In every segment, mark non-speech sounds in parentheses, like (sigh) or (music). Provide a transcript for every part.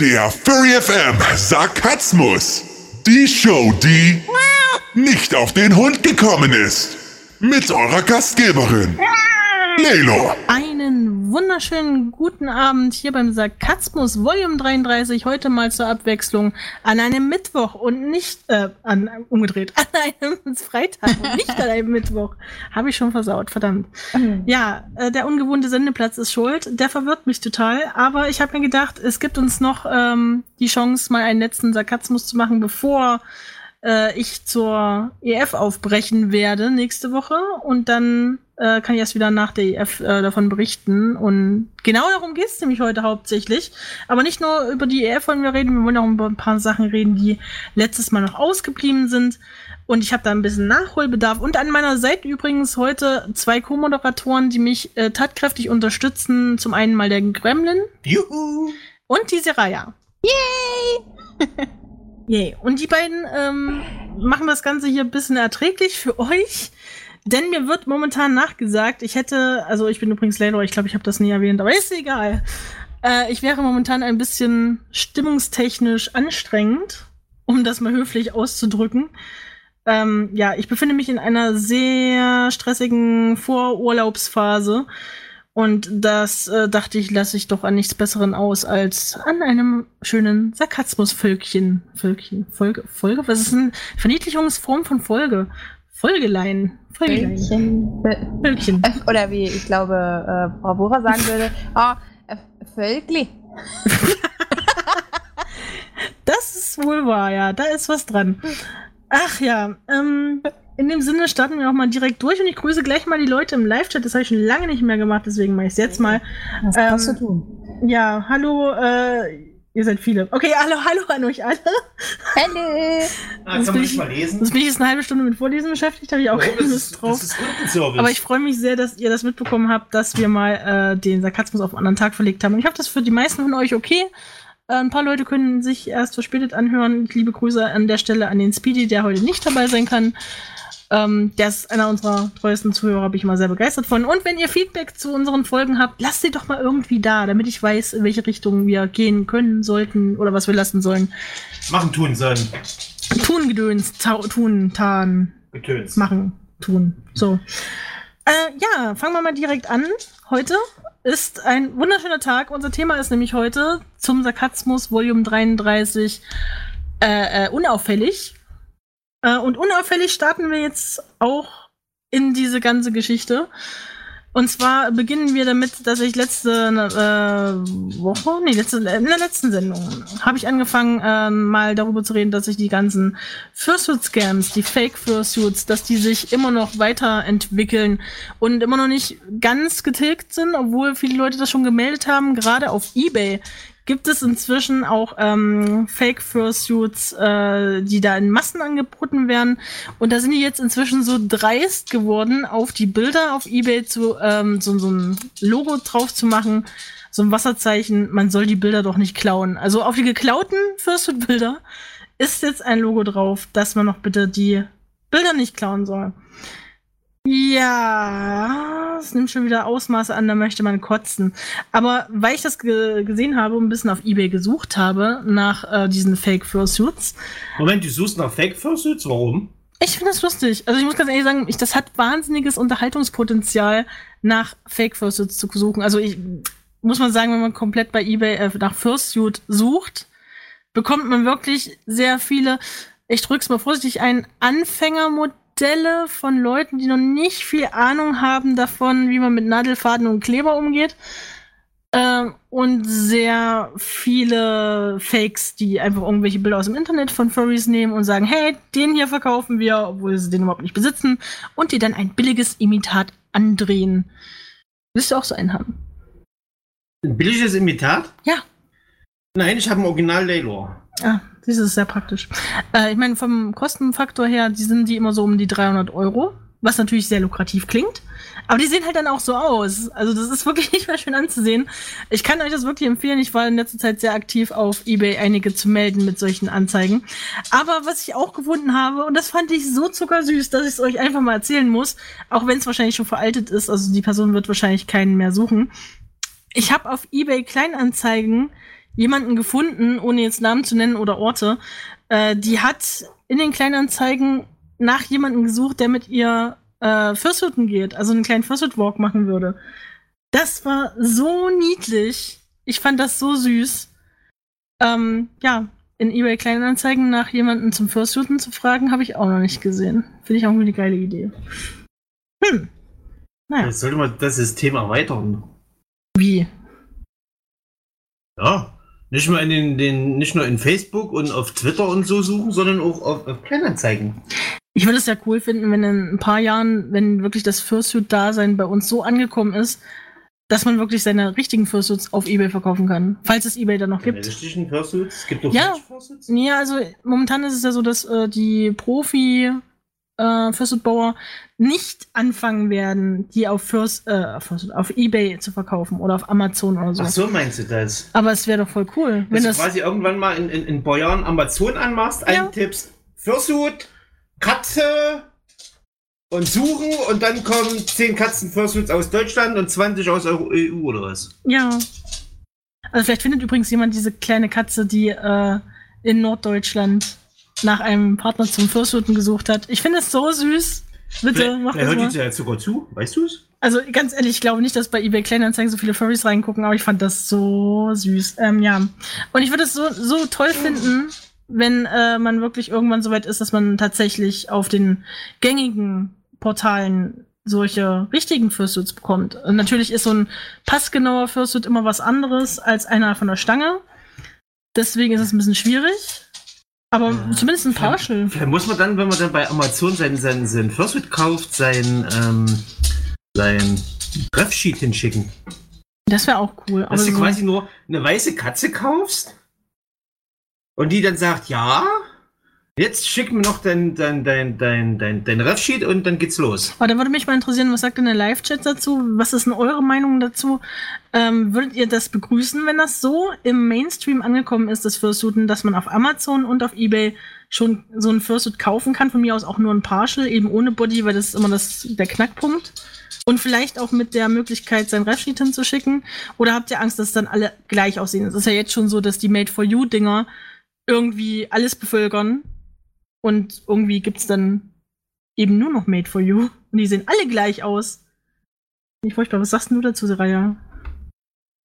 Der Furry FM Sarkasmus. Die Show, die nicht auf den Hund gekommen ist. Mit eurer Gastgeberin, Lelo. Einen wunderschönen guten Abend hier beim Sarkasmus Volume 33. Heute mal zur Abwechslung an einem Mittwoch und nicht, äh, an, umgedreht, (laughs) an einem Freitag und nicht an einem Mittwoch. Habe ich schon versaut, verdammt. Ja, äh, der ungewohnte Sendeplatz ist schuld. Der verwirrt mich total. Aber ich habe mir gedacht, es gibt uns noch ähm, die Chance, mal einen letzten Sarkasmus zu machen, bevor äh, ich zur EF aufbrechen werde nächste Woche und dann äh, kann ich erst wieder nach der EF äh, davon berichten. Und genau darum geht es nämlich heute hauptsächlich. Aber nicht nur über die EF wollen wir reden, wir wollen auch über ein paar Sachen reden, die letztes Mal noch ausgeblieben sind. Und ich habe da ein bisschen Nachholbedarf. Und an meiner Seite übrigens heute zwei Co-Moderatoren, die mich äh, tatkräftig unterstützen. Zum einen mal der Gremlin. Juhu! Und die Seraya. Yay! (laughs) Yay. Und die beiden ähm, machen das Ganze hier ein bisschen erträglich für euch. Denn mir wird momentan nachgesagt, ich hätte, also ich bin übrigens Lelo, ich glaube, ich habe das nie erwähnt, aber ist egal. Äh, ich wäre momentan ein bisschen stimmungstechnisch anstrengend, um das mal höflich auszudrücken. Ähm, ja, ich befinde mich in einer sehr stressigen Vorurlaubsphase. Und das äh, dachte ich, lasse ich doch an nichts Besseren aus als an einem schönen Sarkasmus-Völkchen. Völkchen, Folge, Folge? Was ist eine Verniedlichungsform von Folge? Folgelein. Folgelein. Völkchen. Völkchen. Oder wie ich glaube, äh, Frau Bohrer sagen würde, (laughs) ah, äh, Völkli. Das ist wohl wahr, ja. Da ist was dran. Ach ja, ähm, in dem Sinne starten wir auch mal direkt durch und ich grüße gleich mal die Leute im Live-Chat. Das habe ich schon lange nicht mehr gemacht, deswegen mache ich es jetzt mal. Was Ähm, kannst du tun? Ja, hallo, äh, ihr seid viele. Okay, hallo, hallo an euch alle. Hallo. (laughs) Ah, Das kann bin man ich- nicht mal lesen? Sonst bin ich jetzt eine halbe Stunde mit Vorlesen beschäftigt, habe ich auch Warum? keine das, Lust ist, drauf. das ist. Aber ich freue mich sehr, dass ihr das mitbekommen habt, dass wir mal äh, den Sarkasmus auf einen anderen Tag verlegt haben. Und ich hoffe, das ist für die meisten von euch okay. Äh, ein paar Leute können sich erst verspätet anhören. Liebe Grüße an der Stelle an den Speedy, der heute nicht dabei sein kann. Ähm, der ist einer unserer treuesten Zuhörer, bin ich mal sehr begeistert von. Und wenn ihr Feedback zu unseren Folgen habt, lasst sie doch mal irgendwie da, damit ich weiß, in welche Richtung wir gehen können, sollten oder was wir lassen sollen. Machen, tun, sollen. Tun, Gedöns, tun, tan, Getöns. machen, tun. So. Äh, ja, fangen wir mal direkt an. Heute ist ein wunderschöner Tag. Unser Thema ist nämlich heute zum Sarkasmus Volume 33 äh, äh, unauffällig. Äh, und unauffällig starten wir jetzt auch in diese ganze Geschichte. Und zwar beginnen wir damit, dass ich letzte äh, Woche, nee, letzte, in der letzten Sendung habe ich angefangen, ähm, mal darüber zu reden, dass sich die ganzen Fursuit-Scams, die Fake-Fursuits, dass die sich immer noch weiterentwickeln und immer noch nicht ganz getilgt sind, obwohl viele Leute das schon gemeldet haben, gerade auf Ebay gibt es inzwischen auch ähm, Fake-Fursuits, äh, die da in Massen angeboten werden. Und da sind die jetzt inzwischen so dreist geworden, auf die Bilder auf Ebay zu ähm, so, so ein Logo drauf zu machen, so ein Wasserzeichen, man soll die Bilder doch nicht klauen. Also auf die geklauten Fursuit-Bilder ist jetzt ein Logo drauf, dass man noch bitte die Bilder nicht klauen soll. Ja, es nimmt schon wieder Ausmaße an, da möchte man kotzen. Aber weil ich das ge gesehen habe und ein bisschen auf Ebay gesucht habe nach äh, diesen Fake Fursuits, Moment, du suchst nach Fake Fursuits? Warum? ich finde das lustig. Also ich muss ganz ehrlich sagen, ich, das hat wahnsinniges Unterhaltungspotenzial, nach Fake Fursuits zu suchen. Also ich muss man sagen, wenn man komplett bei eBay äh, nach Fursuit sucht, bekommt man wirklich sehr viele, ich drück's mal vorsichtig ein, Anfängermodelle von Leuten, die noch nicht viel Ahnung haben davon, wie man mit Nadelfaden und Kleber umgeht. Ähm, und sehr viele Fakes, die einfach irgendwelche Bilder aus dem Internet von Furries nehmen und sagen, hey, den hier verkaufen wir, obwohl sie den überhaupt nicht besitzen, und die dann ein billiges Imitat andrehen. Willst du auch so einen haben? Ein billiges Imitat? Ja. Nein, ich habe ein Original Laylor. Ah, das ist sehr praktisch. Äh, ich meine, vom Kostenfaktor her, die sind die immer so um die 300 Euro, was natürlich sehr lukrativ klingt. Aber die sehen halt dann auch so aus. Also das ist wirklich (laughs) nicht mehr schön anzusehen. Ich kann euch das wirklich empfehlen. Ich war in letzter Zeit sehr aktiv auf eBay, einige zu melden mit solchen Anzeigen. Aber was ich auch gefunden habe, und das fand ich so zuckersüß, dass ich es euch einfach mal erzählen muss, auch wenn es wahrscheinlich schon veraltet ist, also die Person wird wahrscheinlich keinen mehr suchen. Ich habe auf eBay Kleinanzeigen jemanden gefunden, ohne jetzt Namen zu nennen oder Orte, äh, die hat in den Kleinanzeigen nach jemandem gesucht, der mit ihr äh, Fürsthutten geht, also einen kleinen Fürsthood-Walk machen würde. Das war so niedlich. Ich fand das so süß. Ähm, ja, in eBay Kleinanzeigen nach jemandem zum Fürsthutten zu fragen, habe ich auch noch nicht gesehen. Finde ich auch eine geile Idee. Hm. Naja, Jetzt sollte man das System erweitern. wie? Ja. Nicht nur in den, den, nicht nur in Facebook und auf Twitter und so suchen, sondern auch auf, auf Kleinanzeigen. Ich würde es ja cool finden, wenn in ein paar Jahren, wenn wirklich das Fursuit-Dasein bei uns so angekommen ist, dass man wirklich seine richtigen Fursuits auf Ebay verkaufen kann. Falls es Ebay dann noch gibt. richtigen Fursuits? Es gibt doch Ja. Fursuits? Ja, also momentan ist es ja so, dass äh, die Profi äh, Fursuit-Bauer nicht anfangen werden, die auf, Furs, äh, Fursuit- auf Ebay zu verkaufen oder auf Amazon oder so. Ach so, meinst du das? Aber es wäre doch voll cool, wenn Wenn das. du quasi irgendwann mal in, in, in Jahren Amazon anmachst, Ja. eintippst, Fursuit, Katze und suchen und dann kommen 10 Katzen-Fursuits aus Deutschland und 20 aus EU oder was? Ja. Also vielleicht findet übrigens jemand diese kleine Katze, die äh, in Norddeutschland nach einem Partner zum Fursuiten gesucht hat. Ich finde es so süß. Bitte, Vielleicht, mach vielleicht das hört mal. ja sogar zu, weißt du es? Also ganz ehrlich, ich glaube nicht, dass bei eBay Kleinanzeigen so viele Furries reingucken, aber ich fand das so süß. Ähm, ja. Und ich würde es so, so toll finden, wenn äh, man wirklich irgendwann so weit ist, dass man tatsächlich auf den gängigen Portalen solche richtigen Fursuits bekommt. Und natürlich ist so ein passgenauer Fursuit immer was anderes als einer von der Stange. Deswegen ist es ein bisschen schwierig. Aber Ja. zumindest ein Partial. Vielleicht muss man dann, wenn man dann bei Amazon seinen, seinen, seinen Fursuit kauft, sein, ähm, sein Treffsheet hinschicken. Das wäre auch cool. Aber Dass du so- quasi nur eine weiße Katze kaufst und die dann sagt, ja, jetzt schick mir noch dein, dein, dein, dein, dein, dein Refsheet und dann geht's los. Aber da würde mich mal interessieren, was sagt denn der Live-Chat dazu? Was ist denn eure Meinung dazu? Ähm, würdet ihr das begrüßen, wenn das so im Mainstream angekommen ist, das Fursuiten, dass man auf Amazon und auf Ebay schon so ein Fursuit kaufen kann? Von mir aus auch nur ein Partial, eben ohne Body, weil das ist immer das, der Knackpunkt. Und vielleicht auch mit der Möglichkeit, sein Refsheet hinzuschicken? Oder habt ihr Angst, dass dann alle gleich aussehen? Es ist ja jetzt schon so, dass die Made-for-You-Dinger irgendwie alles bevölkern. Und irgendwie gibt's dann eben nur noch Made for You. Und die sehen alle gleich aus. Nicht furchtbar. Was sagst du dazu, Seraya?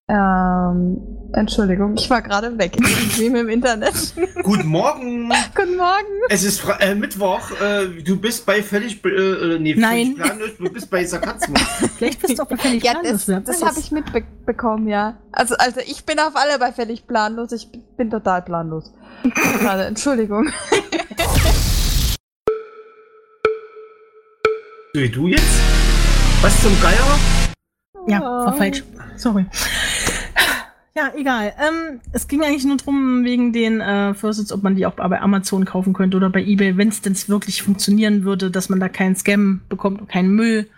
Ähm, Entschuldigung, ich war gerade weg im Stream im Internet. Guten Morgen! (laughs) Guten Morgen. Es ist Fre äh, Mittwoch. Äh, du bist bei völlig, äh, äh, nee, Nein. völlig planlos. Du bist bei Sarkasmus. (laughs) Vielleicht bist du auch völlig Ja, planlos, das, das weiß. habe ich mitbekommen, ja. Also, also ich bin auf alle bei völlig planlos. Ich bin total planlos. Gerade, Entschuldigung. So wie du jetzt? Was zum Geier? Ja, war falsch. Sorry. Ja, egal. Ähm, es ging eigentlich nur drum wegen den äh, Fursuits, ob man die auch bei Amazon kaufen könnte oder bei eBay, wenn es denn wirklich funktionieren würde, dass man da keinen Scam bekommt und keinen Müll.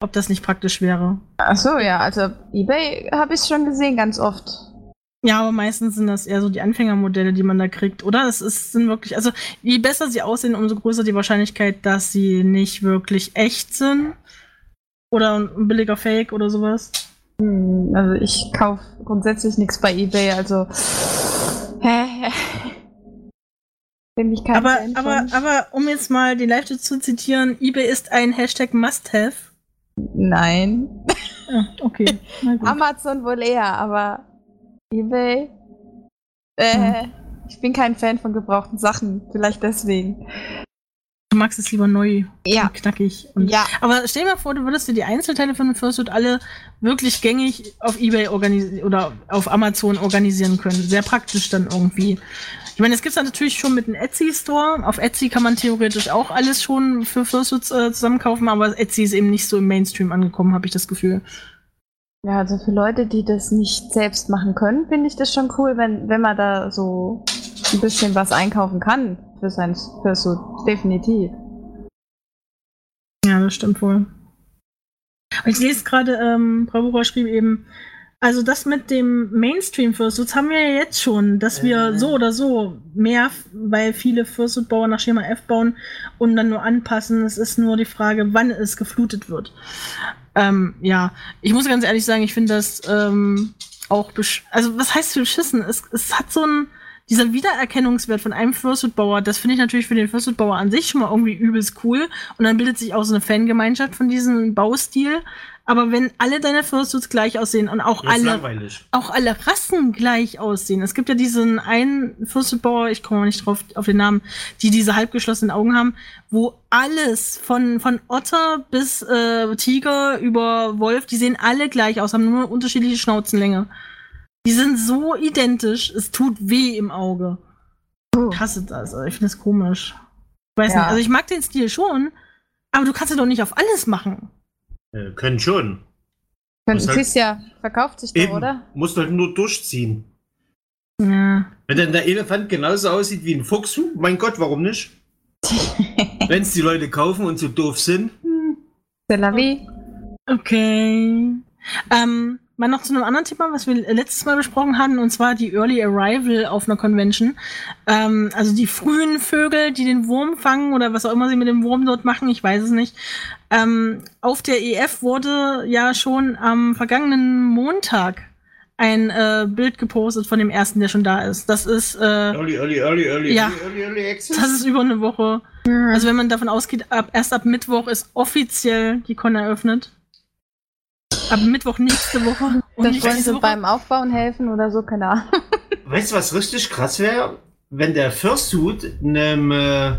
Ob das nicht praktisch wäre. Ach so, ja, also eBay habe ich schon gesehen, ganz oft. Ja, aber meistens sind das eher so die Anfängermodelle, die man da kriegt, oder? Es ist, sind wirklich, also je besser sie aussehen, umso größer die Wahrscheinlichkeit, dass sie nicht wirklich echt sind. Oder ein billiger Fake oder sowas. Hm, also ich kaufe grundsätzlich nichts bei eBay, also. Bin ich kein Aber, Fan aber, aber um jetzt mal den live zu zitieren, eBay ist ein Hashtag Must-Have. Nein. Ah, okay. Amazon wohl eher, aber eBay. Äh, ich bin kein Fan von gebrauchten Sachen. Vielleicht deswegen. Du magst es lieber neu Ja. und knackig. Und Ja. Aber stell dir mal vor, du würdest dir die Einzelteile von dem Fursuit alle wirklich gängig auf Ebay organisieren oder auf Amazon organisieren können. Sehr praktisch dann irgendwie. Ich meine, es gibt es natürlich schon mit einem Etsy-Store. Auf Etsy kann man theoretisch auch alles schon für Fursuits äh, zusammenkaufen, aber Etsy ist eben nicht so im Mainstream angekommen, habe ich das Gefühl. Ja, also für Leute, die das nicht selbst machen können, finde ich das schon cool, wenn, wenn man da so ein bisschen was einkaufen kann für sein Fursuit. Definitiv. Ja, das stimmt wohl. Ich lese gerade, ähm, Bravura schrieb eben, also das mit dem Mainstream Fursuits haben wir ja jetzt schon, dass wir Äh. so oder so mehr, weil viele Fursuit-Bauer nach Schema F bauen und dann nur anpassen. Es ist nur die Frage, wann es geflutet wird. Ähm, ja, ich muss ganz ehrlich sagen, ich finde das ähm, auch besch also was heißt beschissen? Es, es hat so ein dieser Wiedererkennungswert von einem Fursuit-Bauer, das finde ich natürlich für den Fursuit-Bauer an sich schon mal irgendwie übelst cool. Und dann bildet sich auch so eine Fangemeinschaft von diesem Baustil. Aber wenn alle deine Fursuits gleich aussehen und auch alle, langweilig. auch alle Rassen gleich aussehen. Es gibt ja diesen einen Fursuit-Bauer, ich komme mal nicht drauf auf den Namen, die diese halbgeschlossenen Augen haben, wo alles von, von Otter bis äh, Tiger über Wolf, die sehen alle gleich aus, haben nur unterschiedliche Schnauzenlänge. Die sind so identisch, es tut weh im Auge. Ich hasse das, also ich finde das komisch. Ich weiß Ja. nicht, also ich mag den Stil schon, aber du kannst ja doch nicht auf alles machen. Äh, können schon. Könnten halt- kriegst ja, verkauft sich doch, oder? Musst halt nur durchziehen. Ja. Wenn dann der Elefant genauso aussieht wie ein Fuchs, hm, mein Gott, warum nicht? (laughs) Wenn es die Leute kaufen und so doof sind. hm. C'est la vie. Okay. Ähm, mal noch zu einem anderen Thema, was wir letztes Mal besprochen hatten, und zwar die Early Arrival auf einer Convention. Ähm, also die frühen Vögel, die den Wurm fangen oder was auch immer sie mit dem Wurm dort machen, ich weiß es nicht. Ähm, auf der EF wurde ja schon am vergangenen Montag ein äh, Bild gepostet von dem ersten, der schon da ist. Das ist, äh, Early, early, early, early, Ja. early, early, early das ist über eine Woche. Also wenn man davon ausgeht, ab, erst ab Mittwoch ist offiziell die Con eröffnet. Ab Mittwoch nächste Woche. Und nicht wollen sie Woche. beim Aufbauen helfen oder so, keine Ahnung. Weißt du, was richtig krass wäre? Wenn der Fursuit einem, äh,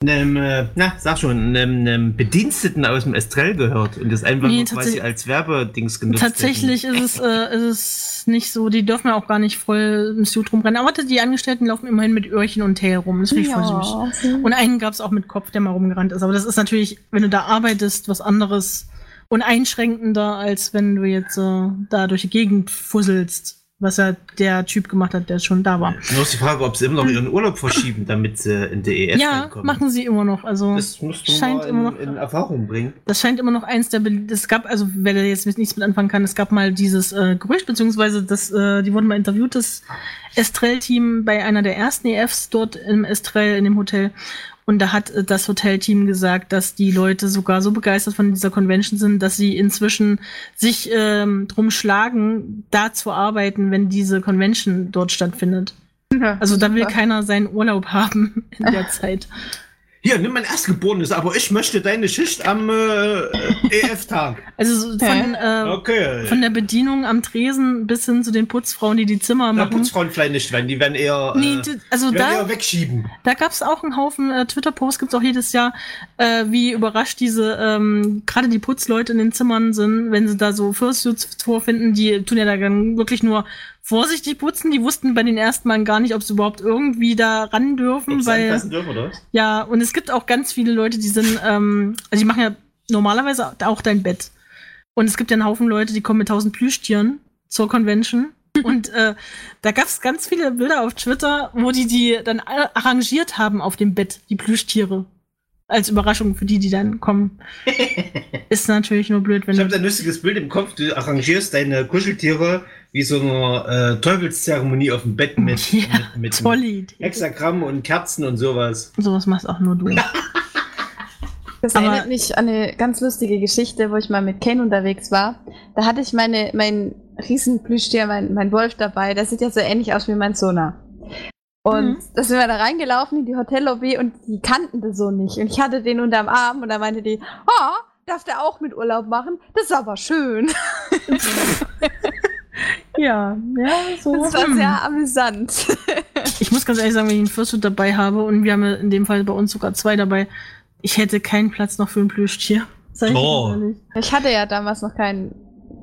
einem, äh, na, sag schon, einem, einem Bediensteten aus dem Estrell gehört und das einfach Nee, nur quasi als Werbedings genutzt Tatsächlich ist es, äh, ist es nicht so. Die dürfen ja auch gar nicht voll im Suit rumrennen. Aber die Angestellten laufen immerhin mit Öhrchen und Tail rum. Das finde ich voll süß. Und einen gab es auch mit Kopf, der mal rumgerannt ist. Aber das ist natürlich, wenn du da arbeitest, was anderes und einschränkender, als wenn du jetzt äh, da durch die Gegend fusselst. Was ja der Typ gemacht hat, der schon da war. Nur ist die Frage, ob sie immer noch ihren Urlaub verschieben, damit sie in die EF Ja, reinkommen. machen sie immer noch. Also Das musst du scheint mal immer in, noch- in Erfahrung bringen. Das scheint immer noch eins der. Es gab, also wer da jetzt mit nichts mit anfangen kann, es gab mal dieses äh, Gerücht, beziehungsweise das, äh, die wurden mal interviewt, das Estrell-Team bei einer der ersten EFs dort im Estrell in dem Hotel. Und da hat äh, das Hotelteam gesagt, dass die Leute sogar so begeistert von dieser Convention sind, dass sie inzwischen sich ähm, drum schlagen, da zu arbeiten, wenn diese Convention dort stattfindet. Also da will Super. keiner seinen Urlaub haben in der (laughs) Zeit. Hier, nimm mein Erstgeborenes, aber ich möchte deine Schicht am äh, (laughs) EF-Tag. Also so von, äh, Okay. Von der Bedienung am Tresen bis hin zu den Putzfrauen, die die Zimmer Na, machen. Putzfrauen vielleicht nicht, weil die werden eher, Nee, äh, d- also die werden da, eher wegschieben. da gab es auch einen Haufen äh, Twitter-Posts, gibt's auch jedes Jahr, äh, wie überrascht diese, ähm, gerade die Putzleute in den Zimmern sind, wenn sie da so Fursuits vorfinden, die tun ja da dann wirklich nur vorsichtig putzen. Die wussten bei den ersten Malen gar nicht, ob sie überhaupt irgendwie da ran dürfen, Ob sie weil dürfen, oder? ja, und es gibt auch ganz viele Leute, die sind, ähm, also die machen ja normalerweise auch dein Bett. Und es gibt ja einen Haufen Leute, die kommen mit tausend Plüschtieren zur Convention. (laughs) und äh, da gab es ganz viele Bilder auf Twitter, wo die die dann arrangiert haben auf dem Bett, die Plüschtiere. Als Überraschung für die, die dann kommen. (laughs) Ist natürlich nur blöd, wenn Ich habe du. da ein lustiges Bild im Kopf. Du arrangierst deine Kuscheltiere wie so eine äh, Teufelszeremonie auf dem Bett mit, (laughs) Ja, mit, mit. Hexagramm und Kerzen und sowas. Sowas machst auch nur du. Das Aber- erinnert mich an eine ganz lustige Geschichte, wo ich mal mit Ken unterwegs war. Da hatte ich meine, mein Riesenplüschtier, mein, mein Wolf dabei. Der sieht ja so ähnlich aus wie mein Sona. Und Mhm. da sind wir da reingelaufen in die Hotellobby und die kannten das so nicht. Und ich hatte den unterm Arm und da meinte die, ah, darf der auch mit Urlaub machen? Das ist aber schön. (laughs) ja, ja, so. Das war hm. sehr amüsant. (laughs) Ich muss ganz ehrlich sagen, wenn ich einen Fursuit dabei habe und wir haben ja in dem Fall bei uns sogar zwei dabei, ich hätte keinen Platz noch für ein Plüschtier. Sag ich Oh. Ich hatte ja damals noch keinen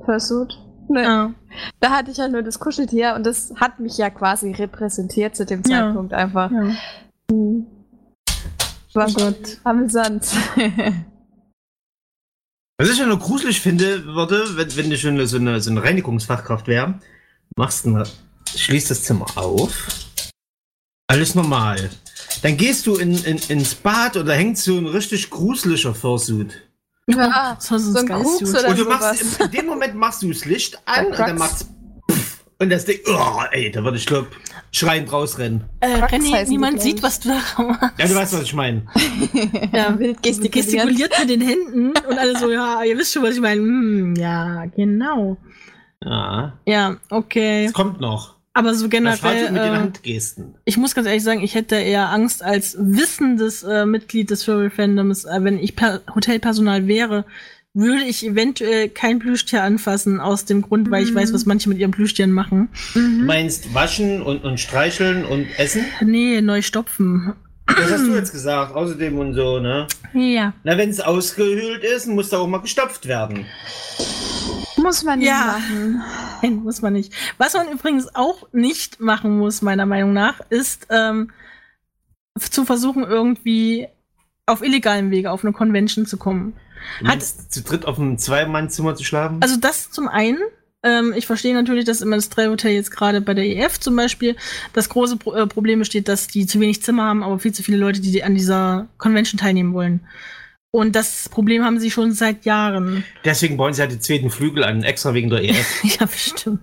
Fursuit. Ne. Ja. Da hatte ich ja nur das Kuscheltier und das hat mich ja quasi repräsentiert zu dem Ja. Zeitpunkt einfach. Ja. War Oh Gott. amüsant. (laughs) Was ich ja nur gruselig finde, würde, wenn, wenn du schon so eine, so eine Reinigungsfachkraft wäre, machst du, schließt das Zimmer auf, alles normal. Dann gehst du in, in, ins Bad und da hängt so ein richtig gruseliger Fursuit. Ja, Das war so so ein Krux oder Und du sowas. machst, in dem Moment machst du das Licht an und dann Crux. Und das Ding, oh, ey, da würde ich glaub, schreiend rausrennen. Äh, die, niemand sieht, was du da machst. Ja, du weißt, was ich meine. (laughs) Ja, Wild gestikulieren. gestikuliert mit den Händen und alle so, ja, ihr wisst schon, was ich meine. Hm, ja, genau. Ja, Ja, okay. es kommt noch. Aber so generell, mit den äh, Handgesten. ich muss ganz ehrlich sagen, ich hätte eher Angst als wissendes äh, Mitglied des Furry-Fandoms, äh, wenn ich per Hotelpersonal wäre, würde ich eventuell kein Plüschtier anfassen, aus dem Grund, weil ich Mhm. weiß, was manche mit ihren Plüschtieren machen. Du Mhm. meinst waschen und, und streicheln und essen? Nee, neu stopfen. Das hast du jetzt gesagt, außerdem und so, ne? Ja. Na, wenn es ausgehöhlt ist, muss da auch mal gestopft werden. Muss man nicht Ja. machen. Nein, muss man nicht. Was man übrigens auch nicht machen muss, meiner Meinung nach, ist ähm, zu versuchen, irgendwie auf illegalem Wege auf eine Convention zu kommen. Hat- zu dritt auf einem Zwei-Mann-Zimmer zu schlafen? Also das zum einen. Ähm, ich verstehe natürlich, dass immer das Hotel jetzt gerade bei der EF zum Beispiel das große Pro äh, Problem besteht, dass die zu wenig Zimmer haben, aber viel zu viele Leute, die an dieser Convention teilnehmen wollen. Und das Problem haben sie schon seit Jahren. Deswegen bauen sie halt den zweiten Flügel an, extra wegen der EF. (laughs) ja, bestimmt.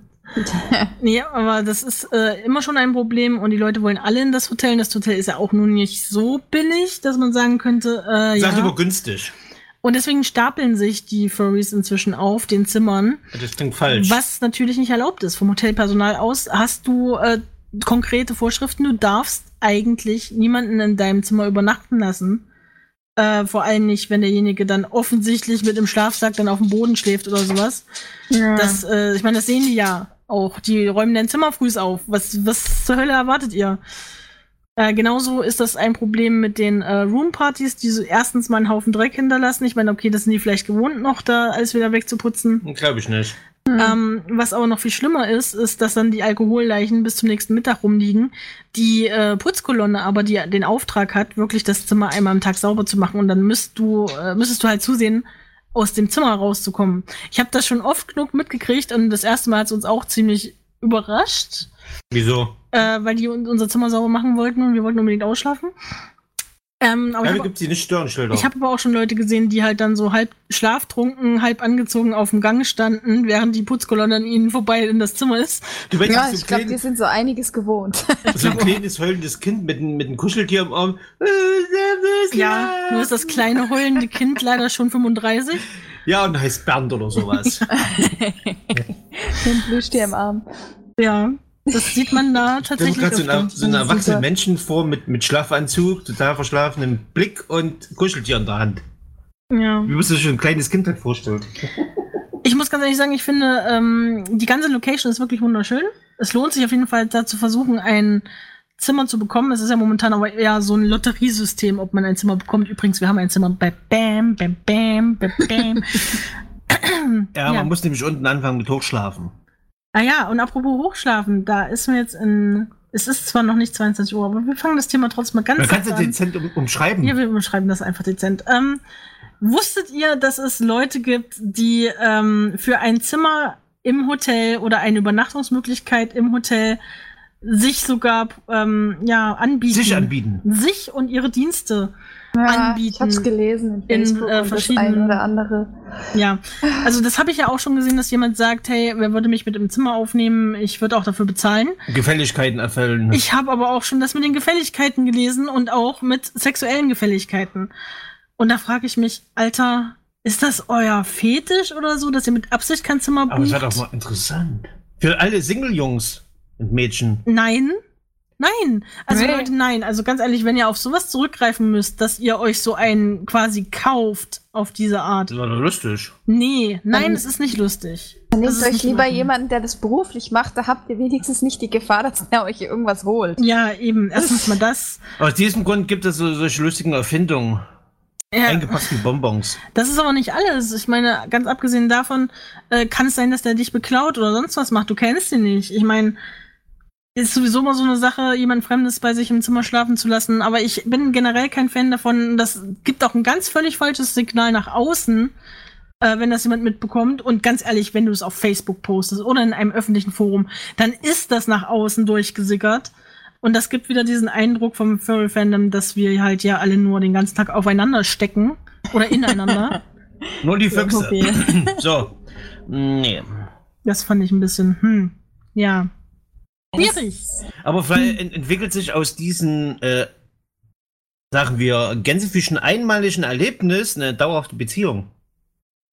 nee, aber das ist äh, immer schon ein Problem und die Leute wollen alle in das Hotel. Und das Hotel ist ja auch nun nicht so billig, dass man sagen könnte, äh, Sag ja. aber günstig. Und deswegen stapeln sich die Furries inzwischen auf den Zimmern. Das klingt falsch. Was natürlich nicht erlaubt ist. Vom Hotelpersonal aus hast du äh, konkrete Vorschriften. Du darfst eigentlich niemanden in deinem Zimmer übernachten lassen. Äh, vor allem nicht, wenn derjenige dann offensichtlich mit dem Schlafsack dann auf dem Boden schläft oder sowas. Ja. Das, äh, ich meine, das sehen die ja auch. Die räumen dein Zimmer früh auf. Was, was zur Hölle erwartet ihr? Äh, genauso ist das ein Problem mit den äh, Roompartys, die so erstens mal einen Haufen Dreck hinterlassen. Ich meine, okay, das sind die vielleicht gewohnt, noch da alles wieder wegzuputzen. Glaube ich nicht. Ähm, was aber noch viel schlimmer ist, ist, dass dann die Alkoholleichen bis zum nächsten Mittag rumliegen. Die äh, Putzkolonne aber, die den Auftrag hat, wirklich das Zimmer einmal am Tag sauber zu machen. Und dann müsst du, äh, müsstest du halt zusehen, aus dem Zimmer rauszukommen. Ich habe das schon oft genug mitgekriegt und das erste Mal hat es uns auch ziemlich überrascht, Wieso? Äh, weil die un- unser Zimmer sauber machen wollten und wir wollten unbedingt ausschlafen. Ähm, aber Ja, ich da hab- gibt es die nicht Störenschilder. ich habe aber auch schon Leute gesehen, die halt dann so halb schlaftrunken, halb angezogen auf dem Gang standen, während die Putzkolonne an ihnen vorbei in das Zimmer ist. du Ja, so, ich glaube, die kleines, sind so einiges gewohnt. (laughs) so ein kleines heulendes Kind mit, einem- mit einem Kuscheltier im Arm. Ja, nur ist das kleine heulende Kind leider schon 35. Ja, und heißt Bernd oder sowas. (laughs) Den Plüschtier im Arm. Ja, das sieht man da Du hast tatsächlich gerade so, so erwachsenen. Menschen vor mit, mit Schlafanzug, total verschlafenem Blick und Kuscheltier in der Hand. Ja. Wie musst du dir schon ein kleines Kind halt vorstellen? Ich muss ganz ehrlich sagen, ich finde, ähm, die ganze Location ist wirklich wunderschön. Es lohnt sich auf jeden Fall, da zu versuchen, ein Zimmer zu bekommen. Es ist ja momentan aber eher so ein Lotteriesystem, ob man ein Zimmer bekommt. Übrigens, wir haben ein Zimmer bei Bam, Bam, Bam, Bam, Bam. (laughs) Ja, man muss nämlich unten anfangen mit Hochschlafen. Ah ja, und apropos Hochschlafen, da ist mir jetzt in. Es ist zwar noch nicht 22 Uhr, aber wir fangen das Thema trotzdem mal ganz Man kann es sachte an. dezent um, umschreiben. Ja, wir beschreiben das einfach dezent. Ähm, wusstet ihr, dass es Leute gibt, die ähm, für ein Zimmer im Hotel oder eine Übernachtungsmöglichkeit im Hotel sich sogar ähm, ja, anbieten? Sich anbieten. Sich und ihre Dienste. Ja, Anbieten. Ich hab's gelesen in In, Facebook äh, und das verschiedenen- eine oder andere. Ja, also das habe ich ja auch schon gesehen, dass jemand sagt, hey, wer würde mich mit im Zimmer aufnehmen? Ich würde auch dafür bezahlen. Gefälligkeiten erfüllen. Ich habe aber auch schon das mit den Gefälligkeiten gelesen und auch mit sexuellen Gefälligkeiten. Und da frage ich mich, Alter, ist das euer Fetisch oder so, dass ihr mit Absicht kein Zimmer bucht? Aber es wäre doch mal interessant. Für alle Single-Jungs und Mädchen. Nein. Nein. Also Nee. Leute, nein. Also ganz ehrlich, wenn ihr auf sowas zurückgreifen müsst, dass ihr euch so einen quasi kauft auf diese Art. Das war doch lustig. Nee, nein, es ist nicht lustig. Dann nehmt ist euch lieber machen. jemanden, der das beruflich macht, da habt ihr wenigstens nicht die Gefahr, dass der euch irgendwas holt. Ja, eben. Erstens mal das. Aus diesem Grund gibt es so, solche lustigen Erfindungen. Ja, Eingepackt wie Bonbons. das ist aber nicht alles. Ich meine, ganz abgesehen davon, äh, kann es sein, dass der dich beklaut oder sonst was macht. Du kennst ihn nicht. Ich meine, ist sowieso mal so eine Sache, jemand Fremdes bei sich im Zimmer schlafen zu lassen. Aber ich bin generell kein Fan davon. Das gibt auch ein ganz völlig falsches Signal nach außen, äh, wenn das jemand mitbekommt. Und ganz ehrlich, wenn du es auf Facebook postest oder in einem öffentlichen Forum, dann ist das nach außen durchgesickert. Und das gibt wieder diesen Eindruck vom Furry-Fandom, dass wir halt ja alle nur den ganzen Tag aufeinander stecken oder ineinander. (laughs) Nur die Füchse. (clears throat) So. Nee. Das fand ich ein bisschen, hm, ja. Schwierig. Aber vielleicht ent entwickelt sich aus diesen, äh, sagen wir, Gänsefischen einmaligen Erlebnis eine dauerhafte Beziehung.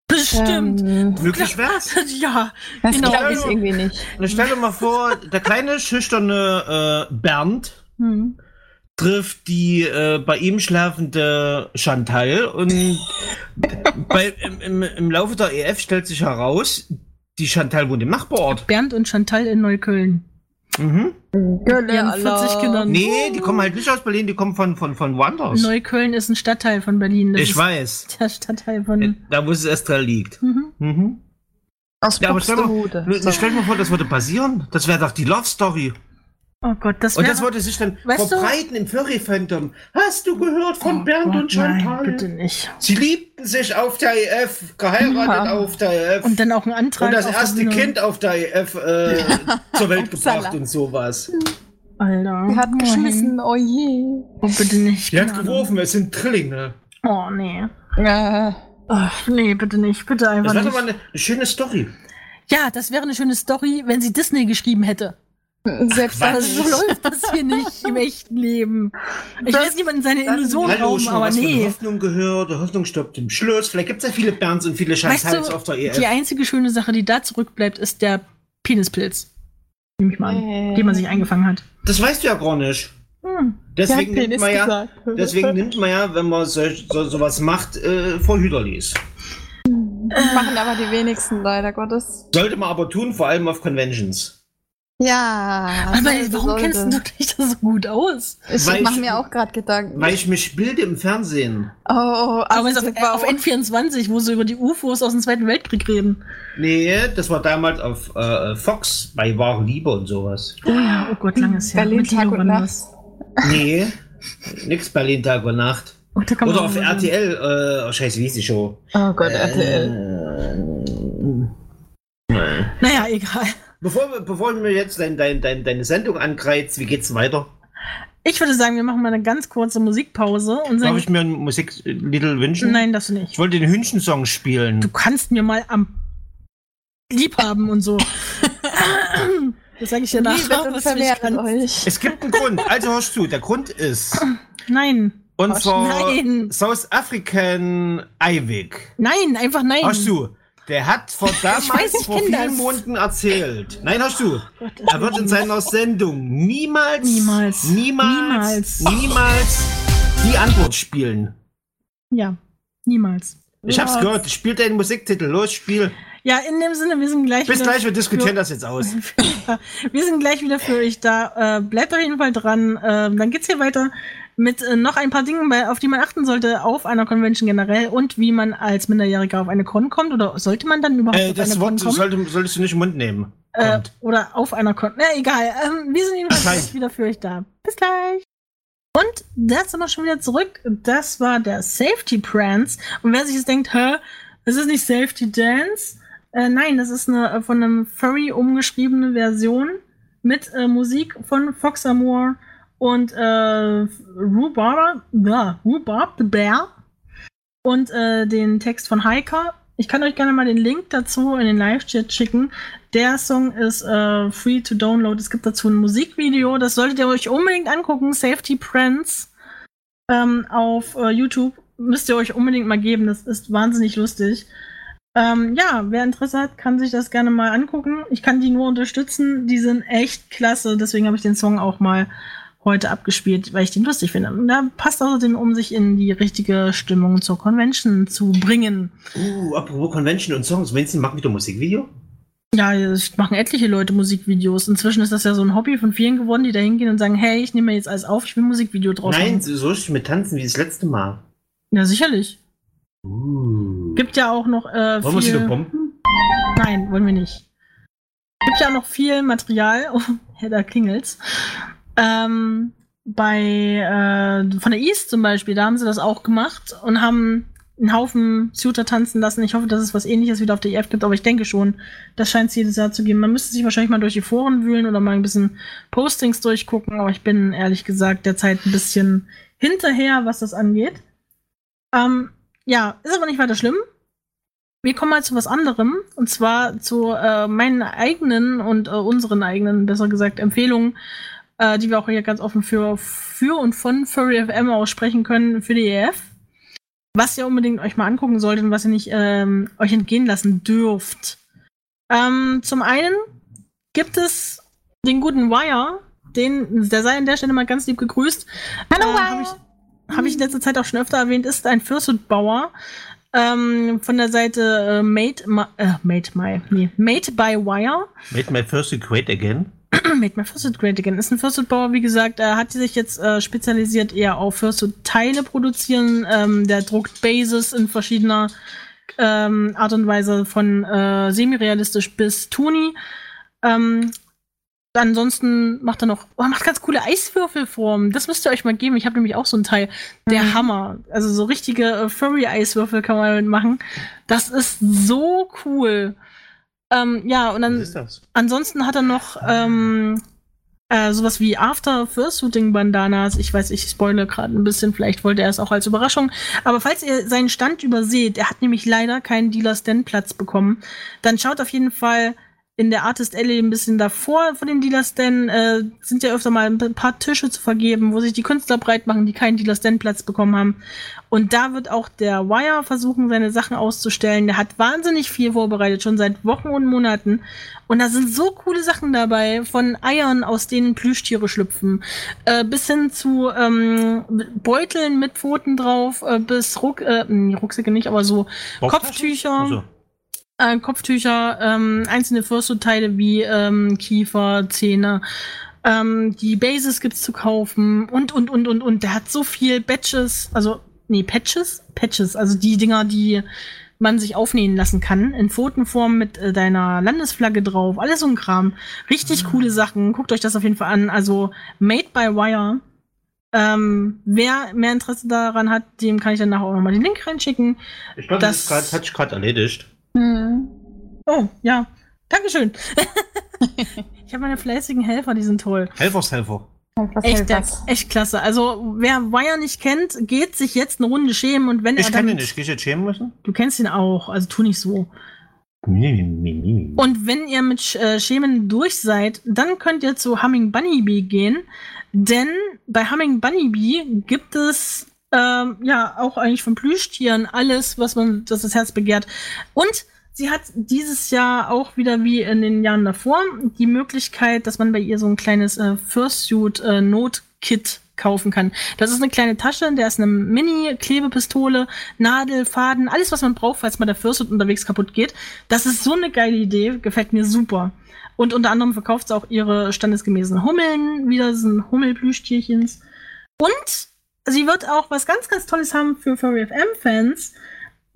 Bestimmt. Ähm, Möglich wär's. (laughs) ja, das Genau. glaube ich irgendwie nicht. Und stell dir mal vor, der kleine, schüchterne äh, Bernd hm. trifft die äh, bei ihm schlafende Chantal und bei, im, im, im Laufe der EF stellt sich heraus, die Chantal wohnt im Nachbarort. Bernd und Chantal in Neukölln. Mhm. Die haben 40 Kinder. Nee, die kommen halt nicht aus Berlin, die kommen von, von, von woanders. Neukölln ist ein Stadtteil von Berlin. Das ich ist weiß. der Stadtteil von. Da, wo es Estra liegt. Mhm. Mhm. Aus Ja, aber stell mal, stell dir mal vor, das würde passieren. Das wäre doch die Love Story. Oh Gott, das Und wäre. das würde sich dann Weißt du- verbreiten im Furry-Phantom. Hast du gehört von Oh Bernd Gott, und Chantal? Nein, bitte nicht. Sie liebten sich auf der EF, geheiratet Ja. auf der EF. Und dann auch ein Antrag. Und das erste. Kind auf der EF äh, (laughs) zur Welt gebracht und sowas. Alter. Die hat Nein. geschmissen, oh je. Oh, bitte nicht. Die hat geworfen, es sind Trillinge. Oh, nee. Äh, Ach, nee, bitte nicht. Bitte einfach Das wäre doch mal eine, eine schöne Story. Ja, das wäre eine schöne Story, wenn sie Disney geschrieben hätte. Selbst Ach, Was? so läuft das hier nicht im echten Leben. Ich Das- weiß niemanden seine das- Illusion Hallo, rauben, schon aber was von nee. Hoffnung gehört. Die Hoffnung stirbt im Schluss. Vielleicht gibt es ja viele Bernds und viele Weißt Chantals du, auf der EF. die einzige schöne Sache, die da zurückbleibt, ist der Penispilz. Nehme ich mal an. Äh. Den man sich eingefangen hat. Das weißt du ja gar nicht. Hm. Deswegen nimmt man ja, (laughs) deswegen nimmt man ja, wenn man solch, so, sowas macht, äh, Vorhüterlies. Machen aber die wenigsten, leider Gottes. Sollte man aber tun, vor allem auf Conventions. Ja. Aber warum sollte. kennst du dich da so gut aus? Ich mache mir auch gerade Gedanken. Weil ich mich bilde im Fernsehen. oh, oh, Aber es also auf, auf N24, wo sie über die UFOs aus dem Zweiten Weltkrieg reden. Nee, das war damals auf äh, Fox bei Wahre Liebe und sowas. Oh ja, oh Gott, lange ist her. Berlin Tag und. Nacht. Nee, nix Berlin Tag und Nacht. Oh, da kann man Oder auf. RTL, äh, oh scheiße, wie ist die Show? Oh Gott, RTL. Äh, Naja, egal. Bevor, wir- bevor du mir jetzt dein, dein, dein, deine Sendung ankreizt, wie geht's weiter? Ich würde sagen, wir machen mal eine ganz kurze Musikpause und Darf ich mir ein Musiklied wünschen? Nein, das nicht. Ich wollte den Hühnchensong spielen. Du kannst mir mal am lieb haben und so. (laughs) das sage ich dir nachher. Du. Es gibt einen Grund. Also hörst zu, der Grund ist Nein. und zwar nein. South African Ivig. Nein, einfach nein. Hörst du? Der hat vor (laughs) damals weiß, vor vielen das. Monaten erzählt. Nein, hörst du? Gott, Er wird in seiner Sendung niemals, Niemals. niemals, Niemals. niemals die Antwort spielen. Ja, niemals. Ich hab's gehört. Spiel deinen Musiktitel. Los, spiel. Ja, in dem Sinne, wir sind gleich Bis wieder gleich, wir diskutieren für, das jetzt aus. (laughs) Wir sind gleich wieder für euch da. Äh, bleibt auf jeden Fall dran. Ähm, dann geht's hier weiter mit äh, noch ein paar Dingen, auf die man achten sollte auf einer Convention generell und wie man als Minderjähriger auf eine Con kommt. Oder sollte man dann überhaupt Äh, auf das eine Wort Con kommen? sollte, solltest du nicht im Mund nehmen. Äh, oder auf einer Con. Na, egal. Ähm, wir sind jedenfalls wieder für euch da. Bis gleich. Und da sind wir schon wieder zurück. Das war der Safety Prance. Und wer sich jetzt denkt, hä, das ist nicht Safety Dance? Äh, nein, das ist eine äh, von einem Furry umgeschriebene Version mit äh, Musik von Fox Amour und äh, Rhubarb, ja, Rhubarb the Bear und äh, den Text von Heika. Ich kann euch gerne mal den Link dazu in den Live-Chat schicken. Der Song ist äh, free to download. Es gibt dazu ein Musikvideo. Das solltet ihr euch unbedingt angucken. Safety Prince ähm, auf äh, YouTube. Müsst ihr euch unbedingt mal geben. Das ist wahnsinnig lustig. Ähm, ja, wer Interesse hat, kann sich das gerne mal angucken. Ich kann die nur unterstützen. Die sind echt klasse. Deswegen habe ich den Song auch mal heute abgespielt, weil ich den lustig finde. Und da passt außerdem, um sich in die richtige Stimmung zur Convention zu bringen. Uh, apropos Convention und Songs. Vincent macht wieder Musikvideo? Ja, es machen etliche Leute Musikvideos. Inzwischen ist das ja so ein Hobby von vielen geworden, die da hingehen und sagen, hey, ich nehme mir jetzt alles auf, ich will ein Musikvideo draus Nein, machen. so so richtig mit Tanzen wie das letzte Mal. Ja, sicherlich. Uh. Gibt ja auch noch äh, Wollen wir sie viel... bomben? Nein, wollen wir nicht. Gibt ja noch viel Material. (laughs) Oh, da klingelt's. Ähm, bei äh, von der East zum Beispiel, da haben sie das auch gemacht und haben einen Haufen Shooter tanzen lassen. Ich hoffe, dass es was ähnliches wieder auf der EF gibt, aber ich denke schon, das scheint es jedes Jahr zu geben. Man müsste sich wahrscheinlich mal durch die Foren wühlen oder mal ein bisschen Postings durchgucken, aber ich bin ehrlich gesagt derzeit ein bisschen hinterher, was das angeht. Ähm, ja, ist aber nicht weiter schlimm. Wir kommen mal zu was anderem, und zwar zu äh, meinen eigenen und äh, unseren eigenen, besser gesagt, Empfehlungen, äh, die wir auch hier ganz offen für, für und von Furry FM aussprechen können für die EF. was ihr unbedingt euch mal angucken solltet und was ihr nicht ähm, euch entgehen lassen dürft. Ähm, zum einen gibt es den guten Wire, den, der sei an der Stelle mal ganz lieb gegrüßt. Hallo, äh, Wire. Habe ich, hab ich in letzter Zeit auch schon öfter erwähnt, ist ein Fursuit-Bauer. Ähm, von der Seite äh, Made, Ma äh, Made My, nee, Made by Wire. Made my first great again. (clears throat) Made My Fursuit Great Again. Ist ein Fursuit-Bauer, wie gesagt, er hat sich jetzt äh, spezialisiert eher auf Fursuit-Teile produzieren. Ähm, der druckt Bases in verschiedener ähm, Art und Weise von äh, semi-realistisch bis Tuni. Ähm, ansonsten macht er noch, oh, er macht ganz coole Eiswürfelformen. Das müsst ihr euch mal geben. Ich habe nämlich auch so ein Teil. Der Mhm. Hammer. Also so richtige äh, Furry-Eiswürfel kann man damit machen. Das ist so cool. Ähm, ja, und dann Was ist das? Ansonsten hat er noch ähm, äh, sowas wie After Fursuiting Bandanas. Ich weiß, ich spoile gerade ein bisschen, vielleicht wollte er es auch als Überraschung. Aber falls ihr seinen Stand überseht, er hat nämlich leider keinen Dealer Stand Platz bekommen, dann schaut auf jeden Fall in der Artist Alley ein bisschen davor von dem Dealer Stand. Äh, sind ja öfter mal ein paar Tische zu vergeben, wo sich die Künstler breit machen, die keinen Dealer Stand Platz bekommen haben. Und da wird auch der Wire versuchen, seine Sachen auszustellen. Der hat wahnsinnig viel vorbereitet, schon seit Wochen und Monaten. Und da sind so coole Sachen dabei, von Eiern, aus denen Plüschtiere schlüpfen, äh, bis hin zu ähm, Beuteln mit Pfoten drauf, äh, bis Ruck, äh, Rucksäcke nicht, aber so Kopftücher, Also, äh, Kopftücher, ähm, einzelne Fursuit-Teile wie ähm, Kiefer, Zähne. Ähm, die Bases gibt's zu kaufen und, und, und, und, und. Der hat so viel Batches, also, nee, Patches? Patches, also die Dinger, die man sich aufnähen lassen kann, in Pfotenform mit äh, deiner Landesflagge drauf, alles so ein Kram. Richtig coole Sachen. Guckt euch das auf jeden Fall an. Also, Made by Wire. Ähm, wer mehr Interesse daran hat, dem kann ich dann nachher auch nochmal den Link reinschicken. ich glaube, das- das, das hat sich gerade erledigt. Oh, ja. Dankeschön. ich habe meine fleißigen Helfer, die sind toll. Helfershelfer. Was Echt, das? echt klasse. Also, wer Wire nicht kennt, geht sich jetzt eine Runde schämen und wenn Ich er kann dann. den nicht. Gehe ich jetzt schämen müssen? Du kennst ihn auch, also tu nicht so. Und Und wenn ihr mit Sch- äh, Schemen durch seid, dann könnt ihr zu Humming Bunny Bee gehen. Denn bei Humming Bunny Bee gibt es ähm, ja auch eigentlich von Plüschtieren alles, was man, das das Herz begehrt. Und sie hat dieses Jahr auch wieder wie in den Jahren davor die Möglichkeit, dass man bei ihr so ein kleines äh, Fursuit äh, Notkit kaufen kann. Das ist eine kleine Tasche, in der ist eine Mini-Klebepistole, Nadel, Faden, alles, was man braucht, falls mal der Fursuit unterwegs kaputt geht. Das ist so eine geile Idee, gefällt mir super. Und unter anderem verkauft sie auch ihre standesgemäßen Hummeln, wieder sind Hummelplüschtierchens. Und sie wird auch was ganz, ganz Tolles haben für Furry FM-Fans,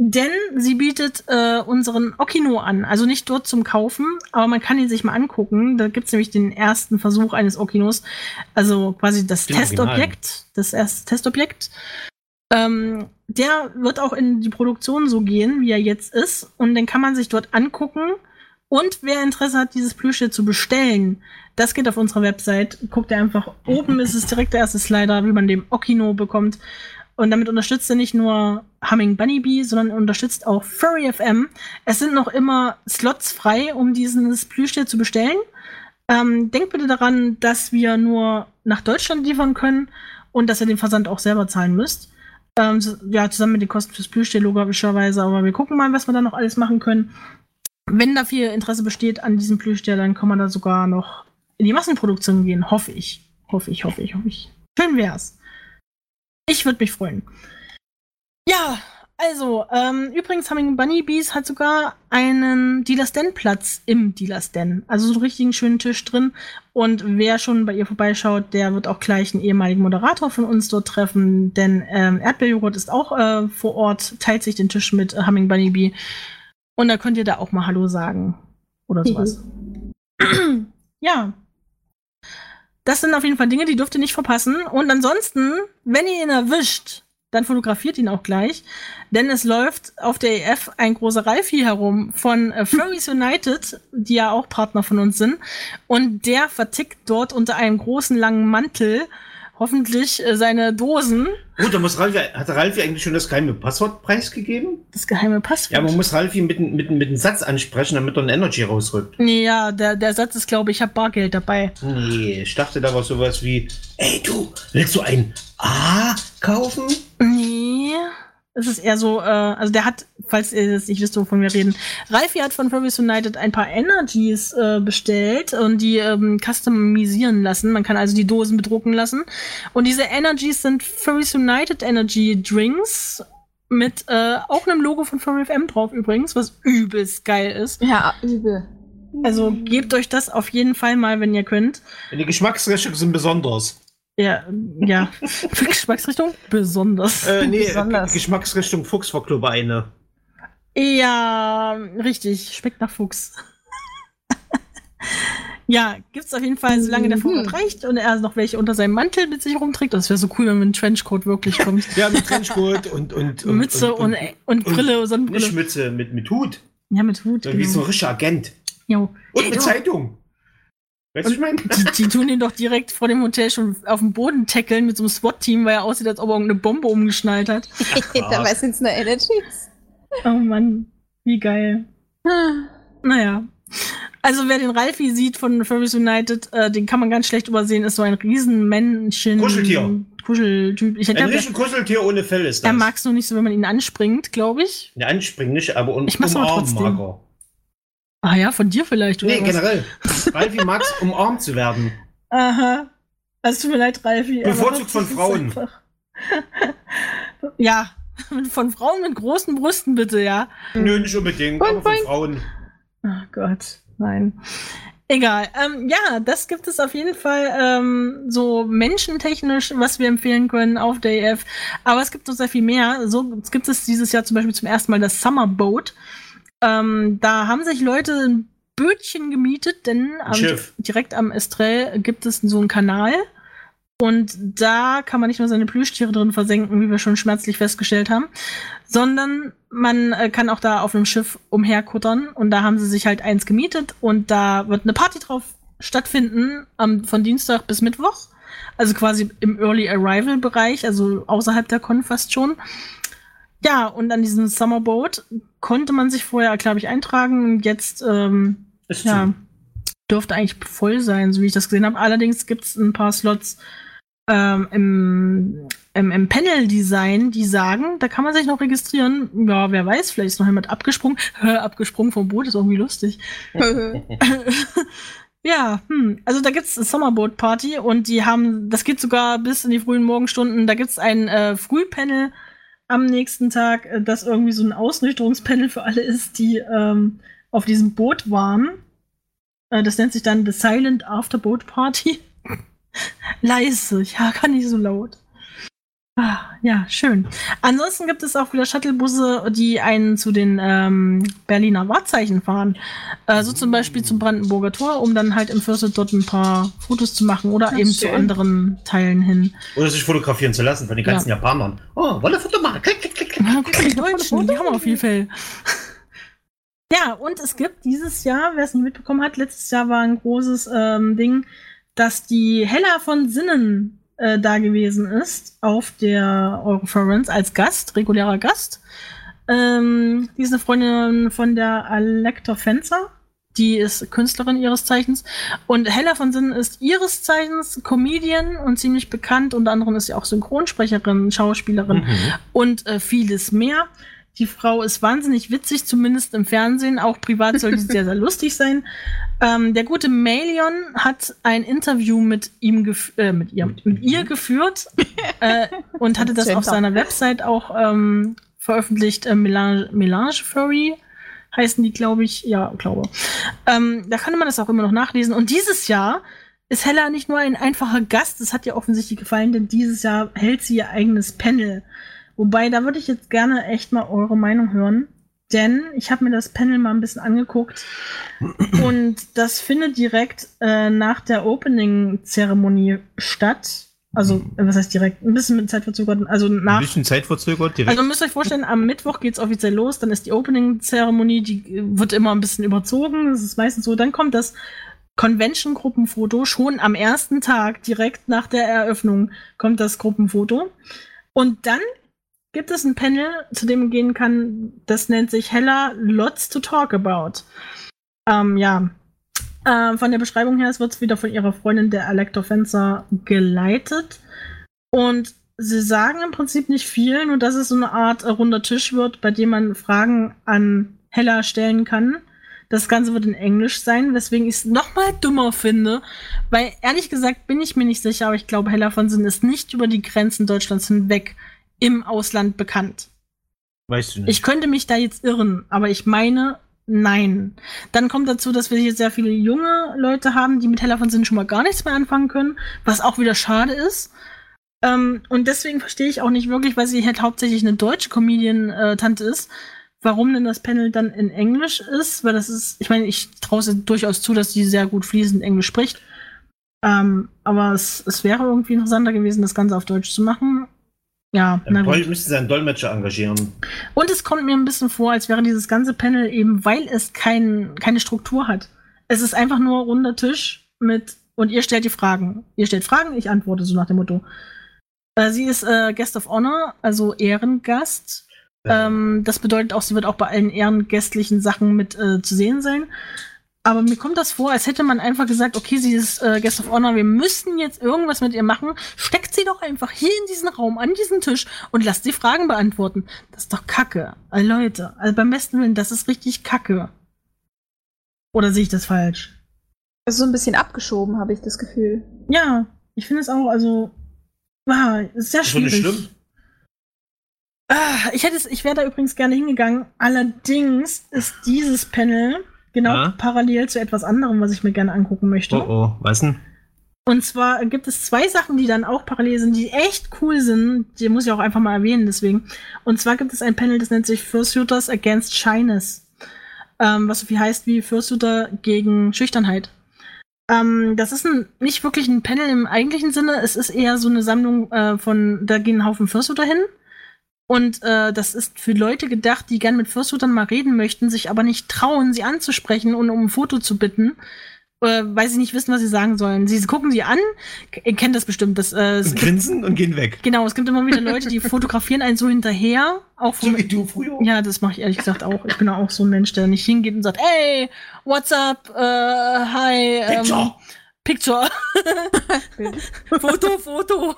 denn sie bietet äh, unseren Okino an. Also nicht dort zum Kaufen, aber man kann ihn sich mal angucken. Da gibt's nämlich den ersten Versuch eines Okinos, also quasi das Den Testobjekt, das erste Testobjekt. Ähm, der wird auch in die Produktion so gehen, wie er jetzt ist. Und den kann man sich dort angucken. Und wer Interesse hat, dieses Plüschtier zu bestellen, das geht auf unserer Website. Guckt ihr einfach, oben ist es direkt der erste Slider, wie man den Okino bekommt. Und damit unterstützt er nicht nur Humming Bunny Bee, sondern unterstützt auch Furry FM. Es sind noch immer Slots frei, um dieses Plüschtier zu bestellen. Ähm, denkt bitte daran, dass wir nur nach Deutschland liefern können und dass ihr den Versand auch selber zahlen müsst. Ähm, ja, zusammen mit den Kosten fürs Plüschtier logischerweise, aber wir gucken mal, was wir da noch alles machen können. Wenn da viel Interesse besteht an diesem Plüschtier, dann kann man da sogar noch in die Massenproduktion gehen, hoffe ich. Hoffe ich, hoffe ich, hoffe ich. Schön wär's. Ich würde mich freuen. Ja, also, ähm, übrigens, Humming Bunny Bees hat sogar einen Dealer Stand Platz im Dealer Stand. Also so einen richtigen schönen Tisch drin. Und wer schon bei ihr vorbeischaut, der wird auch gleich einen ehemaligen Moderator von uns dort treffen. Denn ähm, Erdbeerjoghurt ist auch äh, vor Ort, teilt sich den Tisch mit äh, Humming Bunny Bee. Und da könnt ihr da auch mal Hallo sagen. Oder sowas. (clears throat) ja. Das sind auf jeden Fall Dinge, die dürft ihr nicht verpassen. Und ansonsten, wenn ihr ihn erwischt, dann fotografiert ihn auch gleich. Denn es läuft auf der EF ein großer Ralfi herum von äh, (laughs) Furries United, die ja auch Partner von uns sind. Und der vertickt dort unter einem großen langen Mantel hoffentlich äh, seine Dosen. Gut, da muss Ralfi, hat Ralfi eigentlich schon das geheime Passwort preisgegeben? Das geheime Passwort. Ja, man muss Ralfi mit, mit, mit einem Satz ansprechen, damit er ein Energy rausrückt. Nee, ja, der, der Satz ist, glaube ich, ich habe Bargeld dabei. Nee, ich dachte, da war sowas wie, ey du, willst du ein A kaufen? Nee. Es ist eher so, äh, also der hat, falls ihr jetzt nicht wisst, wovon wir reden, Ralfi hat von Furries United ein paar Energies äh, bestellt und die ähm, customisieren lassen. Man kann also die Dosen bedrucken lassen. Und diese Energies sind Furries United Energy Drinks mit äh, auch einem Logo von Furry FM drauf übrigens, was übelst geil ist. Ja, übel. Also gebt euch das auf jeden Fall mal, wenn ihr könnt. Die Geschmacksrichtungen sind besonders. Ja, ja. (laughs) Geschmacksrichtung besonders. Äh, nee, Besonders. Geschmacksrichtung Fuchsverklubeine. Ja, richtig. Schmeckt nach Fuchs. (laughs) ja, gibt's auf jeden Fall, solange der Vorrat Mhm. reicht und er noch welche unter seinem Mantel mit sich rumträgt. Das wäre so cool, wenn ein Trenchcoat wirklich (laughs) kommt. Ja, mit Trenchcoat und, und, und Mütze und, und, Brille, Nicht Sonnenbrille. Mütze, mit, mit Hut. Ja, mit Hut. Wie so ein Genau. richtiger Agent. Jo. Und mit Zeitung. Weißt du, was ich meine? Die, die tun ihn doch direkt vor dem Hotel schon auf den Boden tackeln mit so einem SWAT-Team, weil er aussieht, als ob er irgendeine Bombe umgeschnallt hat. Dabei sind es nur Energies. Oh Mann, wie geil. Naja. Also wer den Ralfi sieht von Furries United, äh, den kann man ganz schlecht übersehen, ist so ein Riesenmännchen. Kuscheltier. Kuscheltyp. Ich Ein richtig Kuscheltier ohne Fell ist das. er mag es nur nicht so, wenn man ihn anspringt, glaube ich. Ja, anspringen nicht, aber un Ich umarmen mag er. Ah ja, von dir vielleicht, oder Nee, was? generell. (laughs) Ralfi mag es, umarmt zu werden. Aha. Also tut mir leid, Ralfi. Bevorzugt von Frauen. (laughs) ja, (laughs) von Frauen mit großen Brüsten bitte, ja. Nö, nicht unbedingt, Boing, aber von boing. Frauen. Ach Gott, nein. Egal. Ähm, ja, das gibt es auf jeden Fall ähm, so menschentechnisch, was wir empfehlen können auf der EF. Aber es gibt noch sehr viel mehr. So es gibt es dieses Jahr zum Beispiel zum ersten Mal das Summer Boat. Ähm, da haben sich Leute ein Bötchen gemietet, denn am, direkt am Estrell gibt es so einen Kanal. Und da kann man nicht nur seine Plüschtiere drin versenken, wie wir schon schmerzlich festgestellt haben, sondern man äh, kann auch da auf einem Schiff umherkuttern. Und da haben sie sich halt eins gemietet und da wird eine Party drauf stattfinden, am, von Dienstag bis Mittwoch. Also quasi im Early Arrival Bereich, also außerhalb der Con fast schon. Ja, und an diesem Summerboat konnte man sich vorher, glaube ich, eintragen. Und jetzt ähm, ja, dürfte eigentlich voll sein, so wie ich das gesehen habe. Allerdings gibt es ein paar Slots ähm, im, im, im Panel-Design, die sagen, da kann man sich noch registrieren. Ja, wer weiß, vielleicht ist noch jemand abgesprungen. (laughs) abgesprungen vom Boot, ist irgendwie lustig. (laughs) ja, hm. also da gibt's eine Summerboat-Party und die haben, das geht sogar bis in die frühen Morgenstunden. Da gibt's ein äh, Frühpanel am nächsten Tag, äh, das irgendwie so ein Ausnüchterungspanel für alle ist, die ähm, auf diesem Boot waren. Äh, das nennt sich dann The Silent Afterboat Party. Leise, ja, (laughs) gar nicht so laut. Ah, ja, schön. Ansonsten gibt es auch wieder Shuttlebusse, die einen zu den ähm, Berliner Wahrzeichen fahren. Äh, so zum Beispiel zum Brandenburger Tor, um dann halt im Viertel dort ein paar Fotos zu machen oder Ach, eben zu anderen Teilen hin. Oder sich fotografieren zu lassen von den ganzen Japanern. Oh, wollen wir Foto machen? Klick, klick, klick, klick. Ja, guck, die Deutschen, die haben auch viel Fell. Ja, und es gibt dieses Jahr, wer es nicht mitbekommen hat, letztes Jahr war ein großes ähm, Ding, dass die Hella von Sinnen äh, da gewesen ist auf der Euroference als Gast, regulärer Gast. Ähm, die ist eine Freundin von der Alector Fencer. Die ist Künstlerin ihres Zeichens. Und Hella von Sinnen ist ihres Zeichens Comedian und ziemlich bekannt. Unter anderem ist sie auch Synchronsprecherin, Schauspielerin Mhm. und äh, vieles mehr. Die Frau ist wahnsinnig witzig, zumindest im Fernsehen. Auch privat soll sie sehr, sehr (laughs) lustig sein. Ähm, der gute Melion hat ein Interview mit ihm äh, mit ihr, mit ihr geführt äh, und hatte das auf seiner Website auch ähm, veröffentlicht. Äh, Melange, Melange Furry heißen die, glaube ich. Ja, glaube. Ähm, da kann man das auch immer noch nachlesen. Und dieses Jahr ist Hella nicht nur ein einfacher Gast, das hat ihr offensichtlich gefallen, denn dieses Jahr hält sie ihr eigenes Panel. Wobei, da würde ich jetzt gerne echt mal eure Meinung hören. Denn ich habe mir das Panel mal ein bisschen angeguckt und das findet direkt äh, nach der Opening-Zeremonie statt. Also, äh, was heißt direkt? Ein bisschen mit Zeitverzögerten. Also Ein nach bisschen zeitverzögert direkt. also müsst ihr euch vorstellen, am Mittwoch geht's offiziell los, dann ist die Opening-Zeremonie, die äh, wird immer ein bisschen überzogen, das ist meistens so. Dann kommt das Convention-Gruppenfoto, schon am ersten Tag, direkt nach der Eröffnung, kommt das Gruppenfoto. Und dann gibt es ein Panel, zu dem man gehen kann, das nennt sich Hella Lots to Talk About. Ähm, ja. Ähm, von der Beschreibung her, es wird wieder von ihrer Freundin, der Alector Fencer, geleitet. Und sie sagen im Prinzip nicht viel, nur dass es so eine Art äh, runder Tisch wird, bei dem man Fragen an Hella stellen kann. Das Ganze wird in Englisch sein, weswegen ich es nochmal dummer finde, weil ehrlich gesagt bin ich mir nicht sicher, aber ich glaube, Hella von Sinn ist nicht über die Grenzen Deutschlands hinweg im Ausland bekannt. Weißt du nicht. Ich könnte mich da jetzt irren, aber ich meine, nein. Dann kommt dazu, dass wir hier sehr viele junge Leute haben, die mit Hella von Sinn schon mal gar nichts mehr anfangen können, was auch wieder schade ist. Ähm, und deswegen verstehe ich auch nicht wirklich, weil sie halt hauptsächlich eine deutsche Comedian-Tante ist, warum denn das Panel dann in Englisch ist, weil das ist, ich meine, ich traue es durchaus zu, dass sie sehr gut fließend Englisch spricht. Ähm, aber es, es wäre irgendwie interessanter gewesen, das Ganze auf Deutsch zu machen. Ja, na Dann gut. bräuchte- müsste sie einen Dolmetscher engagieren. Und es kommt mir ein bisschen vor, als wäre dieses ganze Panel eben, weil es kein, keine Struktur hat. Es ist einfach nur runder Tisch mit, und ihr stellt die Fragen. Ihr stellt Fragen, ich antworte, so nach dem Motto. Äh, sie ist äh, Guest of Honor, also Ehrengast. Ähm, das bedeutet auch, sie wird auch bei allen ehrengästlichen Sachen mit äh, zu sehen sein. Aber mir kommt das vor, als hätte man einfach gesagt, okay, sie ist äh, Guest of Honor, wir müssen jetzt irgendwas mit ihr machen. Steckt sie doch einfach hier in diesen Raum, an diesen Tisch und lasst sie Fragen beantworten. Das ist doch Kacke. Also Leute, also beim besten Willen, das ist richtig Kacke. Oder sehe ich das falsch? Das ist so ein bisschen abgeschoben, habe ich das Gefühl. Ja, ich finde es auch, also, ah, ist sehr Das ist doch nicht schwierig. schlimm. Ah, ich hätte es, ich wäre da übrigens gerne hingegangen. Allerdings ist dieses Panel genau Ja? parallel zu etwas anderem, was ich mir gerne angucken möchte. Oh oh, was denn? Und zwar gibt es zwei Sachen, die dann auch parallel sind, die echt cool sind. Die muss ich auch einfach mal erwähnen, deswegen. Und zwar gibt es ein Panel, das nennt sich Fursuiters Against Shyness. Ähm, was so viel heißt wie Fursuiter gegen Schüchternheit. Ähm, das ist ein, nicht wirklich ein Panel im eigentlichen Sinne. Es ist eher so eine Sammlung äh, von, da gehen ein Haufen Fursuiter hin. Und äh, das ist für Leute gedacht, die gern mit Fursuitern mal reden möchten, sich aber nicht trauen, sie anzusprechen und um ein Foto zu bitten, äh, weil sie nicht wissen, was sie sagen sollen. Sie gucken sie an, ihr kennt das bestimmt. Das, äh, es Und gibt, grinsen und gehen weg. genau, es gibt immer wieder (laughs) Leute, die fotografieren einen so hinterher. Auch vom, So wie du früher. ja, das mache ich ehrlich gesagt auch. Ich bin auch so ein Mensch, der nicht hingeht und sagt, hey, what's up, äh, hi, ähm, Picture. Picture, (laughs) Foto, Foto.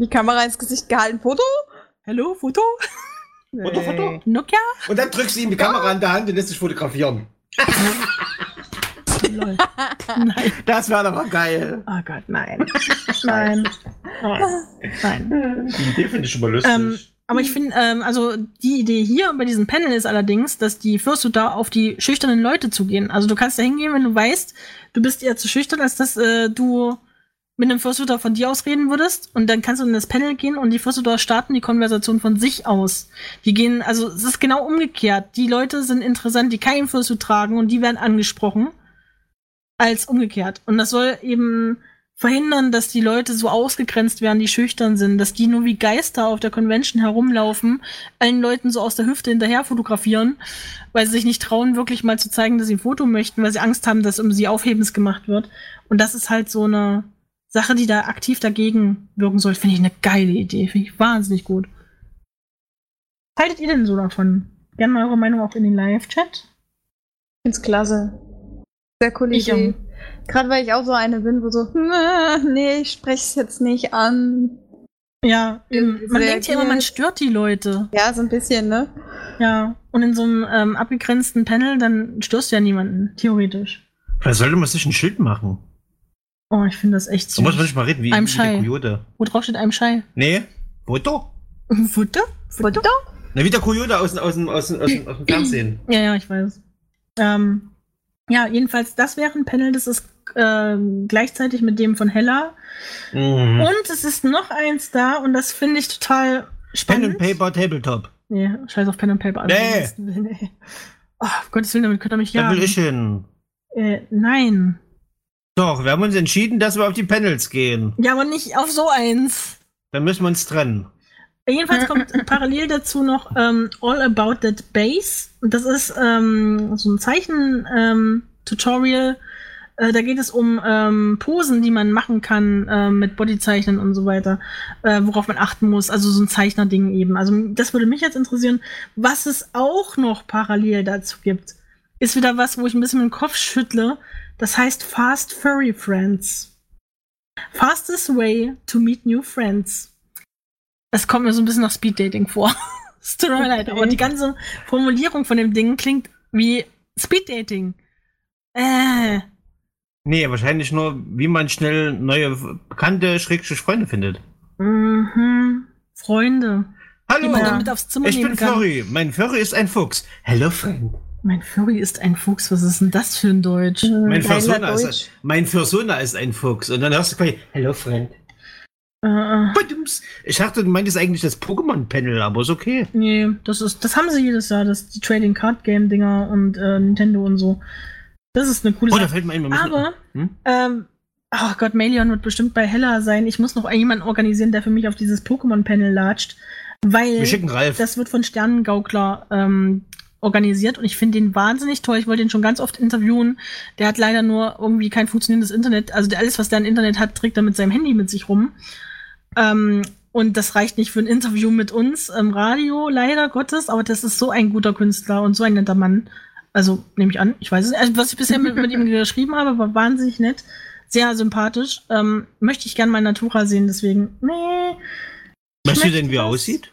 Die Kamera ins Gesicht gehalten. Foto? Hallo, Foto? Foto, Foto. Nokia? Und dann drückst du ihm die Kamera in der Hand und lässt dich fotografieren. (laughs) Lol. Nein. Das wäre aber geil. Oh Gott, nein. Nein. Oh, nein. Die Idee finde ich schon mal lustig. Ähm, aber ich finde, ähm, also die Idee hier bei diesem Panel ist allerdings, dass die Fursuiter auf die schüchternen Leute zugehen. Also du kannst da hingehen, wenn du weißt, du bist eher zu schüchtern, als dass äh, du mit einem Fursuiter von dir aus reden würdest. Und dann kannst du in das Panel gehen und die Fursuiter starten die Konversation von sich aus. Die gehen, also es ist genau umgekehrt. Die Leute sind interessant, die keinen Fursuit tragen und die werden angesprochen. Als umgekehrt. Und das soll eben verhindern, dass die Leute so ausgegrenzt werden, die schüchtern sind, dass die nur wie Geister auf der Convention herumlaufen, allen Leuten so aus der Hüfte hinterher fotografieren, weil sie sich nicht trauen, wirklich mal zu zeigen, dass sie ein Foto möchten, weil sie Angst haben, dass um sie Aufhebens gemacht wird. Und das ist halt so eine Sache, die da aktiv dagegen wirken soll. Finde ich eine geile Idee. Finde ich wahnsinnig gut. Was haltet ihr denn so davon? Gerne mal eure Meinung auch in den Live-Chat. Find's klasse. Sehr coole Ich Idee. Gerade weil ich auch so eine bin, wo so, "Hm, nee, ich spreche es jetzt nicht an. Ja, man denkt ja immer, man stört die Leute. Ja, so ein bisschen, ne? Ja, und in so einem ähm, abgegrenzten Panel, dann störst du ja niemanden, theoretisch. Vielleicht sollte man sich ein Schild machen. Oh, ich finde das echt Da muss man süß. nicht mal reden, wie, Einem wie der Schei. Coyote. Wo drauf steht einem Schei. Nee, Foto? Futter? Foto? Na, wie der Coyote aus, dem- aus, aus, aus, dem- aus dem Fernsehen. (clears throat) Ja, ja, ich weiß. Ähm, ja, jedenfalls, das wäre ein Panel, das ist ähm, gleichzeitig mit dem von Hella. Mhm. Und es ist noch eins da und das finde ich total Pen spannend. and Paper Tabletop. Nee, scheiß auf Pen and Paper. Nee. (laughs) Oh, um Gottes Willen, damit könnte er mich Da will ich hin. Äh, nein. Doch, wir haben uns entschieden, dass wir auf die Panels gehen. Ja, aber nicht auf so eins. Dann müssen wir uns trennen. Jedenfalls kommt (laughs) parallel dazu noch ähm, All About That Base. Und Das ist ähm, so ein Zeichen-Tutorial. äh, da geht es um ähm, Posen, die man machen kann äh, mit Bodyzeichnen und so weiter, äh, worauf man achten muss. Also so ein Zeichnerding eben. Also das würde mich jetzt interessieren. Was es auch noch parallel dazu gibt, ist wieder was, wo ich ein bisschen mit dem Kopf schüttle. Das heißt Fast Furry Friends. Fastest way to meet new friends. Es kommt mir so ein bisschen nach Speeddating vor. (laughs) Es tut mir leid, aber die ganze Formulierung von dem Ding klingt wie Speeddating. Äh. Nee, wahrscheinlich nur, wie man schnell neue Bekannte, Schrägstrich Freunde findet. Mhm. Freunde. Hallo, ich bin kann. Flurry. Mein Furry ist ein Fuchs. Hello, Friend. Mein Furry ist ein Fuchs. Was ist denn das für ein Deutsch? Mein Geiler Persona, Deutsch. ist, mein Persona ist ein Fuchs. Und dann hörst du quasi, Hello, Friend. Äh, äh, Badums. Ich dachte, du meintest eigentlich das Pokémon-Panel, aber ist okay. nee, das ist, das haben sie jedes Jahr, das die Trading Card Game Dinger und äh, Nintendo und so. Das ist eine coole Oh, da Sache. fällt mir ein, Aber, Hm? ähm, oh Gott, Melion wird bestimmt bei Hella sein. Ich muss noch jemanden organisieren, der für mich auf dieses Pokémon-Panel latscht, weil Wir schicken Ralf. das wird von Sternengaukler ähm, organisiert und ich finde den wahnsinnig toll. Ich wollte ihn schon ganz oft interviewen. Der hat leider nur irgendwie kein funktionierendes Internet. Also der, alles, was der an Internet hat, trägt er mit seinem Handy mit sich rum. Ähm, und das reicht nicht für ein Interview mit uns im Radio, leider Gottes. Aber das ist so ein guter Künstler und so ein netter Mann. Also nehme ich an, ich weiß es. nicht. Also, was ich bisher mit, mit ihm geschrieben habe, war wahnsinnig nett, sehr sympathisch. Ähm, möchte ich gerne mal Natura sehen, deswegen. Nee. weißt du denn, wie er aussieht?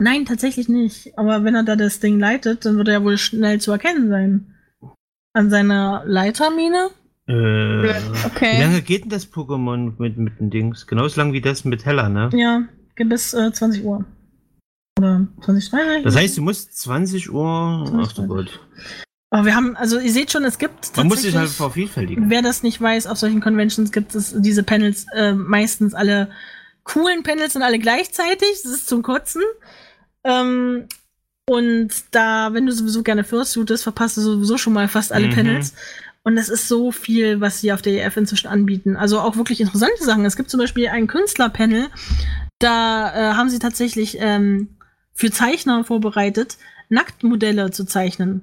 Nein, tatsächlich nicht. Aber wenn er da das Ding leitet, dann wird er ja wohl schnell zu erkennen sein. An seiner Leitermine? Äh, Wie Okay. lange geht denn das Pokémon mit, mit den Dings? Genauso lang wie das mit Hella, ne? Ja, geht bis äh, 20 Uhr. Oder 20, 30? Das heißt, du musst 20 Uhr. Ach du 20. Gott. Aber wir haben, also ihr seht schon, es gibt Man muss sich halt vervielfältigen. Wer das nicht weiß, auf solchen Conventions gibt es diese Panels äh, meistens alle coolen Panels und alle gleichzeitig. Das ist zum Kotzen. Ähm, und da, wenn du sowieso gerne Fursuitest, verpasst du sowieso schon mal fast alle Mhm. Panels. Und es ist so viel, was sie auf der EF inzwischen anbieten. Also auch wirklich interessante Sachen. Es gibt zum Beispiel ein Künstlerpanel, da äh, haben sie tatsächlich ähm, für Zeichner vorbereitet, Nacktmodelle zu zeichnen.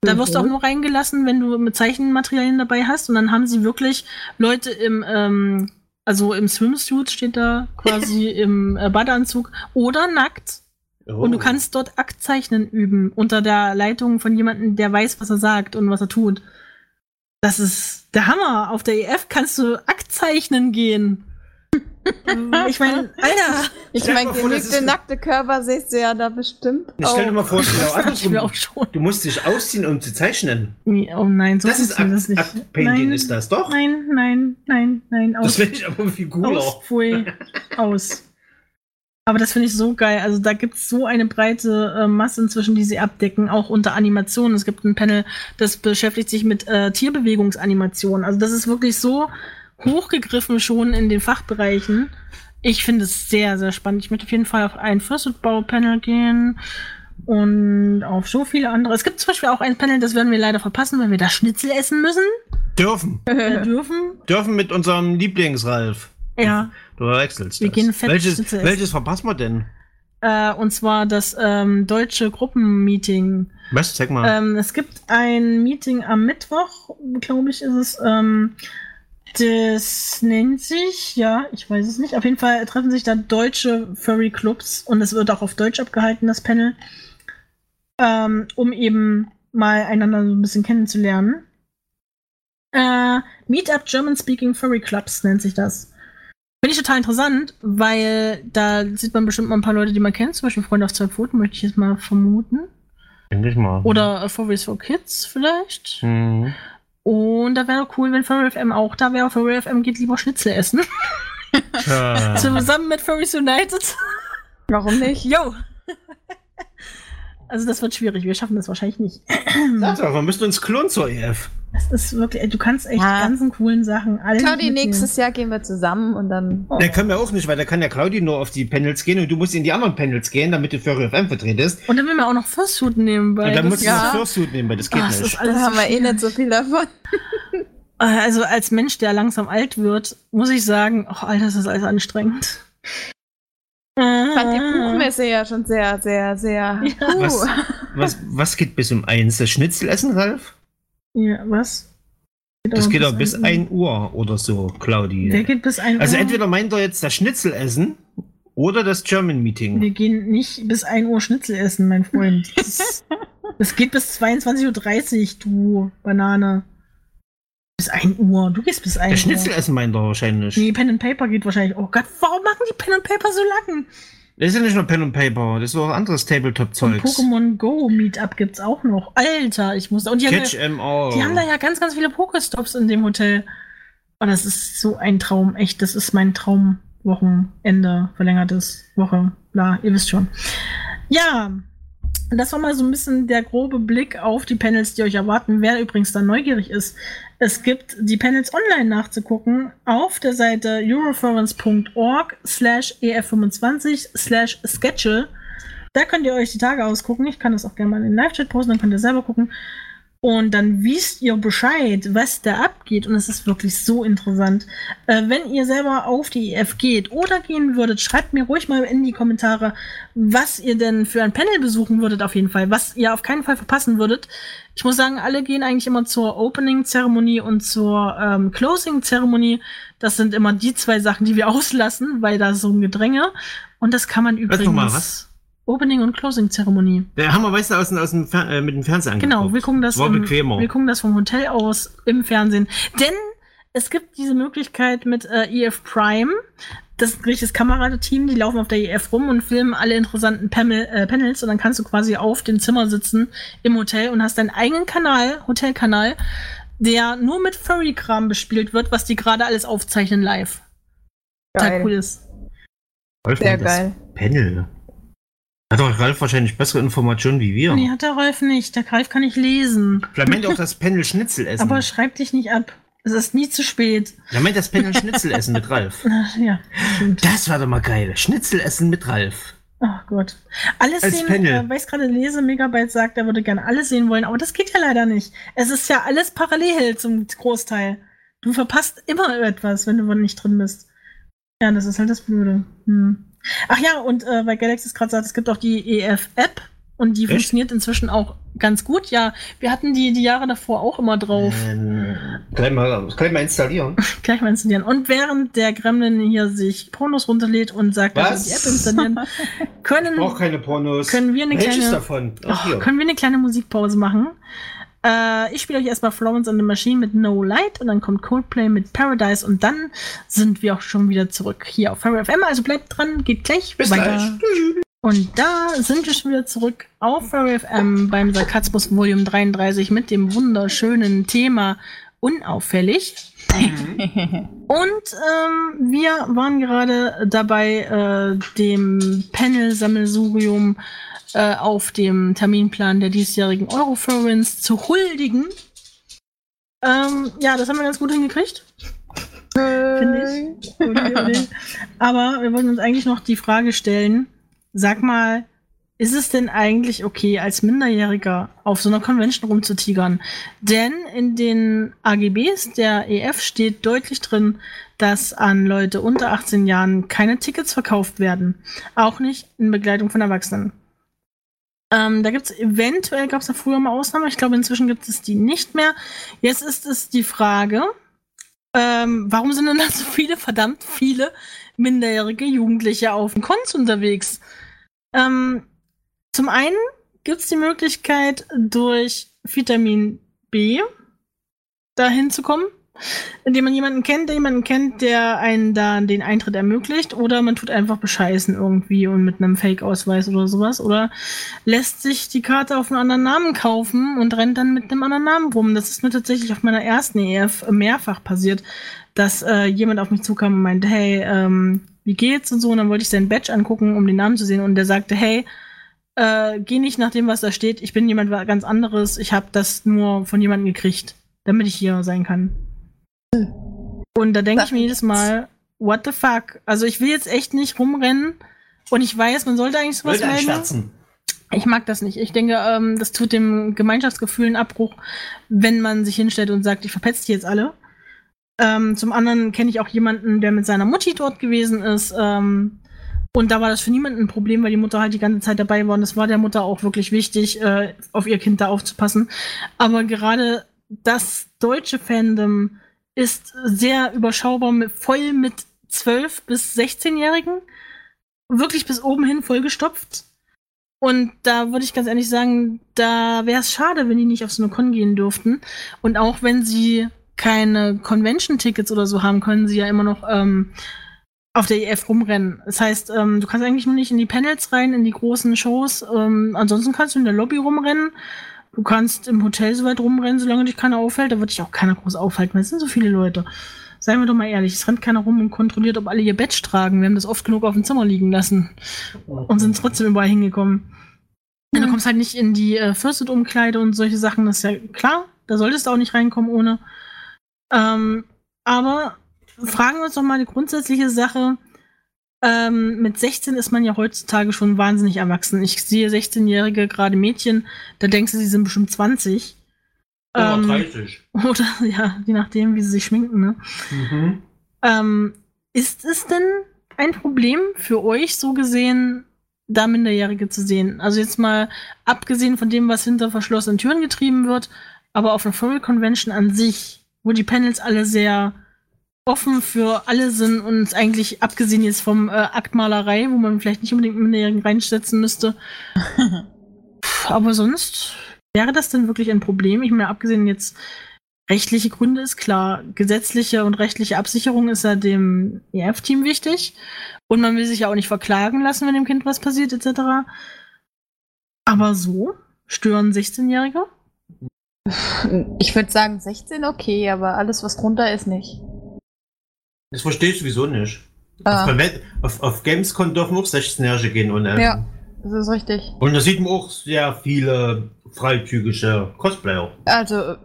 Da wirst du auch nur reingelassen, wenn du mit Zeichenmaterialien dabei hast. Und dann haben sie wirklich Leute im, ähm, also im Swimsuit steht da quasi (laughs) im äh, Badeanzug oder nackt. Oh. Und du kannst dort Aktzeichnen üben unter der Leitung von jemandem, der weiß, was er sagt und was er tut. Das ist der Hammer. Auf der EF kannst du Aktzeichnen gehen. (laughs) ich meine, Alter, Ich meine, ein- nackte Körper siehst du ja da bestimmt. Ich stell dir mal vor, (laughs) genau andersrum. schon. Du musst dich ausziehen, um zu zeichnen. Nee, Oh nein, so Das ist funktioniert das Akt, nicht. Aktpainting, nein, ist das doch? Nein, nein, nein, nein. Aus. Das finde ich aber viel cooler. (laughs) Aus, pfui, aus. Aber das finde ich so geil. Also da gibt es so eine breite äh, Masse inzwischen, die sie abdecken, auch unter Animationen. Es gibt ein Panel, das beschäftigt sich mit äh, Tierbewegungsanimationen. Also das ist wirklich so hochgegriffen schon in den Fachbereichen. Ich finde es sehr, sehr spannend. Ich möchte auf jeden Fall auf ein Fursuit-Bau-Panel gehen und auf so viele andere. Es gibt zum Beispiel auch ein Panel, das werden wir leider verpassen, weil wir da Schnitzel essen müssen. Dürfen. Äh, dürfen. Dürfen mit unserem Lieblingsralf. Ja. Du wechselst. Wir das. gehen fett welches, Schnitzel essen. welches verpassen wir denn? Äh, und zwar das ähm, deutsche Gruppenmeeting. Was? Zeig mal. Ähm, es gibt ein Meeting am Mittwoch, glaube ich, ist es. Ähm, das nennt sich, ja, ich weiß es nicht. Auf jeden Fall treffen sich da deutsche Furry Clubs und es wird auch auf Deutsch abgehalten, das Panel, ähm, um eben mal einander so ein bisschen kennenzulernen. Äh, Meetup German Speaking Furry Clubs nennt sich das. Finde ich total interessant, weil da sieht man bestimmt mal ein paar Leute, die man kennt, zum Beispiel Freunde auf zwei Pfoten, möchte ich jetzt mal vermuten. Denke ich mal. Oder äh, Furries for Kids vielleicht. Mhm. Und da wäre cool, wenn Furry FM auch da wäre. Furry FM geht lieber Schnitzel essen. Tja. (laughs) Zusammen mit Furries United. Warum nicht? Yo! (laughs) Also das wird schwierig. Wir schaffen das wahrscheinlich nicht. Sag doch, wir müssen uns klonen zur EF. Das ist wirklich, du kannst echt Ja. die ganzen coolen Sachen alle Claudi, mitnehmen. nächstes Jahr gehen wir zusammen und dann. Oh. Der kann wir auch nicht, weil da kann ja Claudi nur auf die Panels gehen und du musst in die anderen Panels gehen, damit du für FM vertretest. Und dann will man auch noch Fursuit nehmen. Weil Und dann das musst du ja- das Fursuit nehmen, weil das geht Ah, es nicht. ist alles Da haben wir eh nicht so viel davon. (laughs) Also als Mensch, der langsam alt wird, muss ich sagen, ach Alter, das ist alles anstrengend. Ich fand die Buchmesse ja schon sehr, sehr, sehr. Ja. Uh. Was, was, was geht bis um eins? Das Schnitzelessen, Ralf? Ja, was? Das aber geht auch bis ein- 1 Uhr oder so, Der Claudi. geht bis ein Also Uhr. entweder meint er jetzt das Schnitzelessen oder das German Meeting. Wir gehen nicht bis 1 Uhr Schnitzel essen, mein Freund. (laughs) Das, das geht bis 22.30 Uhr, du Banane. Bis 1 Uhr. Du gehst bis 1 Das Uhr. Schnitzelessen meint er wahrscheinlich. Nee, Pen and Paper geht wahrscheinlich. Oh Gott, warum machen die Pen and Paper so lang? Das ist ja nicht nur Pen und Paper, das ist auch anderes Tabletop-Zeugs. Pokémon Go Meetup gibt's auch noch. Alter, ich muss. Und die haben, Catch ja, em all. die haben da ja ganz, ganz viele Pokestops in dem Hotel. Und das ist so ein Traum. Echt, das ist mein Traumwochenende, verlängertes Woche. Bla, ihr wisst schon. Ja, das war mal so ein bisschen der grobe Blick auf die Panels, die euch erwarten. Wer übrigens da neugierig ist, es gibt die Panels online nachzugucken auf der Seite euroforums.org slash ef25 slash schedule. Da könnt ihr euch die Tage ausgucken. Ich kann das auch gerne mal in den Live-Chat posten, dann könnt ihr selber gucken. Und dann wisst ihr Bescheid, was da abgeht. Und es ist wirklich so interessant. Äh, wenn ihr selber auf die EF geht oder gehen würdet, schreibt mir ruhig mal in die Kommentare, was ihr denn für ein Panel besuchen würdet auf jeden Fall. Was ihr auf keinen Fall verpassen würdet. Ich muss sagen, alle gehen eigentlich immer zur Opening-Zeremonie und zur ähm, Closing-Zeremonie. Das sind immer die zwei Sachen, die wir (laughs) auslassen, weil da so ein Gedränge. Und das kann man übrigens. mal, was? Opening- und Closing-Zeremonie. Der haben wir, weißt du, aus, dem- aus dem Fer äh, mit dem Fernseher Genau, angeguckt. wir gucken das, War im, bequemer. wir gucken das vom Hotel aus im Fernsehen. Denn es gibt diese Möglichkeit mit äh, EF Prime. Das ist ein richtiges Kamerateam, die laufen auf der EF rum und filmen alle interessanten Panel, äh, Panels und dann kannst du quasi auf dem Zimmer sitzen im Hotel und hast deinen eigenen Kanal, Hotelkanal, der nur mit Furry-Kram bespielt wird, was die gerade alles aufzeichnen live. Total Geil. cool ist. Sehr geil. Panel. Hat doch Ralf wahrscheinlich bessere Informationen wie wir. Nee, hat der Ralf nicht. Der Ralf kann nicht lesen. Vielleicht meint er auch das (laughs) Panel Schnitzel essen. Aber schreib dich nicht ab. Es ist nie zu spät. Er meint das Panel Schnitzel essen mit Ralf. (laughs) Ach, ja, stimmt. Das war doch mal geil. Schnitzel essen mit Ralf. Ach Gott. Alles Als sehen, Panel. äh, weil ich gerade lese, Megabyte sagt, er würde gerne alles sehen wollen, aber das geht ja leider nicht. Es ist ja alles parallel zum Großteil. Du verpasst immer etwas, wenn du nicht drin bist. Ja, das ist halt das Blöde. Hm. Ach ja, und äh, weil Galaxy gerade sagt, es gibt auch die EF-App und die Echt? funktioniert inzwischen auch ganz gut. Ja, wir hatten die die Jahre davor auch immer drauf. Ähm, gleich, mal, gleich mal installieren. (laughs) Gleich mal installieren. Und während der Gremlin hier sich Pornos runterlädt und sagt, will Was? die App installieren, (laughs) können, Ich keine Pornos. können wir eine Welches kleine davon? Ach, Oh, können wir eine kleine Musikpause machen? Äh, ich spiele euch erstmal Florence and the Machine mit No Light und dann kommt Coldplay mit Paradise und dann sind wir auch schon wieder zurück hier auf Fire FM. Also bleibt dran, geht gleich Bis weiter. gleich. Und da sind wir schon wieder zurück auf Fire FM beim Sarkasmus Volume 33 mit dem wunderschönen Thema Unauffällig. (laughs) Und ähm, wir waren gerade dabei, äh, dem Panel-Sammelsurium äh, auf dem Terminplan der diesjährigen Eurofurence zu huldigen. Ähm, ja, das haben wir ganz gut hingekriegt. Finde ich. Okay. Aber wir wollten uns eigentlich noch die Frage stellen, sag mal, ist es denn eigentlich okay, als Minderjähriger auf so einer Convention rumzutigern? Denn in den AGBs der EF steht deutlich drin, dass an Leute unter 18 Jahren keine Tickets verkauft werden. Auch nicht in Begleitung von Erwachsenen. Ähm, da gibt es eventuell, gab es da früher mal Ausnahmen, ich glaube inzwischen gibt es die nicht mehr. Jetzt ist es die Frage, ähm, warum sind denn da so viele, verdammt viele minderjährige Jugendliche auf dem Konz unterwegs? Ähm, zum einen gibt es die Möglichkeit, durch Vitamin B dahin zu kommen, indem man jemanden kennt, der jemanden kennt, der einen da den Eintritt ermöglicht, oder man tut einfach bescheißen irgendwie und mit einem Fake-Ausweis oder sowas, oder lässt sich die Karte auf einen anderen Namen kaufen und rennt dann mit einem anderen Namen rum. Das ist mir tatsächlich auf meiner ersten EF mehrfach passiert, dass äh, jemand auf mich zukam und meinte, hey, ähm, wie geht's und so, und dann wollte ich seinen Badge angucken, um den Namen zu sehen, und der sagte, hey, äh, geh nicht nach dem, was da steht. Ich bin jemand ganz anderes. Ich habe das nur von jemandem gekriegt, damit ich hier sein kann. Und da denke ich mir jedes Mal, what the fuck? Also ich will jetzt echt nicht rumrennen und ich weiß, man sollte eigentlich sowas melden. Ich mag das nicht. Ich denke, ähm, das tut dem Gemeinschaftsgefühl einen Abbruch, wenn man sich hinstellt und sagt, ich verpetze die jetzt alle. Ähm, zum anderen kenne ich auch jemanden, der mit seiner Mutti dort gewesen ist. Ähm, und da war das für niemanden ein Problem, weil die Mutter halt die ganze Zeit dabei war. Und es war der Mutter auch wirklich wichtig, äh, auf ihr Kind da aufzupassen. Aber gerade das deutsche Fandom ist sehr überschaubar, mit, voll mit 12- bis 16-Jährigen. Wirklich bis oben hin vollgestopft. Und da würde ich ganz ehrlich sagen, da wäre es schade, wenn die nicht auf so eine Con gehen dürften. Und auch wenn sie keine Convention-Tickets oder so haben, können sie ja immer noch ähm, auf der EF rumrennen. Das heißt, ähm, du kannst eigentlich nur nicht in die Panels rein, in die großen Shows. Ähm, ansonsten kannst du in der Lobby rumrennen. Du kannst im Hotel so weit rumrennen, solange dich keiner auffällt. Da wird dich auch keiner groß aufhalten, weil es sind so viele Leute. Seien wir doch mal ehrlich, es rennt keiner rum und kontrolliert, ob alle ihr Badge tragen. Wir haben das oft genug auf dem Zimmer liegen lassen und sind trotzdem überall hingekommen. Und du kommst halt nicht in die äh, Fürstet-Umkleide und solche Sachen, das ist ja klar. Da solltest du auch nicht reinkommen ohne. Ähm, aber fragen wir uns doch mal die grundsätzliche Sache. Ähm, mit 16 ist man ja heutzutage schon wahnsinnig erwachsen. Ich sehe 16-jährige, gerade Mädchen, da denkst du, sie sind bestimmt 20. Oder Ähm, 30. (laughs) Oder ja, je nachdem, wie sie sich schminken, ne? Mhm. Ähm, ist es denn ein Problem für euch, so gesehen, da Minderjährige zu sehen? Also jetzt mal abgesehen von dem, was hinter verschlossenen Türen getrieben wird, aber auf einer Furry Convention an sich, wo die Panels alle sehr offen für alle sind und eigentlich abgesehen jetzt vom äh, Aktmalerei, wo man vielleicht nicht unbedingt Minderjährigen reinsetzen müsste. (laughs) Aber sonst wäre das denn wirklich ein Problem? Ich meine, abgesehen jetzt rechtliche Gründe ist klar. Gesetzliche und rechtliche Absicherung ist ja dem EF-Team wichtig. Und man will sich ja auch nicht verklagen lassen, wenn dem Kind was passiert, etc. Aber so stören 16-Jährige? Ich würde sagen 16 okay, aber alles was drunter ist nicht. Das verstehe ich sowieso nicht. Ah. Auf, auf, auf Gamescom dürfen auch 16-Jährige gehen und, ähm, Ja. Das ist richtig. und da sieht man auch sehr viele freizügige Cosplayer. Also,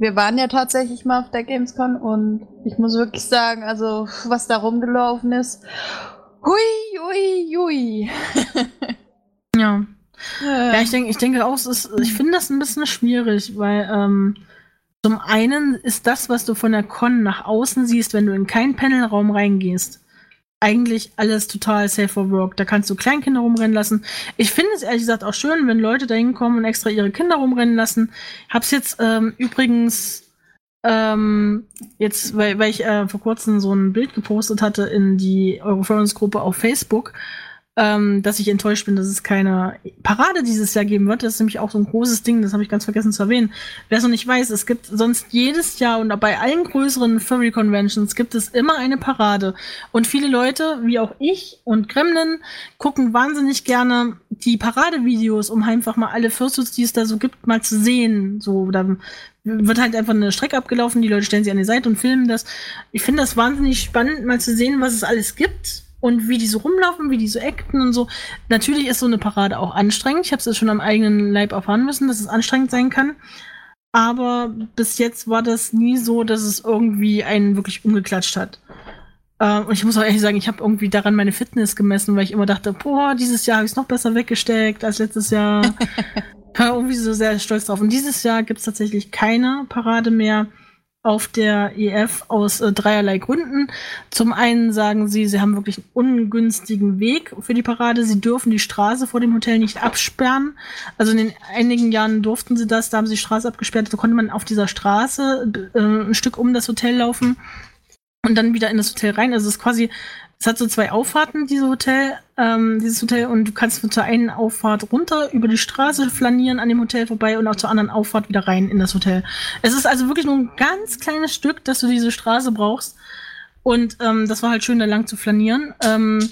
wir waren ja tatsächlich mal auf der Gamescom und ich muss wirklich sagen, also, was da rumgelaufen ist. Hui, hui, hui. Ja. (laughs) Ja, Ja, ich denke, ich denke auch, es ist, ich finde das ein bisschen schwierig, weil ähm, zum einen ist das, was du von der Con nach außen siehst, wenn du in keinen Panelraum reingehst, eigentlich alles total safe for work. Da kannst du Kleinkinder rumrennen lassen. Ich finde es ehrlich gesagt auch schön, wenn Leute da hinkommen und extra ihre Kinder rumrennen lassen. Hab's jetzt ähm, übrigens ähm, jetzt, weil, weil ich äh, vor kurzem so ein Bild gepostet hatte in die Eurofriends-Gruppe auf Facebook, ähm, dass ich enttäuscht bin, dass es keine Parade dieses Jahr geben wird. Das ist nämlich auch so ein großes Ding, das habe ich ganz vergessen zu erwähnen. Wer es noch nicht weiß, es gibt sonst jedes Jahr und bei allen größeren Furry Conventions gibt es immer eine Parade. Und viele Leute, wie auch ich und Gremlin, gucken wahnsinnig gerne die Paradevideos, um einfach mal alle Fursuits, die es da so gibt, mal zu sehen. So, da wird halt einfach eine Strecke abgelaufen, die Leute stellen sie an die Seite und filmen das. Ich finde das wahnsinnig spannend, mal zu sehen, was es alles gibt und wie die so rumlaufen, wie die so acten und so. Natürlich ist so eine Parade auch anstrengend. Ich habe es jetzt schon am eigenen Leib erfahren müssen, dass es anstrengend sein kann. Aber bis jetzt war das nie so, dass es irgendwie einen wirklich umgeklatscht hat. Ähm, und ich muss auch ehrlich sagen, ich habe irgendwie daran meine Fitness gemessen, weil ich immer dachte, boah, dieses Jahr habe ich es noch besser weggesteckt als letztes Jahr. (laughs) war irgendwie so sehr stolz drauf. Und dieses Jahr gibt es tatsächlich keine Parade mehr auf der EF aus äh, dreierlei Gründen. Zum einen sagen sie, sie haben wirklich einen ungünstigen Weg für die Parade. Sie dürfen die Straße vor dem Hotel nicht absperren. Also in den einigen Jahren durften sie das, da haben sie die Straße abgesperrt. Da konnte man auf dieser Straße äh, ein Stück um das Hotel laufen und dann wieder in das Hotel rein. Also es ist quasi, es hat so zwei Auffahrten, diese Hotel, ähm, dieses Hotel, und du kannst von zur einen Auffahrt runter über die Straße flanieren an dem Hotel vorbei und auch zur anderen Auffahrt wieder rein in das Hotel. Es ist also wirklich nur ein ganz kleines Stück, dass du diese Straße brauchst. Und ähm, das war halt schön, da lang zu flanieren. Ähm,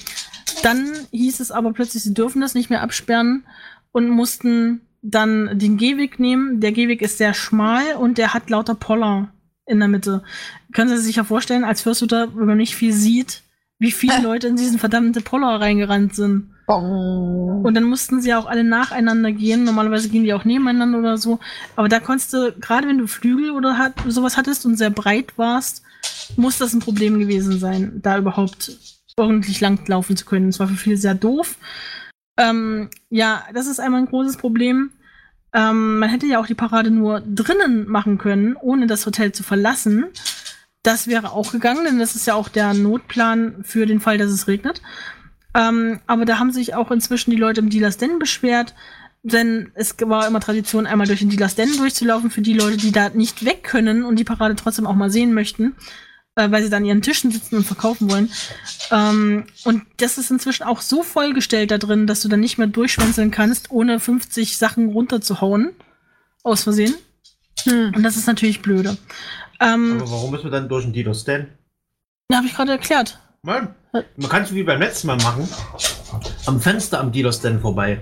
dann hieß es aber plötzlich, sie dürfen das nicht mehr absperren und mussten dann den Gehweg nehmen. Der Gehweg ist sehr schmal und der hat lauter Poller in der Mitte. Können Sie sich ja vorstellen, als Fürsthuter, wenn man nicht viel sieht, wie viele (laughs) Leute in diesen verdammten Poller reingerannt sind. Bong. Und dann mussten sie auch alle nacheinander gehen. Normalerweise gehen die auch nebeneinander oder so. Aber da konntest du, gerade wenn du Flügel oder hat, sowas hattest und sehr breit warst, muss das ein Problem gewesen sein, da überhaupt ordentlich lang laufen zu können. Es war für viele sehr doof. Ähm, ja, das ist einmal ein großes Problem. Ähm, man hätte ja auch die Parade nur drinnen machen können, ohne das Hotel zu verlassen. Das wäre auch gegangen, denn das ist ja auch der Notplan für den Fall, dass es regnet. Ähm, aber da haben sich auch inzwischen die Leute im Dealers Den beschwert, denn es war immer Tradition, einmal durch den Dealers Den durchzulaufen für die Leute, die da nicht weg können und die Parade trotzdem auch mal sehen möchten, äh, weil sie dann an ihren Tischen sitzen und verkaufen wollen. Ähm, und das ist inzwischen auch so vollgestellt da drin, dass du dann nicht mehr durchschwänzeln kannst, ohne 50 Sachen runterzuhauen. Aus Versehen. Hm. Und das ist natürlich blöde. Ähm, Aber warum müssen wir dann durch den Dealer Stand? ja, habe ich gerade erklärt. Mann, man kann es wie beim letzten Mal machen. Am Fenster am Dealer-Stand vorbei.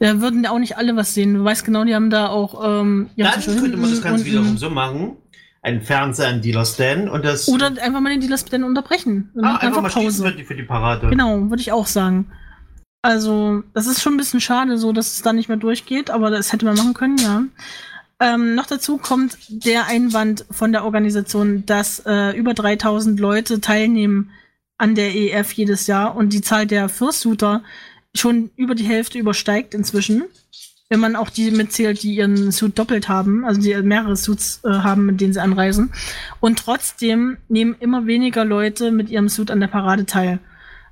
Da würden ja auch nicht alle was sehen. Du weißt genau, die haben da auch. Ähm, ja, Dann könnte man das Ganze wiederum so machen. Ein Fernseher, ein Dealer-Stand und das. Oder einfach mal den Dealer dann unterbrechen. Und ah, machen einfach mal Pause. für die, für die Parade. Genau, würde ich auch sagen. Also, das ist schon ein bisschen schade, so dass es da nicht mehr durchgeht, aber das hätte man machen können, ja. Ähm, noch dazu kommt der Einwand von der Organisation, dass äh, über 3000 Leute teilnehmen an der EF jedes Jahr und die Zahl der Fursuiter schon über die Hälfte übersteigt inzwischen. Wenn man auch die mitzählt, die ihren Suit doppelt haben, also die mehrere Suits äh, haben, mit denen sie anreisen. Und trotzdem nehmen immer weniger Leute mit ihrem Suit an der Parade teil.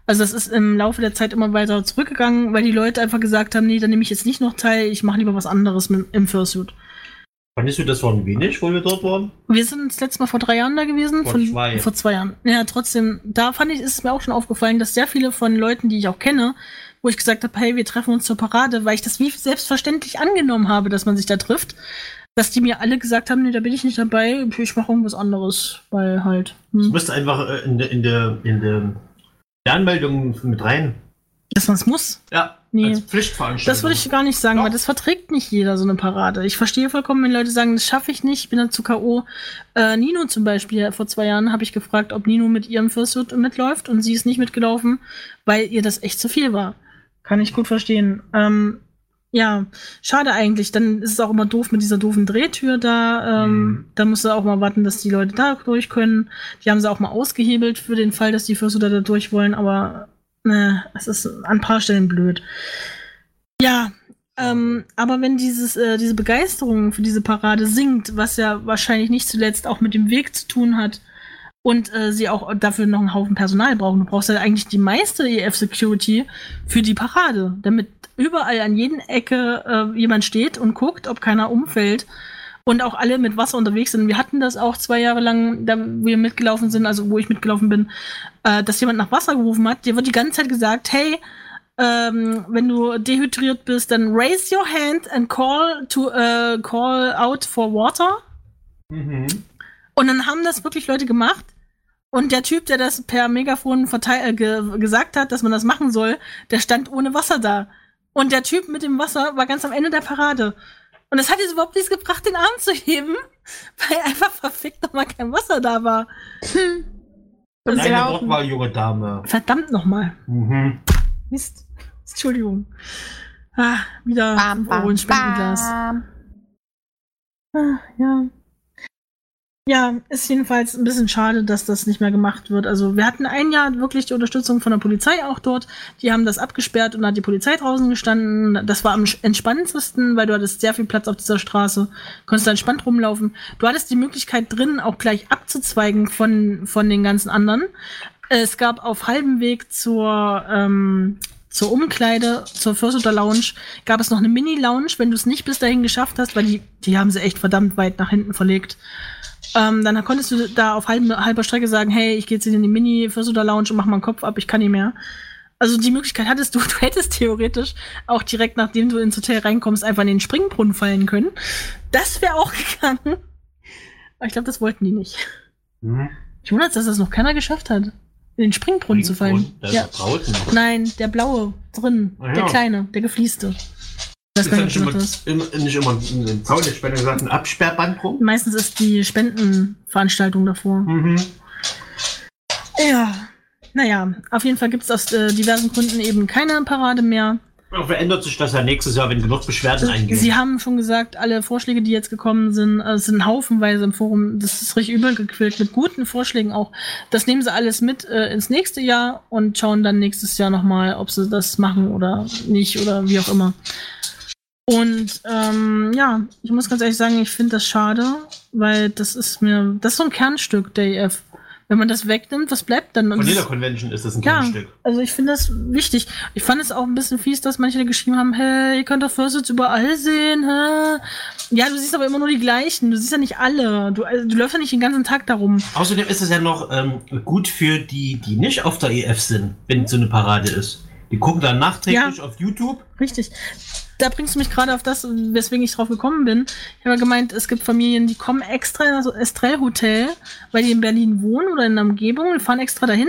Also das ist im Laufe der Zeit immer weiter zurückgegangen, weil die Leute einfach gesagt haben, nee, dann nehme ich jetzt nicht noch teil, ich mache lieber was anderes mit, im Fursuit. Fandest du das waren wenig, wo wir dort waren? Wir sind das letzte Mal vor drei Jahren da gewesen. Vor von, zwei. Vor zwei Jahren. Ja, trotzdem, da fand ich, ist es mir auch schon aufgefallen, dass sehr viele von Leuten, die ich auch kenne, wo ich gesagt habe, hey, wir treffen uns zur Parade, weil ich das wie selbstverständlich angenommen habe, dass man sich da trifft, dass die mir alle gesagt haben, nee, da bin ich nicht dabei, ich mache irgendwas anderes, weil halt. Du Hm, musst einfach äh, in der, in der, in der Anmeldung mit rein. dass man es muss. Ja, Nee. als Pflichtveranstaltung. Das würde ich gar nicht sagen, Doch. weil das verträgt nicht jeder so eine Parade. Ich verstehe vollkommen, wenn Leute sagen, das schaffe ich nicht, ich bin dann zu K.O. Äh, Nino zum Beispiel, vor zwei Jahren habe ich gefragt, ob Nino mit ihrem Fursuit mitläuft und sie ist nicht mitgelaufen, weil ihr das echt zu viel war. Kann ich gut verstehen. Ähm, ja, schade eigentlich. Dann ist es auch immer doof mit dieser doofen Drehtür da. Ähm, Mhm. Da musst du auch mal warten, dass die Leute da durch können. Die haben sie auch mal ausgehebelt für den Fall, dass die Fursuiter da durch wollen, aber ne, es ist an ein paar Stellen blöd. Ja, ähm, aber wenn dieses, äh, diese Begeisterung für diese Parade sinkt, was ja wahrscheinlich nicht zuletzt auch mit dem Weg zu tun hat und äh, sie auch dafür noch einen Haufen Personal brauchen. Du brauchst ja eigentlich die meiste EF-Security für die Parade, damit überall an jeden Ecke äh, jemand steht und guckt, ob keiner umfällt und auch alle mit Wasser unterwegs sind. Wir hatten das auch zwei Jahre lang, da wir mitgelaufen sind, also wo ich mitgelaufen bin, äh, dass jemand nach Wasser gerufen hat. Dir wird die ganze Zeit gesagt, hey, ähm, wenn du dehydriert bist, dann raise your hand and call to äh, call out for water. Mhm. Und dann haben das wirklich Leute gemacht. Und der Typ, der das per Megafon verteil äh, ge gesagt hat, dass man das machen soll, der stand ohne Wasser da. Und der Typ mit dem Wasser war ganz am Ende der Parade. Und es hat jetzt überhaupt nichts gebracht, den Arm zu heben, weil einfach verfickt nochmal kein Wasser da war. Und Deine laufen. Wortwahl, junge Dame. Verdammt nochmal. Mhm. Mist. Entschuldigung. Ah, wieder Bam, 5 Euro bam, ins Spendenglas. bam. Ah, ja. Ja, ist jedenfalls ein bisschen schade, dass das nicht mehr gemacht wird. Also wir hatten ein Jahr wirklich die Unterstützung von der Polizei auch dort. Die haben das abgesperrt und da hat die Polizei draußen gestanden. Das war am entspannendsten, weil du hattest sehr viel Platz auf dieser Straße, konntest da entspannt rumlaufen. Du hattest die Möglichkeit drin, auch gleich abzuzweigen von, von den ganzen anderen. Es gab auf halbem Weg zur, ähm, zur Umkleide, zur Fürsuter Lounge, gab es noch eine Mini-Lounge, wenn du es nicht bis dahin geschafft hast, weil die, die haben sie echt verdammt weit nach hinten verlegt. Ähm, dann konntest du da auf halb, halber Strecke sagen, hey, ich gehe jetzt in die Mini-Fürsuter Lounge und mach mal den Kopf ab, ich kann nicht mehr. Also die Möglichkeit hattest du, (laughs) du hättest theoretisch auch direkt nachdem du ins Hotel reinkommst, einfach in den Springbrunnen fallen können. Das wäre auch (laughs) gegangen. Aber ich glaube, das wollten die nicht. Mhm. Ich wundere, dass das noch keiner geschafft hat, in den Springbrunnen zu fallen. Ist Ja. Nein, der blaue drin. Ah, ja. Der kleine, der geflieste. Das Ist nicht immer, immer, nicht immer ein Zaun, der später gesagt, ein Absperrband rum. Meistens ist die Spendenveranstaltung davor. Mhm. Ja. Naja, auf jeden Fall gibt es aus äh, diversen Gründen eben keine Parade mehr. Aber verändert sich das ja nächstes Jahr, wenn genug Beschwerden eingehen. Sie haben schon gesagt, alle Vorschläge, die jetzt gekommen sind, äh, sind haufenweise im Forum. Das ist richtig übergequillt mit guten Vorschlägen auch. Das nehmen sie alles mit äh, ins nächste Jahr und schauen dann nächstes Jahr nochmal, ob sie das machen oder nicht oder wie auch immer. Und ähm, ja, ich muss ganz ehrlich sagen, ich finde das schade, weil das ist mir, das ist so ein Kernstück der EF. Wenn man das wegnimmt, was bleibt dann? Von jeder Convention ist das ein ja, kleines Stück. also ich finde das wichtig. Ich fand es auch ein bisschen fies, dass manche geschrieben haben, hey, ihr könnt doch Fursuits überall sehen, hä? Ja, du siehst aber immer nur die gleichen. Du siehst ja nicht alle. Du, also, du läufst ja nicht den ganzen Tag darum. Außerdem ist es ja noch ähm, gut für die, die nicht auf der EF sind, wenn so eine Parade ist. Die gucken dann nachträglich auf YouTube. Richtig. Da bringst du mich gerade auf das, weswegen ich drauf gekommen bin. Ich habe gemeint, es gibt Familien, die kommen extra in das Estrell Hotel, weil die in Berlin wohnen oder in der Umgebung und fahren extra dahin,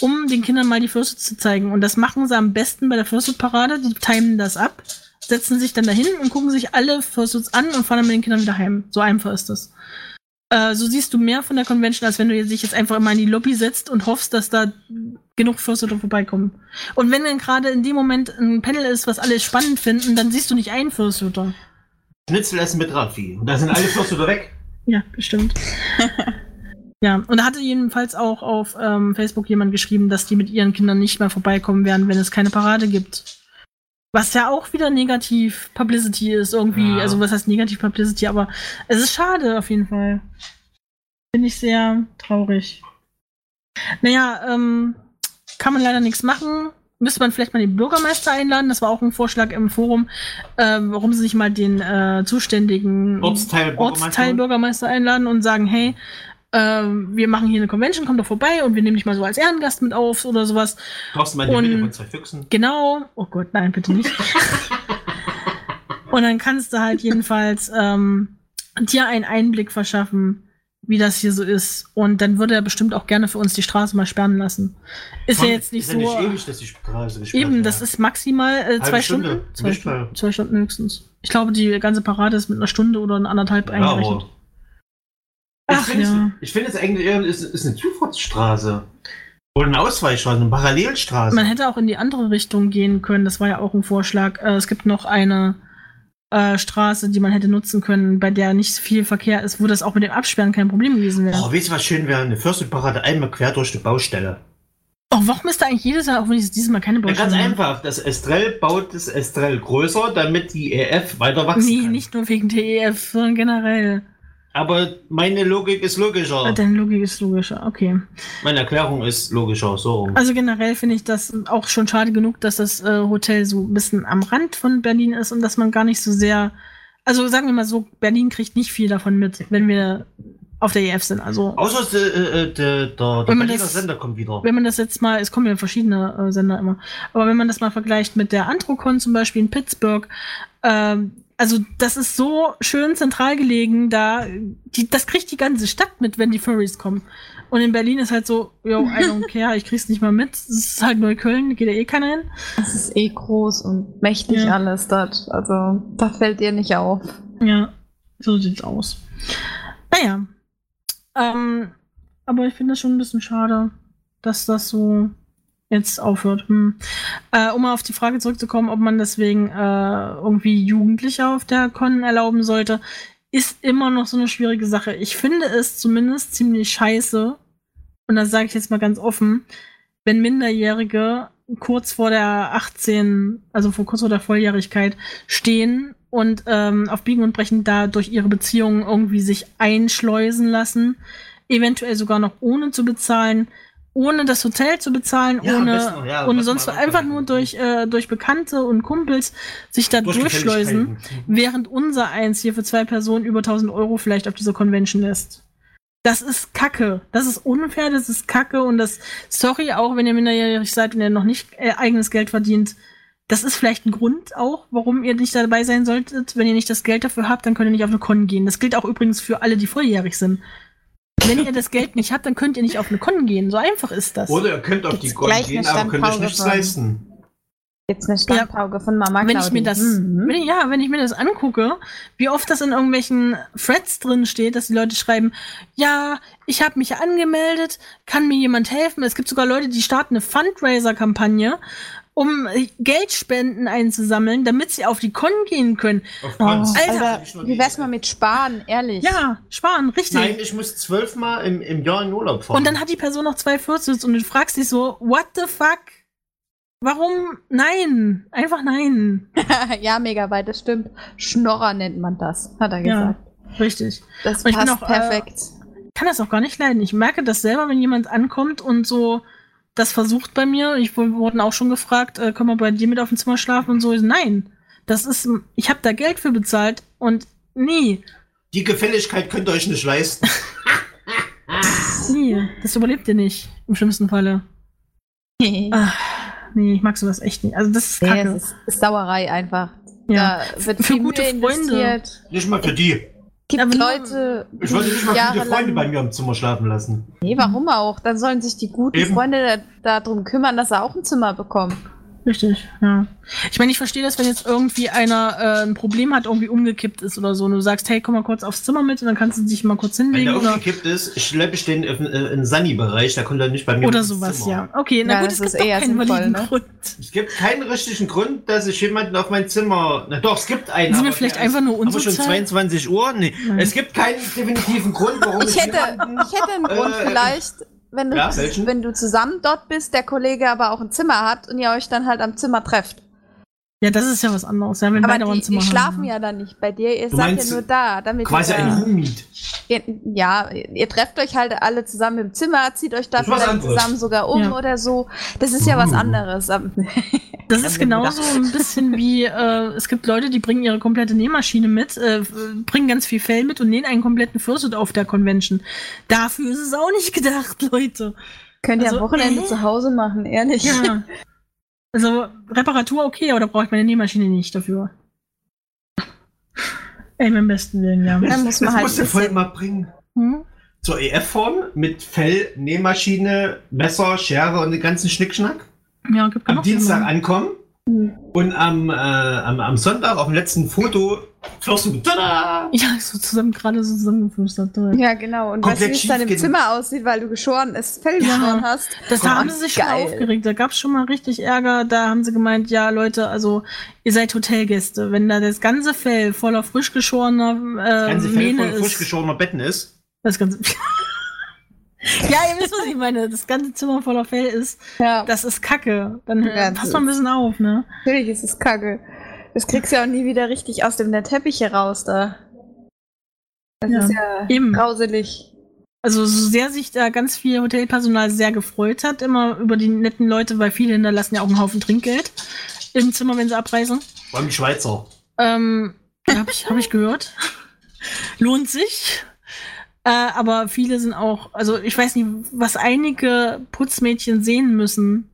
um den Kindern mal die Fürste zu zeigen. Und das machen sie am besten bei der Fürste-Parade. Die timen das ab, setzen sich dann dahin und gucken sich alle Fürstels an und fahren dann mit den Kindern wieder heim. So einfach ist das. Äh, so siehst du mehr von der Convention, als wenn du dich jetzt einfach immer in die Lobby setzt und hoffst, dass da genug Fürsteter vorbeikommen. Und wenn dann gerade in dem Moment ein Panel ist, was alle spannend finden, dann siehst du nicht einen Fürsteter. Schnitzel essen mit Radvieh. Und da sind alle Fürste weg. (laughs) Ja, bestimmt. ja, und da hatte jedenfalls auch auf ähm, Facebook jemand geschrieben, dass die mit ihren Kindern nicht mehr vorbeikommen werden, wenn es keine Parade gibt. Was ja auch wieder negativ Publicity ist irgendwie. Ja. Also was heißt negativ Publicity, aber es ist schade auf jeden Fall. Finde ich sehr traurig. Naja, ähm, kann man leider nichts machen. Müsste man vielleicht mal den Bürgermeister einladen. Das war auch ein Vorschlag im Forum, ähm, warum sie sich mal den äh, zuständigen Ortsteil Ortsteilbürgermeister einladen und sagen, hey, ähm, wir machen hier eine Convention, komm doch vorbei und wir nehmen dich mal so als Ehrengast mit auf oder sowas. Brauchst du mal die Mitte von zwei Füchsen? Genau. Oh Gott, nein, bitte nicht. (laughs) und dann kannst du halt jedenfalls ähm, dir einen Einblick verschaffen, wie das hier so ist. Und dann würde er bestimmt auch gerne für uns die Straße mal sperren lassen. Ist ja jetzt nicht ist ja so. nicht ewig, dass die Straße gesperrt Eben, das ist maximal äh, zwei Stunde. Stunden. Zwei, mal. zwei Stunden höchstens. Ich glaube, die ganze Parade ist mit einer Stunde oder einer anderthalb Ja, eingerechnet. ich Ach finde ja. es, ich find es eigentlich eher, ist, ist eine Zufahrtsstraße. Oder eine Ausweichstraße, eine Parallelstraße. Man hätte auch in die andere Richtung gehen können. Das war ja auch ein Vorschlag. Äh, es gibt noch eine äh, Straße, die man hätte nutzen können, bei der nicht viel Verkehr ist, wo das auch mit dem Absperren kein Problem gewesen wäre. Oh, weißt du, was schön wäre? Eine Fürstenparade einmal quer durch die Baustelle. Oh, warum ist da eigentlich jedes Jahr, auch wenn ich es dieses Mal keine Ja, Baustelle ganz habe? einfach. Das Estrell baut das Estrell größer, damit die EF weiter wachsen Nee, kann. nicht nur wegen TEF, sondern generell. Aber meine Logik ist logischer. Deine Logik ist logischer, okay. Meine Erklärung ist logischer. So. Also generell finde ich das auch schon schade genug, dass das äh, Hotel so ein bisschen am Rand von Berlin ist und dass man gar nicht so sehr. Also sagen wir mal so, Berlin kriegt nicht viel davon mit, wenn wir auf der EF sind. Also Außer der, äh, der, der, der Wenn man das- Sender kommt wieder. wenn man das jetzt mal, es kommen ja verschiedene äh, Sender immer, aber wenn man das mal vergleicht mit der Antrocon zum Beispiel in Pittsburgh, ähm, also das ist so schön zentral gelegen, da die, das kriegt die ganze Stadt mit, wenn die Furries kommen. Und in Berlin ist halt so, yo, I don't (laughs) care, ich krieg's nicht mal mit. Es ist halt Neukölln, geht ja eh keiner hin. Es ist eh groß und mächtig Ja. alles dort. Also, da fällt dir nicht auf. Ja, so sieht's aus. Naja. Ähm, aber ich finde das schon ein bisschen schade, dass das so jetzt aufhört. Hm. Äh, um mal auf die Frage zurückzukommen, ob man deswegen äh, irgendwie Jugendliche auf der Con erlauben sollte, ist immer noch so eine schwierige Sache. Ich finde es zumindest ziemlich scheiße, und das sage ich jetzt mal ganz offen, wenn Minderjährige kurz vor der 18, also vor kurz vor der Volljährigkeit stehen und ähm, auf Biegen und Brechen da durch ihre Beziehungen irgendwie sich einschleusen lassen, eventuell sogar noch ohne zu bezahlen, ohne das Hotel zu bezahlen, Ja, ohne, besten ja, ohne sonst einfach nur durch, äh, durch Bekannte und Kumpels sich da Durch durchschleusen, Gefälligkeiten. während unser eins hier für zwei Personen über 1000 Euro vielleicht auf dieser Convention lässt. Das ist Kacke. Das ist unfair, das ist Kacke und das, sorry, auch wenn ihr minderjährig seid und ihr noch nicht äh, eigenes Geld verdient, das ist vielleicht ein Grund auch, warum ihr nicht dabei sein solltet. Wenn ihr nicht das Geld dafür habt, dann könnt ihr nicht auf eine Con gehen. Das gilt auch übrigens für alle, die volljährig sind. Wenn ihr das Geld nicht habt, dann könnt ihr nicht auf eine Con gehen. So einfach ist das. Oder ihr könnt auf die Gibt's Golden gleich gehen, aber könnt euch nichts leisten. Jetzt eine Standpauke von Mama wenn ich mir das, Mhm. wenn ich, ja, wenn ich mir das angucke, wie oft das in irgendwelchen Threads drin steht, dass die Leute schreiben, ja, ich habe mich angemeldet, kann mir jemand helfen? Es gibt sogar Leute, die starten eine Fundraiser-Kampagne, um äh, Geldspenden einzusammeln, damit sie auf die Con gehen können. Auf Oh, Franz. Alter, Alter, wie wär's mal mit Sparen, ehrlich? Ja, sparen, richtig. Nein, ich muss zwölfmal im, im Jahr in Urlaub fahren. Und dann hat die Person noch zwei Fürstels und du fragst dich so, what the fuck? Warum? Nein, einfach nein. (laughs) ja, mega weit, das stimmt. Schnorrer nennt man das, hat er Ja. gesagt. Richtig. Das Und passt auch, äh, perfekt. kann das auch gar nicht leiden. Ich merke das selber, wenn jemand ankommt und so das versucht bei mir. Ich wir wurden auch schon gefragt, äh, können wir bei dir mit auf dem Zimmer schlafen und so. Nein, das ist, ich habe da Geld für bezahlt und nie, Die Gefälligkeit könnt ihr euch nicht leisten. (laughs) (laughs) nie, das überlebt ihr nicht im schlimmsten Falle. Ah, nee, ich mag sowas echt nicht. Also das ist nee, kacke. es ist, ist Sauerei einfach. Ja. Da wird Für viel gute Freunde. investiert. Nicht mal für die. Gibt Aber Leute, Ich wollte nicht mal viele Freunde bei mir im Zimmer schlafen lassen. Nee, warum auch? Dann sollen sich die guten Eben. Freunde da- darum kümmern, dass sie auch ein Zimmer bekommen. Richtig, ja. Ich meine, ich verstehe das, wenn jetzt irgendwie einer äh, ein Problem hat, irgendwie umgekippt ist oder so, und du sagst, hey, komm mal kurz aufs Zimmer mit und dann kannst du dich mal kurz Wenn hinlegen der oder, umgekippt ist, schleppe ich den in, den Sunny-Bereich, da kommt er nicht bei mir oder sowas, Zimmer. ja. Okay, na Ja, gut, das es gibt eher keinen sinnvoll, validen ne? Grund. Es gibt keinen richtigen Grund, dass ich jemanden auf mein Zimmer. Na doch, es gibt einen. Sind wir vielleicht einfach ist- nur Aber schon unsozial? 22 Uhr? Nee. Nein. Es gibt keinen definitiven Grund, warum Ich hätte, jemanden- ich hätte einen Grund Äh, vielleicht, wenn du, ja, wenn du zusammen dort bist, der Kollege aber auch ein Zimmer hat und ihr euch dann halt am Zimmer trefft. Ja, das ist ja was anderes, ja, wenn Aber ein die, Zimmer die haben. schlafen ja dann nicht bei dir, ihr Du seid ja nur da, damit quasi ihr, ein da- Roommeet. ihr, ja, ihr trefft euch halt alle zusammen im Zimmer, zieht euch da vielleicht anderes. zusammen sogar um Ja. oder so. Das ist ja was Uh. anderes. (laughs) Das ist genauso (laughs) ein bisschen wie, äh, es gibt Leute, die bringen ihre komplette Nähmaschine mit, äh, bringen ganz viel Fell mit und nähen einen kompletten Fursuit auf der Convention. Dafür ist es auch nicht gedacht, (laughs) Leute. Könnt ihr Also, am Wochenende äh. zu Hause machen, ehrlich. Ja. Also, Reparatur okay, aber da brauche ich meine Nähmaschine nicht dafür. Ey, beim besten Willen, ja. Dann muss man das halt musst du voll mal bringen. Hm? Zur EF-Form mit Fell, Nähmaschine, Messer, Schere und den ganzen Schnickschnack. Ja, gibt Am Dienstag ankommen Hm. und am, äh, am, am Sonntag auf dem letzten Foto wirst du. Tada! Ja, so zusammen, gerade so zusammengeflüstert. Ja, genau. Und Komplett weißt du, wie es dann im Zimmer aussieht, weil du geschorenes Fell Ja. geschoren hast? Das da haben sie sich schon geil. aufgeregt. Da gab es schon mal richtig Ärger. Da haben sie gemeint, ja, Leute, also ihr seid Hotelgäste. Wenn da das ganze Fell voller frisch geschorener äh, Ganze Fell Mähne voll frisch geschorener Betten ist. Das ganze. (laughs) (laughs) ja, ihr wisst, was ich meine. Das ganze Zimmer voller Fell ist. Ja, Das ist Kacke. Dann Ja, passt mal ein bisschen auf, ne? natürlich ist es kacke. Das kriegst du ja auch nie wieder richtig aus dem der Teppiche raus da. Das Ja, ist ja eben. grauselig. Also so sehr sich da ganz viel Hotelpersonal sehr gefreut hat, immer über die netten Leute, weil viele hinterlassen ja auch einen Haufen Trinkgeld im Zimmer, wenn sie abreisen. Vor allem die Schweizer. Ähm, habe ich, hab ich gehört. Lohnt sich. Äh, aber viele sind auch, also ich weiß nicht, was einige Putzmädchen sehen müssen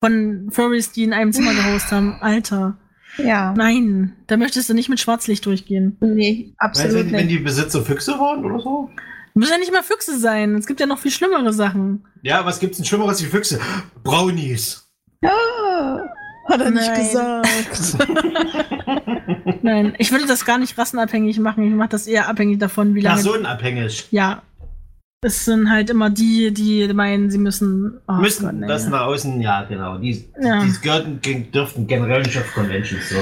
von Furries, die in einem Zimmer (laughs) gehaust haben. Alter, Ja. nein, da möchtest du nicht mit Schwarzlicht durchgehen. Nee, absolut wenn, wenn nicht. die Besitzer Füchse waren oder so? Muss ja nicht mal Füchse sein. Es gibt ja noch viel schlimmere Sachen. Ja, was gibt's denn Schlimmeres wie Füchse? Brownies. Ah, hat er nicht Nein. gesagt. (laughs) Nein, ich würde das gar nicht rassenabhängig machen. Ich mache das eher abhängig davon, wie lange. Personenabhängig. Ja. Es sind halt immer die, die meinen, sie müssen. oh Müssen Gott, nee. das nach außen, ja, genau. Die, Ja. die gehörten, ge- dürften generell nicht auf Conventions so.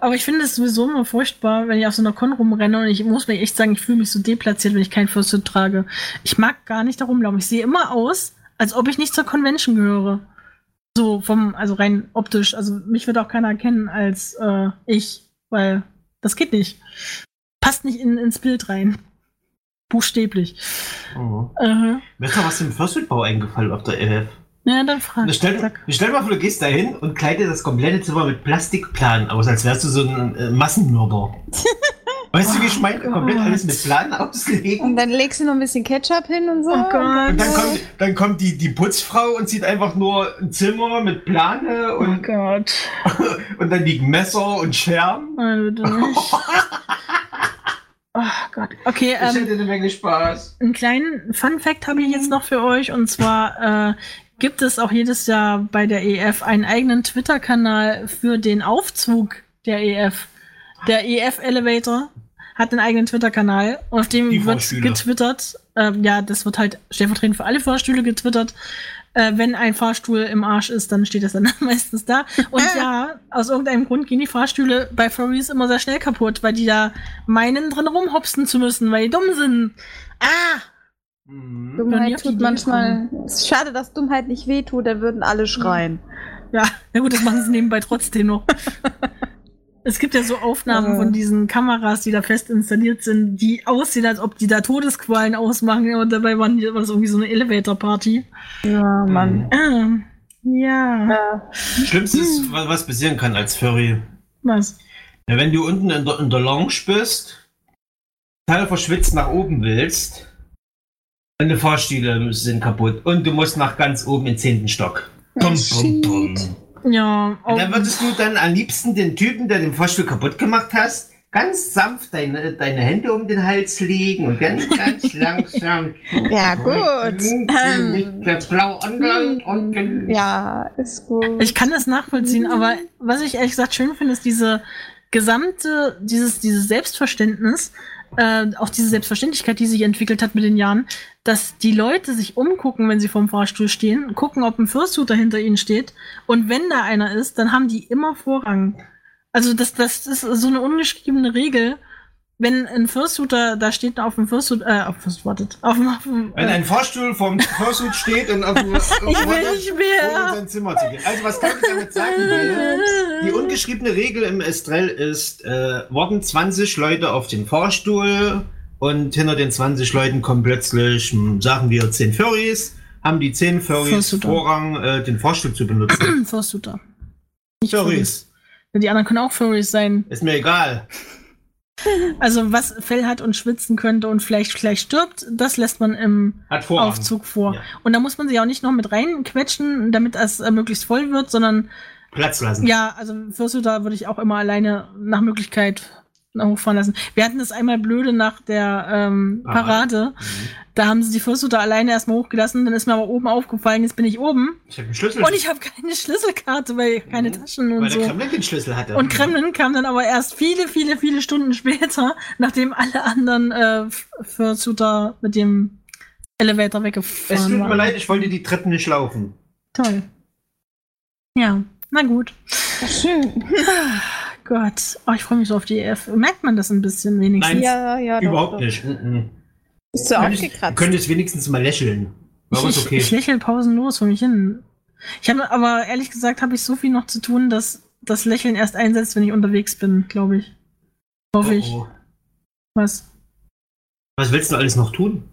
Aber ich finde es sowieso immer furchtbar, wenn ich auf so einer Con rumrenne und ich muss mir echt sagen, ich fühle mich so deplatziert, wenn ich kein Fursuit trage. Ich mag gar nicht da rumlaufen. Ich sehe immer aus, als ob ich nicht zur Convention gehöre. So vom, also rein optisch. Also mich wird auch keiner erkennen als äh, ich, weil das geht nicht. Passt nicht in, ins Bild rein. Buchstäblich. Mhm. Aha. Mir ist doch was im Fursuit-Bau eingefallen auf der EF. Ja, dann frag. Stell, Sag. stell mal vor, du gehst da hin und kleidest das komplette Zimmer mit Plastikplanen aus, als wärst du so ein äh, Massenmörder. (laughs) Weißt du, wie ich meine? Oh Komplett alles mit Planen Und auslegen. dann legst du noch ein bisschen Ketchup hin und so. Oh Gott. Und dann kommt, dann kommt die, die Putzfrau und sieht einfach nur ein Zimmer mit Plane Oh und, Gott. (laughs) und dann liegen Messer und Scherben. Nein, bitte nicht. (laughs) Oh Gott. Okay, Ich ähm, hätte eine Menge Spaß. einen kleinen Fun Fact habe ich jetzt noch für euch und zwar äh, gibt es auch jedes Jahr bei der EF einen eigenen Twitter-Kanal für den Aufzug der EF. Der EF Elevator hat einen eigenen Twitter-Kanal und auf dem Die wird Fahrstühle. getwittert. ähm, ja, das wird halt stellvertretend für alle Fahrstühle getwittert. Äh, wenn ein Fahrstuhl im Arsch ist, dann steht das dann (laughs) meistens da. Und ja, aus irgendeinem Grund gehen die Fahrstühle bei Furries immer sehr schnell kaputt, weil die da meinen, drin rumhopsen zu müssen, weil die dumm sind. Ah! Mhm. Dummheit tut Idee manchmal. Es ist schade, dass Dummheit nicht wehtut, da würden alle schreien. Ja, na gut, das machen sie nebenbei trotzdem noch. (laughs) Es gibt ja so Aufnahmen von diesen Kameras, die da fest installiert sind, die aussehen, als ob die da Todesqualen ausmachen und dabei waren das irgendwie so eine Elevator-Party. Ja, Mann. Ah, ja. Ja. Schlimmstes, wa- was passieren kann als Furry. Was? Ja, wenn du unten in der, in der Lounge bist, total verschwitzt nach oben willst, deine Fahrstühle sind kaputt und du musst nach ganz oben in den zehnten Stock. Bum, bum, bum. Ja, Und da würdest du dann am liebsten den Typen, der den Vorstuhl kaputt gemacht hast, ganz sanft deine, deine Hände um den Hals legen und ganz, ganz (laughs) langsam. Ja, gut. Mit der blau angeln und Hm, Ja, ist gut. ich kann das nachvollziehen, aber was ich ehrlich gesagt schön finde, ist diese gesamte, dieses, dieses Selbstverständnis, äh, auch diese Selbstverständlichkeit, die sich entwickelt hat mit den Jahren, dass die Leute sich umgucken, wenn sie vorm Fahrstuhl stehen, gucken, ob ein Fursuiter hinter ihnen steht und wenn da einer ist, dann haben die immer Vorrang. Also das, das ist so eine ungeschriebene Regel. Wenn ein Fursuiter da steht auf dem Fursuit, äh, auf Fursuit, wartet, auf dem, auf dem Wenn äh, ein Fahrstuhl vorm Fursuit steht und auf dem (laughs) ich will nicht um mehr. in sein Zimmer zu gehen. Also was kann ich damit sagen? Die ungeschriebene Regel im Estrell ist, äh, warten 20 Leute auf den Fahrstuhl und hinter den 20 Leuten kommen plötzlich, hm, sagen wir, 10 Furries, haben die 10 Furries. Vorrang, äh, den Fahrstuhl zu benutzen. (clears throat) Fursuiter. Nicht Furries. Ja, Die anderen können auch Furries sein. Ist mir egal. (laughs) Also was Fell hat und schwitzen könnte und vielleicht gleich stirbt, das lässt man im. Aufzug vor. Ja. Und da muss man sich auch nicht noch mit reinquetschen, damit es äh, möglichst voll wird, sondern Platz lassen. ja, also Fursuiter würde ich auch immer alleine nach Möglichkeit hochfahren lassen. Wir hatten das einmal blöde nach der ähm, Parade. Parade. Mhm. Da haben sie die Fursuiter alleine erstmal hochgelassen, dann ist mir aber oben aufgefallen, jetzt bin ich oben Ich habe einen Schlüssel. und ich habe keine Schlüsselkarte, weil keine Mhm. Taschen und weil so. der Kremlin den Schlüssel hatte. Und Kremlin kam dann aber erst viele, viele, viele Stunden später, nachdem alle anderen äh, Fursuiter mit dem Elevator weggefahren Es tut waren. mir leid, ich wollte die Treppen nicht laufen. Toll. Ja, na gut. Schön. (laughs) Gott, oh, ich freue mich so auf die EF. Merkt man das ein bisschen wenigstens? Nein. Ja, ja, doch, Überhaupt doch. nicht. Mhm. Bist du Könntest- aufgekratzt? Könntest wenigstens mal lächeln. Aber ich, ist okay. ich, ich lächle pausenlos vor mich hin. Ich habe aber ehrlich gesagt, habe ich so viel noch zu tun, dass das Lächeln erst einsetzt, wenn ich unterwegs bin, glaube ich. Hoffe ich. Oh, oh. Was? Was willst du alles noch tun?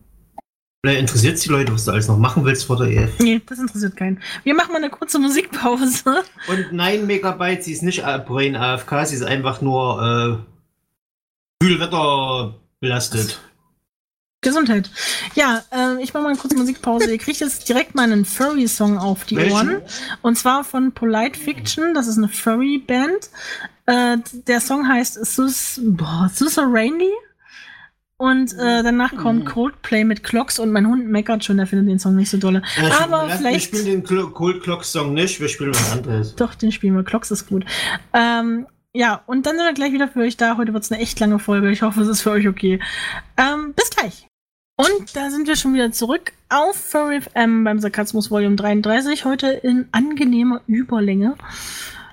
Vielleicht interessiert es die Leute, was du alles noch machen willst vor der EF. Nee, das interessiert keinen. Wir machen mal eine kurze Musikpause. Und nein, Megabyte, sie ist nicht Brain AFK, sie ist einfach nur äh, Kühlwetter belastet. Gesundheit. Ja, äh, ich mache mal eine kurze Musikpause. Ihr kriegt jetzt direkt mal einen Furry-Song auf die Welchen? Ohren. Und zwar von Polite Fiction. Das ist eine Furry-Band. Äh, der Song heißt Sus boah, Suzerainly. Und äh, danach kommt Coldplay mit Clocks und mein Hund meckert schon, der findet den Song nicht so dolle. Äh, Aber lass- vielleicht- Wir spielen den Cl Cold Clock Song nicht, wir spielen was anderes. Doch, den spielen wir. Clocks ist gut. Ähm, ja, und dann sind wir gleich wieder für euch da. Heute wird es eine echt lange Folge. Ich hoffe, es ist für euch okay. Ähm, bis gleich. Und da sind wir schon wieder zurück auf Furry FM beim Sarkasmus Volume 33. Heute in angenehmer Überlänge.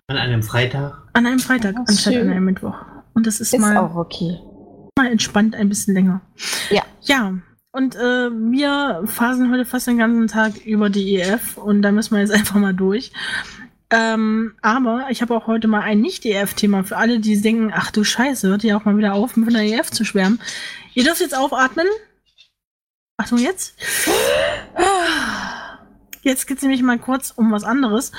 An einem Freitag. An einem Freitag, Ach, anstatt schön. an einem Mittwoch. Und das ist, Ist mal, auch okay. Mal entspannt ein bisschen länger. Ja. Ja. Und äh, wir phasen heute fast den ganzen Tag über die EF und da müssen wir jetzt (laughs) einfach mal durch. Ähm, aber ich habe auch heute mal ein Nicht-EF-Thema für alle, die denken, ach du Scheiße, hört ihr auch mal wieder auf, mit der EF zu schwärmen. Ihr dürft jetzt aufatmen. Achtung jetzt. (gasps) Jetzt geht's nämlich mal kurz um was anderes.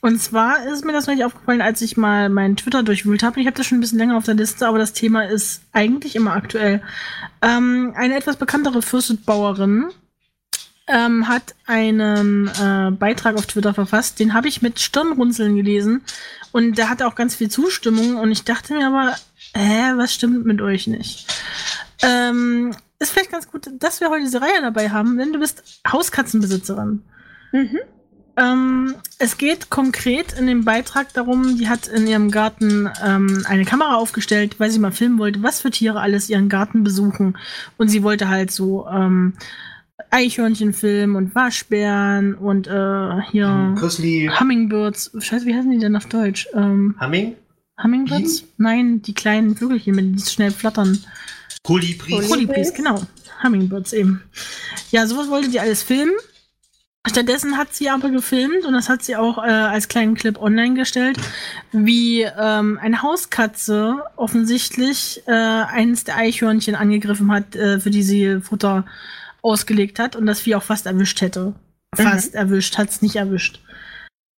Und zwar ist mir das neulich aufgefallen, als ich mal meinen Twitter durchwühlt habe. Ich habe das schon ein bisschen länger auf der Liste, aber das Thema ist eigentlich immer aktuell. Ähm, eine etwas bekanntere Fürstbauerin ähm, hat einen äh, Beitrag auf Twitter verfasst. Den habe ich mit Stirnrunzeln gelesen. Und der hatte auch ganz viel Zustimmung. Und ich dachte mir aber, hä, was stimmt mit euch nicht? Ähm, ist vielleicht ganz gut, dass wir heute diese Reihe dabei haben, denn du bist Hauskatzenbesitzerin. Mhm. Ähm, es geht konkret in dem Beitrag darum, die hat in ihrem Garten ähm, eine Kamera aufgestellt, weil sie mal filmen wollte, was für Tiere alles ihren Garten besuchen. Und sie wollte halt so ähm, Eichhörnchen filmen und Waschbären und äh, hier Grizzly Hummingbirds. Scheiße, wie heißen die denn auf Deutsch? Ähm, Humming, Hummingbirds? Nein, die kleinen Vögelchen, mit die schnell flattern. Kolibris. Kolibris, genau. Hummingbirds eben. Ja, sowas wollte die alles filmen. Stattdessen hat sie aber gefilmt und das hat sie auch äh, als kleinen Clip online gestellt, wie ähm, eine Hauskatze offensichtlich äh, eines der Eichhörnchen angegriffen hat, äh, für die sie Futter ausgelegt hat und das Vieh auch fast erwischt hätte. Fast erwischt, hat es nicht erwischt.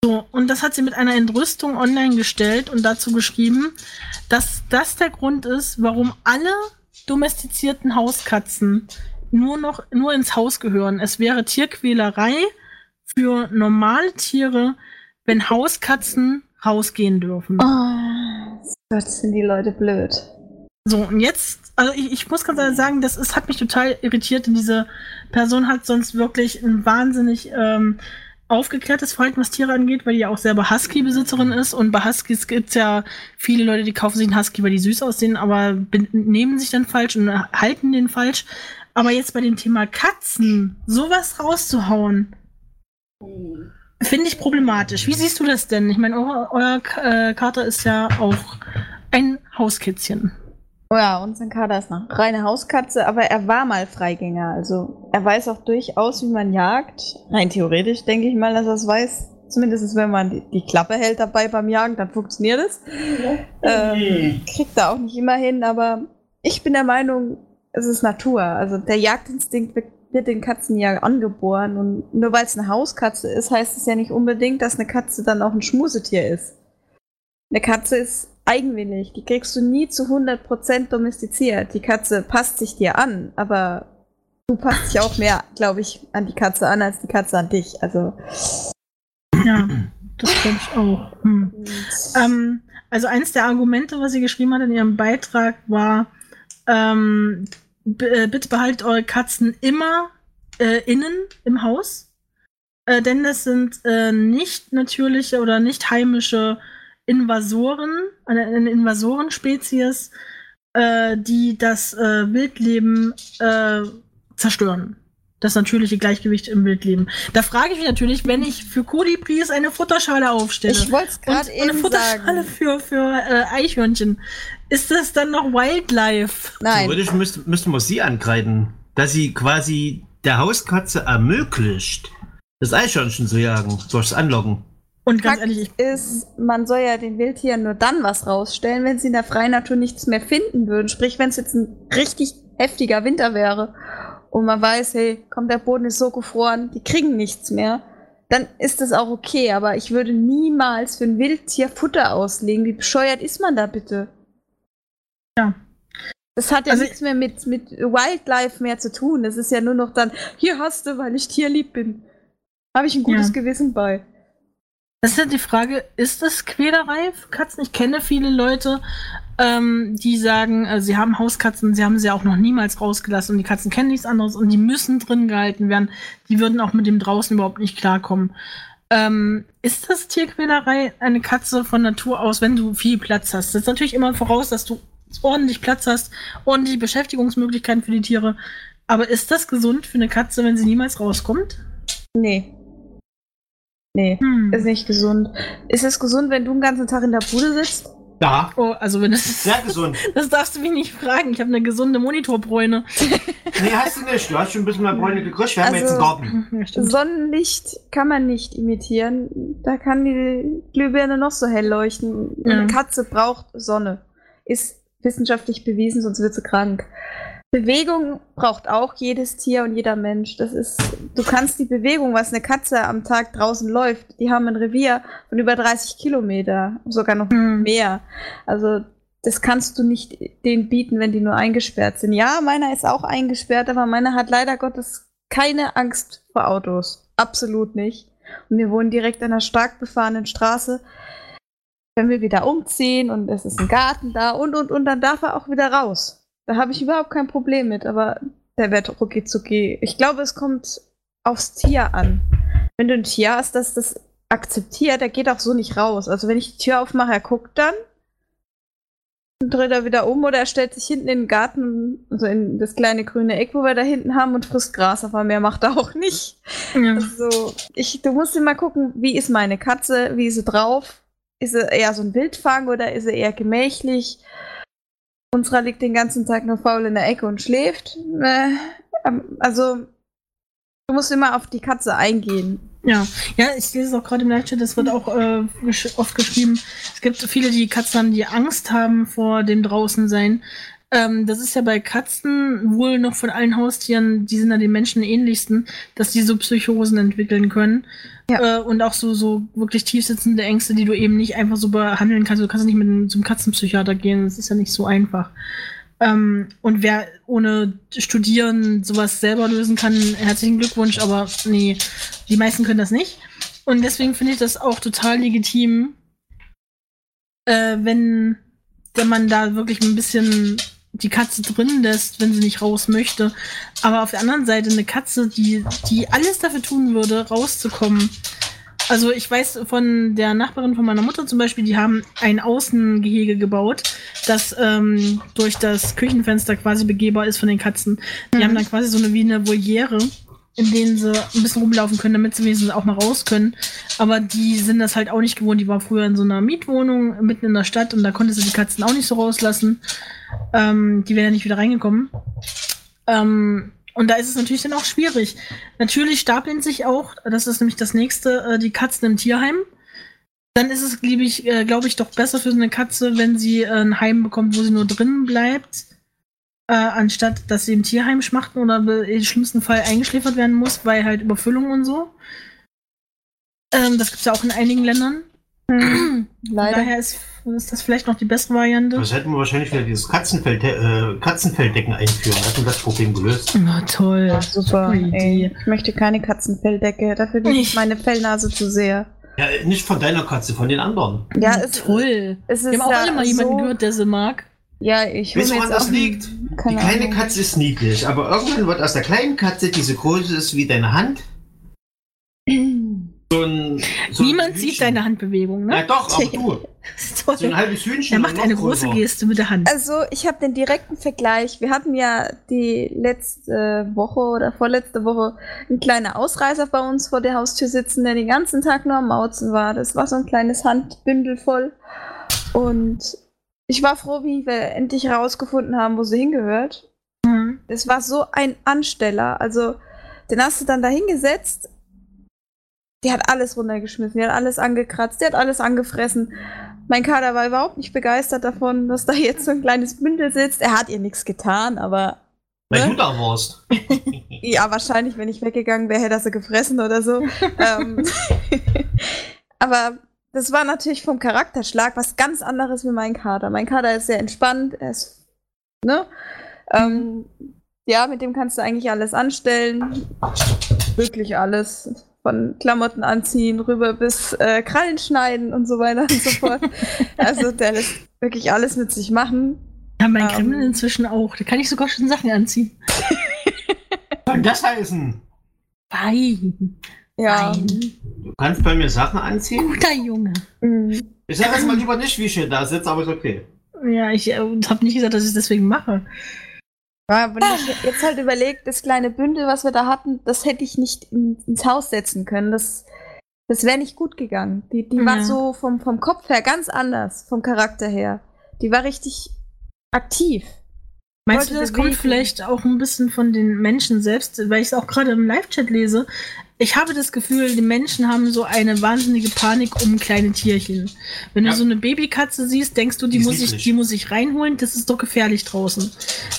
So, und das hat sie mit einer Entrüstung online gestellt und dazu geschrieben, dass das der Grund ist, warum alle domestizierten Hauskatzen nur noch nur ins Haus gehören. Es wäre Tierquälerei für normale Tiere, wenn Hauskatzen rausgehen dürfen. Oh, Gott, sind die Leute blöd. So, und jetzt, also ich, ich muss ganz ehrlich sagen, das ist, hat mich total irritiert, denn diese Person hat sonst wirklich ein wahnsinnig ähm, aufgeklärtes Verhalten, was Tiere angeht, weil die ja auch selber Husky-Besitzerin ist. Und bei Huskies gibt's ja viele Leute, die kaufen sich einen Husky, weil die süß aussehen, aber nehmen sich dann falsch und halten den falsch. Aber jetzt bei dem Thema Katzen, sowas rauszuhauen, finde ich problematisch. Wie siehst du das denn? Ich meine, euer, euer äh, Kater ist ja auch ein Hauskitzchen. Oh ja, unser Kater ist eine reine Hauskatze, aber er war mal Freigänger. Also er weiß auch durchaus, wie man jagt. Rein theoretisch denke ich mal, dass er es weiß. Zumindest wenn man die, Klappe hält dabei beim Jagen, dann funktioniert es. Ähm, kriegt er auch nicht immer hin, aber ich bin der Meinung, es ist Natur. Also der Jagdinstinkt wird, den Katzen ja angeboren und nur weil es eine Hauskatze ist, heißt es ja nicht unbedingt, dass eine Katze dann auch ein Schmusetier ist. Eine Katze ist eigenwillig. Die kriegst du nie zu 100% domestiziert. Die Katze passt sich dir an, aber du passt dich auch mehr, glaube ich, an die Katze an, als die Katze an dich. Also. Ja, das glaube ich auch. Hm. Ähm, also eins der Argumente, was sie geschrieben hat in ihrem Beitrag, war, ähm, äh, bitte behaltet eure Katzen immer äh, innen im Haus, äh, denn das sind äh, nicht natürliche oder nicht heimische Invasoren, eine, eine Invasorenspezies, äh, die das äh, Wildleben äh, zerstören. Das natürliche Gleichgewicht im Wildleben. Da frage ich mich natürlich, wenn ich für Kolibris eine Futterschale aufstelle. Ich wollte es gerade eben Eine Futterschale sagen. für, für äh, Eichhörnchen. Ist das dann noch Wildlife? Nein. Theoretisch müsste, müsste man sie ankreiden, dass sie quasi der Hauskatze ermöglicht, das Eichhörnchen zu jagen, durchs Anlocken. Und ganz Fakt ehrlich, ich, ist, man soll ja den Wildtieren nur dann was rausstellen, wenn sie in der freien Natur nichts mehr finden würden. Sprich, wenn es jetzt ein richtig heftiger Winter wäre und man weiß, hey, komm, der Boden ist so gefroren, die kriegen nichts mehr, dann ist das auch okay. Aber ich würde niemals für ein Wildtier Futter auslegen. Wie bescheuert ist man da bitte? Ja. Das hat ja Also- nichts mehr mit, mit Wildlife mehr zu tun. Das ist ja nur noch dann, hier hast du, weil ich tierlieb bin. Habe ich ein gutes Ja. Gewissen bei. das ist ja die Frage, ist das Quälerei für Katzen? Ich kenne viele Leute, ähm, die sagen, äh, sie haben Hauskatzen, sie haben sie auch noch niemals rausgelassen und die Katzen kennen nichts anderes und die müssen drin gehalten werden. Die würden auch mit dem draußen überhaupt nicht klarkommen. Ähm, ist das Tierquälerei eine Katze von Natur aus, wenn du viel Platz hast? Das ist natürlich immer voraus, dass du ordentlich Platz hast, ordentliche Beschäftigungsmöglichkeiten für die Tiere. Aber ist das gesund für eine Katze, wenn sie niemals rauskommt? Nee. Nee. Hm. Ist nicht gesund. Ist es gesund, wenn du den ganzen Tag in der Bude sitzt? Ja, Oh, also wenn das sehr gesund. (laughs) Das darfst du mich nicht fragen. Ich habe eine gesunde Monitorbräune. (laughs) Nee, hast du nicht. Du hast schon ein bisschen mehr Bräune gekriegt. Wir haben Also- jetzt einen Garten. Ja, stimmt. Sonnenlicht kann man nicht imitieren. Da kann die Glühbirne noch so hell leuchten. Ja. Eine Katze braucht Sonne. Ist wissenschaftlich bewiesen, sonst wird sie krank. Bewegung braucht auch jedes Tier und jeder Mensch. Das ist, du kannst die Bewegung, was eine Katze am Tag draußen läuft, die haben ein Revier von über 30 Kilometer, sogar noch Hm. mehr. Also das kannst du nicht denen bieten, wenn die nur eingesperrt sind. Ja, meiner ist auch eingesperrt, aber meiner hat leider Gottes keine Angst vor Autos. Absolut nicht. Und wir wohnen direkt an einer stark befahrenen Straße. Wenn wir wieder umziehen und es ist ein Garten da und und und, dann darf er auch wieder raus. Da habe ich überhaupt kein Problem mit, aber der wird rucki zucki. Ich glaube, es kommt aufs Tier an. Wenn du ein Tier hast, das das akzeptiert, der geht auch so nicht raus. Also wenn ich die Tür aufmache, er guckt dann, dann dreht er wieder um oder er stellt sich hinten in den Garten, also in das kleine grüne Eck, wo wir da hinten haben und frisst Gras, aber mehr macht er auch nicht. Ja. Also, ich, du musst immer gucken, wie ist meine Katze, wie ist sie drauf? Ist sie eher so ein Wildfang oder ist sie eher gemächlich? Unserer liegt den ganzen Tag nur faul in der Ecke und schläft. Äh, ähm, also, du musst immer auf die Katze eingehen. Ja, ja, ich lese es auch gerade im Live-Chat, das wird auch äh, oft geschrieben. Es gibt viele, die Katzen haben, die Angst haben vor dem Draußensein. Ähm, das ist ja bei Katzen wohl noch von allen Haustieren, die sind an den Menschen ähnlichsten, dass die so Psychosen entwickeln können. Äh, und auch so, so wirklich tiefsitzende Ängste, die du eben nicht einfach so behandeln kannst. Du kannst nicht mit einem, zum Katzenpsychiater gehen, das ist ja nicht so einfach. Ähm, und wer ohne Studieren sowas selber lösen kann, herzlichen Glückwunsch, aber nee, die meisten können das nicht. Und deswegen finde ich das auch total legitim, äh, wenn, wenn man da wirklich ein bisschen die Katze drin lässt, wenn sie nicht raus möchte. Aber auf der anderen Seite eine Katze, die, die alles dafür tun würde, rauszukommen. Also ich weiß von der Nachbarin von meiner Mutter zum Beispiel, die haben ein Außengehege gebaut, das ähm, durch das Küchenfenster quasi begehbar ist von den Katzen. Die Mhm. haben dann quasi so eine wie eine Voliere, in denen sie ein bisschen rumlaufen können, damit sie wenigstens auch mal raus können. Aber die sind das halt auch nicht gewohnt. Die war früher in so einer Mietwohnung mitten in der Stadt und da konnte sie die Katzen auch nicht so rauslassen. Ähm, die wären ja nicht wieder reingekommen. Ähm, und da ist es natürlich dann auch schwierig. Natürlich stapeln sich auch, das ist nämlich das nächste, äh, die Katzen im Tierheim. Dann ist es, glaube ich, äh, glaub ich, doch besser für so eine Katze, wenn sie äh, ein Heim bekommt, wo sie nur drinnen bleibt, äh, anstatt dass sie im Tierheim schmachten oder im schlimmsten Fall eingeschläfert werden muss, weil halt Überfüllung und so. Ähm, das gibt es ja auch in einigen Ländern. Hm, leider. Daher ist, ist das vielleicht noch die bessere Variante. Das hätten wir wahrscheinlich wieder dieses Katzenfeld, äh, Katzenfelddecken einführen. Das hätten wir das Problem gelöst. Oh, toll. Ach, super. Idee. Ey. Ich möchte keine Katzenfelldecke. Dafür liebe ich meine Fellnase zu sehr. Ja, nicht von deiner Katze, von den anderen. Ja, es, toll. es ist Wir haben auch ja alle mal jemanden so, gehört, der sie mag. Ja, ich mir woran jetzt das auch liegt? Die kleine Ahnung. Katze ist niedlich, aber irgendwann wird aus der kleinen Katze, die so groß ist wie deine Hand, (clears throat) so ein. So ein Niemand Hühnchen. sieht deine Handbewegung, Ja, ne? doch, aber du. (laughs) Toll. So ein halbes Hühnchen. Er macht eine größer. große Geste mit der Hand. Also, ich habe den direkten Vergleich. Wir hatten ja die letzte Woche oder vorletzte Woche einen kleinen Ausreißer bei uns vor der Haustür sitzen, der den ganzen Tag nur am Mauzen war. Das war so ein kleines Handbündel voll. Und ich war froh, wie wir endlich herausgefunden haben, wo sie hingehört. Mhm. Es war so ein Ansteller. Also, den hast du dann da hingesetzt. Die hat alles runtergeschmissen, die hat alles angekratzt, die hat alles angefressen. Mein Kader war überhaupt nicht begeistert davon, dass da jetzt so ein kleines Bündel sitzt. Er hat ihr nichts getan, aber Weil Ne? du da warst. ja, wahrscheinlich, wenn ich weggegangen wäre, hätte er sie gefressen oder so. (laughs) ähm, (laughs) aber das war natürlich vom Charakterschlag was ganz anderes wie mein Kader. Mein Kader ist sehr entspannt, er ist, ne? Ähm, ja, mit dem kannst du eigentlich alles anstellen. Wirklich alles. Von Klamotten anziehen, rüber bis äh, Krallen schneiden und so weiter und so fort. (laughs) also der lässt wirklich alles mit sich machen. Ja, mein Ähm. Kreml inzwischen auch. Da kann ich sogar schon Sachen anziehen. Was soll das heißen? Fein. Ja. Fein. Du kannst bei mir Sachen anziehen? Guter Junge. Mhm. Ich sag jetzt mal lieber nicht, wie ich hier da sitze, aber ist okay. Ja, ich äh, habe nicht gesagt, dass ich es deswegen mache. Ja, wenn ich jetzt halt überlegt, das kleine Bündel, was wir da hatten, das hätte ich nicht in, ins Haus setzen können. Das, das wäre nicht gut gegangen. Die, die war Ja. so vom, vom Kopf her ganz anders, vom Charakter her. Die war richtig aktiv. Meinst du, das bewegen. kommt vielleicht auch ein bisschen von den Menschen selbst, weil ich es auch gerade im Live-Chat lese? Ich habe das Gefühl, die Menschen haben so eine wahnsinnige Panik um kleine Tierchen. Wenn Ja. du so eine Babykatze siehst, denkst du, die, Die muss ich, die muss ich reinholen, das ist doch gefährlich draußen.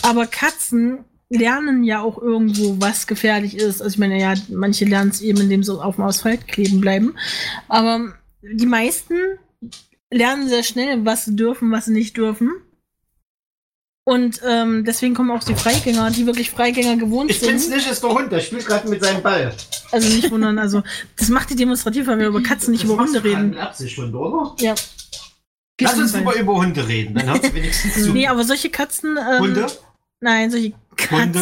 Aber Katzen lernen ja auch irgendwo, was gefährlich ist. Also ich meine, ja, manche lernen es eben, indem sie auf dem Asphalt kleben bleiben. Aber die meisten lernen sehr schnell, was sie dürfen, was sie nicht dürfen. Und ähm, deswegen kommen auch die Freigänger, die wirklich Freigänger gewohnt Ich bin's sind. nicht, ist der Hund, der spielt gerade mit seinem Ball. Also nicht wundern, also das macht die demonstrativ, weil wir über Katzen nicht Das über Hunde du gerade reden. Absicht schon, oder? Ja. Lass uns du lieber über Hunde reden, dann hört wenigstens (laughs) zu. Nee, aber solche Katzen. Ähm, Hunde? Nein, solche Hunde?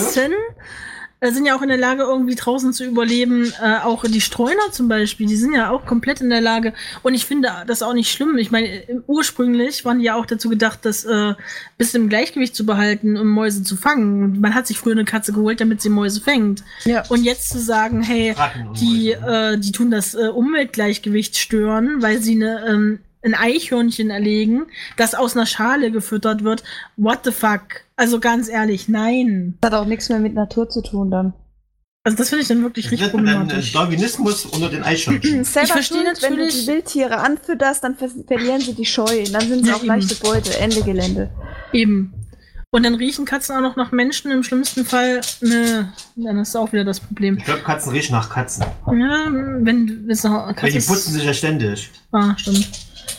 Äh, sind ja auch in der Lage, irgendwie draußen zu überleben. Äh, auch die Streuner zum Beispiel, die sind ja auch komplett in der Lage. Und ich finde das auch nicht schlimm. Ich meine, ursprünglich waren die ja auch dazu gedacht, das äh, bis im Gleichgewicht zu behalten, um Mäuse zu fangen. Man hat sich früher eine Katze geholt, damit sie Mäuse fängt. Ja. Und jetzt zu sagen, hey, die, Mäuse, ne? äh, die tun das äh, Umweltgleichgewicht stören, weil sie eine, ähm, ein Eichhörnchen erlegen, das aus einer Schale gefüttert wird. What the fuck? Also ganz ehrlich, nein. Das hat auch nichts mehr mit Natur zu tun dann. Also das finde ich dann wirklich richtig äh, problematisch. Darwinismus unter den Eichhörnchen. (laughs) Selber verstehe schuld, wenn du natürlich- die Wildtiere anfütterst, dann ver verlieren sie die Scheu. Dann sind sie Ja, auch leichte eben. Beute. Ende Gelände. Eben. Und dann riechen Katzen auch noch nach Menschen, im schlimmsten Fall, ne, dann ist auch wieder das Problem. Ich glaube, Katzen riechen nach Katzen. Ja, wenn, wenn Katze die putzen sich ja ständig. Ah, stimmt.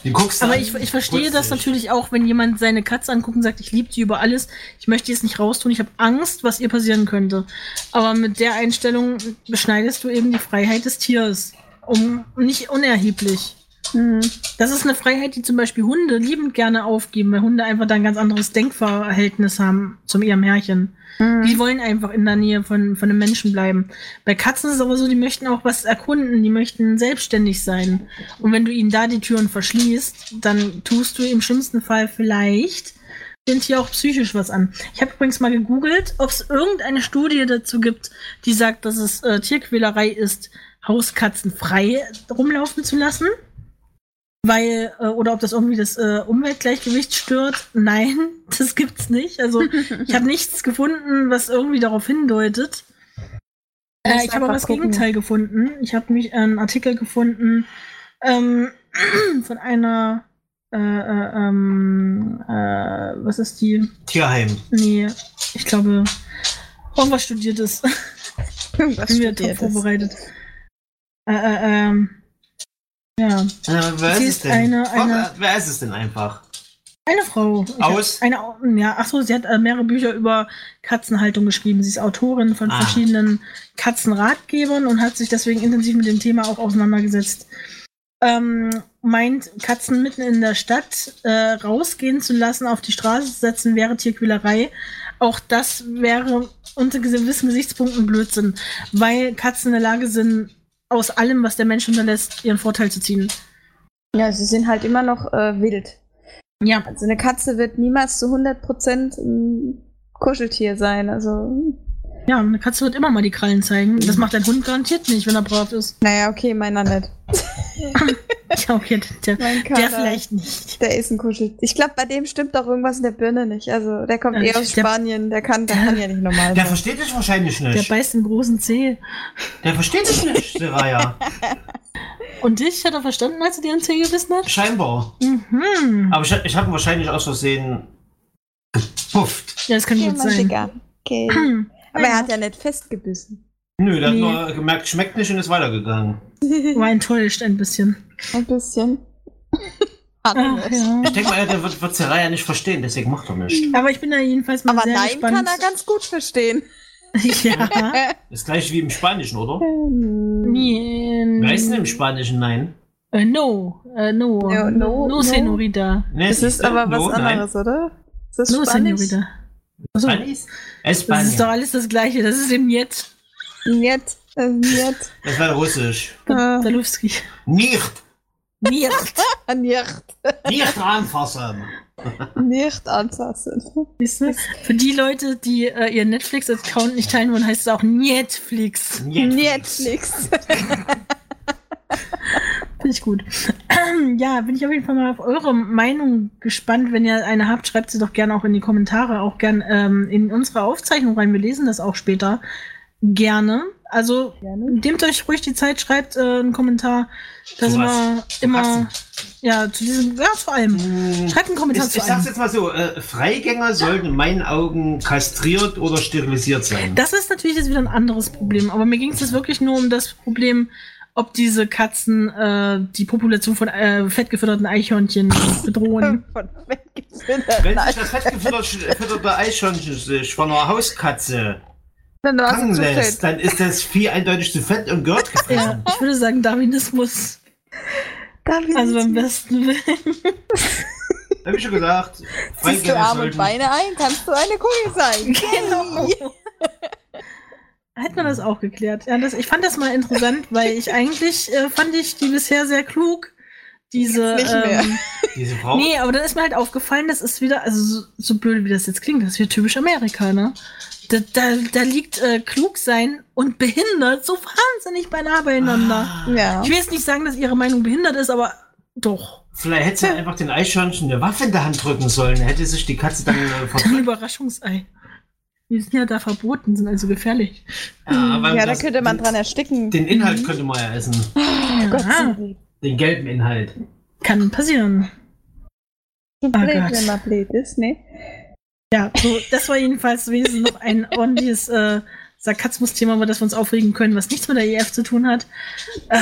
Die guckst du Aber an, ich, ich verstehe das sich. natürlich auch, wenn jemand seine Katze anguckt und sagt, ich liebe die über alles, ich möchte jetzt nicht raustun, ich habe Angst, was ihr passieren könnte. Aber mit der Einstellung beschneidest du eben die Freiheit des Tiers. um nicht unerheblich. Mhm. Das ist eine Freiheit, die zum Beispiel Hunde liebend gerne aufgeben, weil Hunde einfach da ein ganz anderes Denkverhältnis haben zum ihrem Herrchen. Mhm. Die wollen einfach in der Nähe von, von einem Menschen bleiben. Bei Katzen ist es aber so, die möchten auch was erkunden, die möchten selbstständig sein. Und wenn du ihnen da die Türen verschließt, dann tust du im schlimmsten Fall vielleicht dem Tier auch psychisch was an. Ich habe übrigens mal gegoogelt, ob es irgendeine Studie dazu gibt, die sagt, dass es äh, Tierquälerei ist, Hauskatzen frei rumlaufen zu lassen. Weil, äh, oder ob das irgendwie das äh, Umweltgleichgewicht stört. Nein, (laughs) das gibt's nicht. Also ich habe nichts gefunden, was irgendwie darauf hindeutet. Äh, ich habe aber das gucken. Gegenteil gefunden. Ich habe mich einen Artikel gefunden ähm, (clears throat) von einer äh, äh, ähm, äh, was ist die? Tierheim. Nee, ich glaube, irgendwas studiertes. (laughs) Was Bin top studiert ist. vorbereitet. Äh, äh, ähm, ja, Äh, wer Sie ist es denn? eine- eine- wer ist es denn einfach? eine Frau. Ich Aus? Eine, ja, ach so, sie hat äh, mehrere Bücher über Katzenhaltung geschrieben. Sie ist Autorin von Ah. verschiedenen Katzenratgebern und hat sich deswegen intensiv mit dem Thema auch auseinandergesetzt. Ähm, meint, Katzen mitten in der Stadt äh, rausgehen zu lassen, auf die Straße zu setzen, wäre Tierquälerei. Auch das wäre unter gewissen Gesichtspunkten Blödsinn, weil Katzen in der Lage sind, aus allem, was der Mensch unterlässt, ihren Vorteil zu ziehen. Ja, sie sind halt immer noch äh, wild. Ja, Also eine Katze wird niemals zu 100% ein Kuscheltier sein. Also, ja, eine Katze wird immer mal die Krallen zeigen. Das macht ein Hund garantiert nicht, wenn er brav ist. naja, okay, meiner nicht. (laughs) Ja, okay, der, Mein der vielleicht nicht. Der ist ein Kuscheltier. Ich glaube, bei dem stimmt doch irgendwas in der Birne nicht. Also, der kommt Ja, eher aus der- Spanien. Der kann, der kann ja nicht normal Der sein. versteht dich wahrscheinlich Der nicht. beißt einen großen Zeh. Der versteht dich nicht, Seraya. (laughs) Und dich hat er verstanden, als er dir einen Zeh gebissen hat? Scheinbar. Mhm. Aber ich, ich habe ihn wahrscheinlich aus Versehen gepufft. Ja, das kann Okay, gut mein sein. Digga. Okay. (clears throat) Aber er hat ja nicht festgebissen. Nö, der Nee. hat nur gemerkt, schmeckt nicht und ist weitergegangen. War enttäuscht ein bisschen. Ein bisschen. (laughs) Ach, ja. Ich denke mal, der wird, wird Seraya nicht verstehen, deswegen macht er nicht. Aber ich bin da jedenfalls mal Aber sehr nein gespannt. kann er ganz gut verstehen. (laughs) ja. (laughs) Das gleiche wie im Spanischen, oder? Ähm, Nee, Wer heißt denn im Spanischen Nein? Äh, no, äh, no. No, no, no. senorita. Nee, Das siehst ist aber was No, nein. anderes, oder? Ist das No, Spanisch? senorita. Spanis? das ist doch alles das Gleiche. Das ist eben jetzt. Niet. äh, Niet. Das war Russisch. Ah. Dalowski. Nicht! Nicht. (laughs) Nicht. Nicht anfassen! Nicht anfassen. Für die Leute, die äh, ihren Netflix-Account nicht teilen wollen, heißt es auch Netflix. Netflix. Finde ich gut. (clears throat) ja, bin ich auf jeden Fall mal auf eure Meinung gespannt. Wenn ihr eine habt, schreibt sie doch gerne auch in die Kommentare, auch gern ähm, in unsere Aufzeichnung rein. Wir lesen das auch später gerne. Also nehmt euch ruhig die Zeit, schreibt äh, einen Kommentar. Da Zu sind was? wir Zu immer, Katzen? ja, zu diesem, ja, zu allem. Hm, Schreibt einen Kommentar Ich, zu ich sag's jetzt mal so, äh, Freigänger sollten in meinen Augen kastriert oder sterilisiert sein. Das ist natürlich jetzt wieder ein anderes Problem. Aber mir ging es jetzt wirklich nur um das Problem, ob diese Katzen äh, die Population von äh, fettgefütterten Eichhörnchen bedrohen. Von. Wenn sich das fettgefütterte Eichhörnchen sich von einer Hauskatze Dann fangen lässt, dann ist das Vieh eindeutig zu fett und gehört (laughs) Ja, gefressen. ich würde sagen Darwinismus. David, Also beim besten Willen. (laughs) Hab ich schon gesagt. ziehst du Arme und. Beine ein, kannst du eine Kugel sein. (laughs) Genau. Hätte man das auch geklärt. Ja, das, ich fand das mal interessant, weil ich eigentlich äh, fand ich die bisher sehr klug. Diese. Jetzt nicht mehr. Ähm, (laughs) Diese Frau. nee, aber dann ist mir halt aufgefallen, das ist wieder, also so, so blöd wie das jetzt klingt, das ist wieder typisch Amerika, ne? Da, da, da liegt äh, klug sein und behindert so wahnsinnig beinahe beieinander. Ah, Ja. Ich will jetzt nicht sagen, dass ihre Meinung behindert ist, aber doch. Vielleicht hätte sie einfach den Eichhörnchen eine Waffe in der Hand drücken sollen. Hätte sich die Katze dann äh, Ein. Überraschungsei. Die sind ja da verboten, sind also gefährlich. Ja, weil Ja, da könnte man den, dran ersticken. Den Inhalt könnte man ja essen. Gott Ja, sei Den gelben Inhalt. kann passieren. Dank. Oh Blöd, Gott. wenn man blöd ist, ne? Ja, so, das war jedenfalls wenigstens noch ein ordentliches äh, Sarkasmus-Thema, über das wir uns aufregen können, was nichts mit der EF zu tun hat. Äh,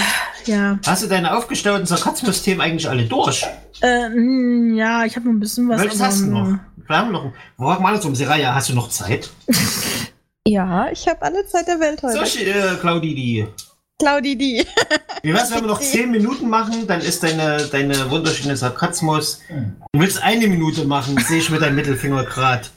ja. Hast du deine aufgestauten Sarkasmus-Themen eigentlich alle durch? Äh, mh, ja, ich habe noch ein bisschen was. Welches hast du noch? Wir haben noch. Worauf mal um Seraya, hast du noch Zeit? (laughs) Ja, ich habe alle Zeit der Welt heute. So, äh, Claudidi. Claudi die. (laughs) Wie wär's, wenn wir noch 10 Minuten machen, dann ist deine, deine wunderschöne Sarkasmus. Du willst eine Minute machen, sehe ich mit deinem Mittelfinger grad.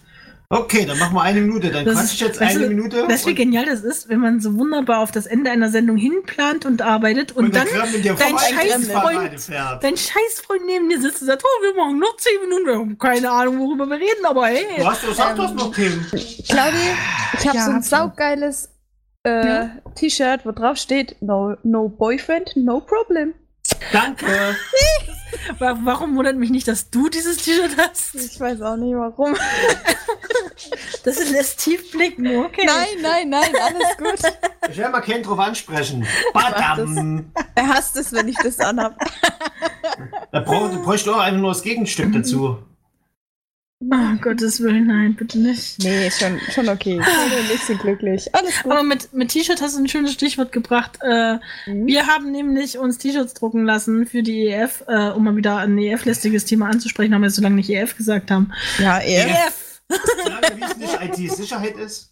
Okay, dann machen wir eine Minute. Dann Das quatsch ist- ich jetzt weißt eine du, Minute. Weißt du, wie genial das ist, wenn man so wunderbar auf das Ende einer Sendung hinplant und arbeitet und, und dann dir dein Scheißfreund- dein Scheißfreund neben dir sitzt und sagt, oh, wir machen noch 10 Minuten, wir haben keine Ahnung, worüber wir reden, aber hey. Du hast du hast noch Themen. Claudi, ich habe Ja, so ein saugeiles äh, Ja. T-Shirt, wo drauf steht, no, no boyfriend, no problem. Danke. (laughs) Wa- Warum wundert mich nicht, dass du dieses T-Shirt hast? Ich weiß auch nicht warum. (laughs) Das lässt tief blicken, okay. Nein, nein, nein, alles gut. Ich will mal keinen drauf ansprechen. Badam. Er hasst es, wenn ich das anhab. Da bräuchst auch einfach nur das Gegenstück dazu. Oh, Gottes Willen, nein, bitte nicht. Nee, ist schon, schon okay. Ich bin ein bisschen glücklich. Alles gut. Aber mit, mit T-Shirt hast du ein schönes Stichwort gebracht. Äh, Mhm. wir haben nämlich uns T-Shirts drucken lassen für die EF, äh, um mal wieder ein EF-lästiges Thema anzusprechen, haben wir so lange nicht EF gesagt haben. Ja, er. EF! Solange wie es nicht IT-Sicherheit ist.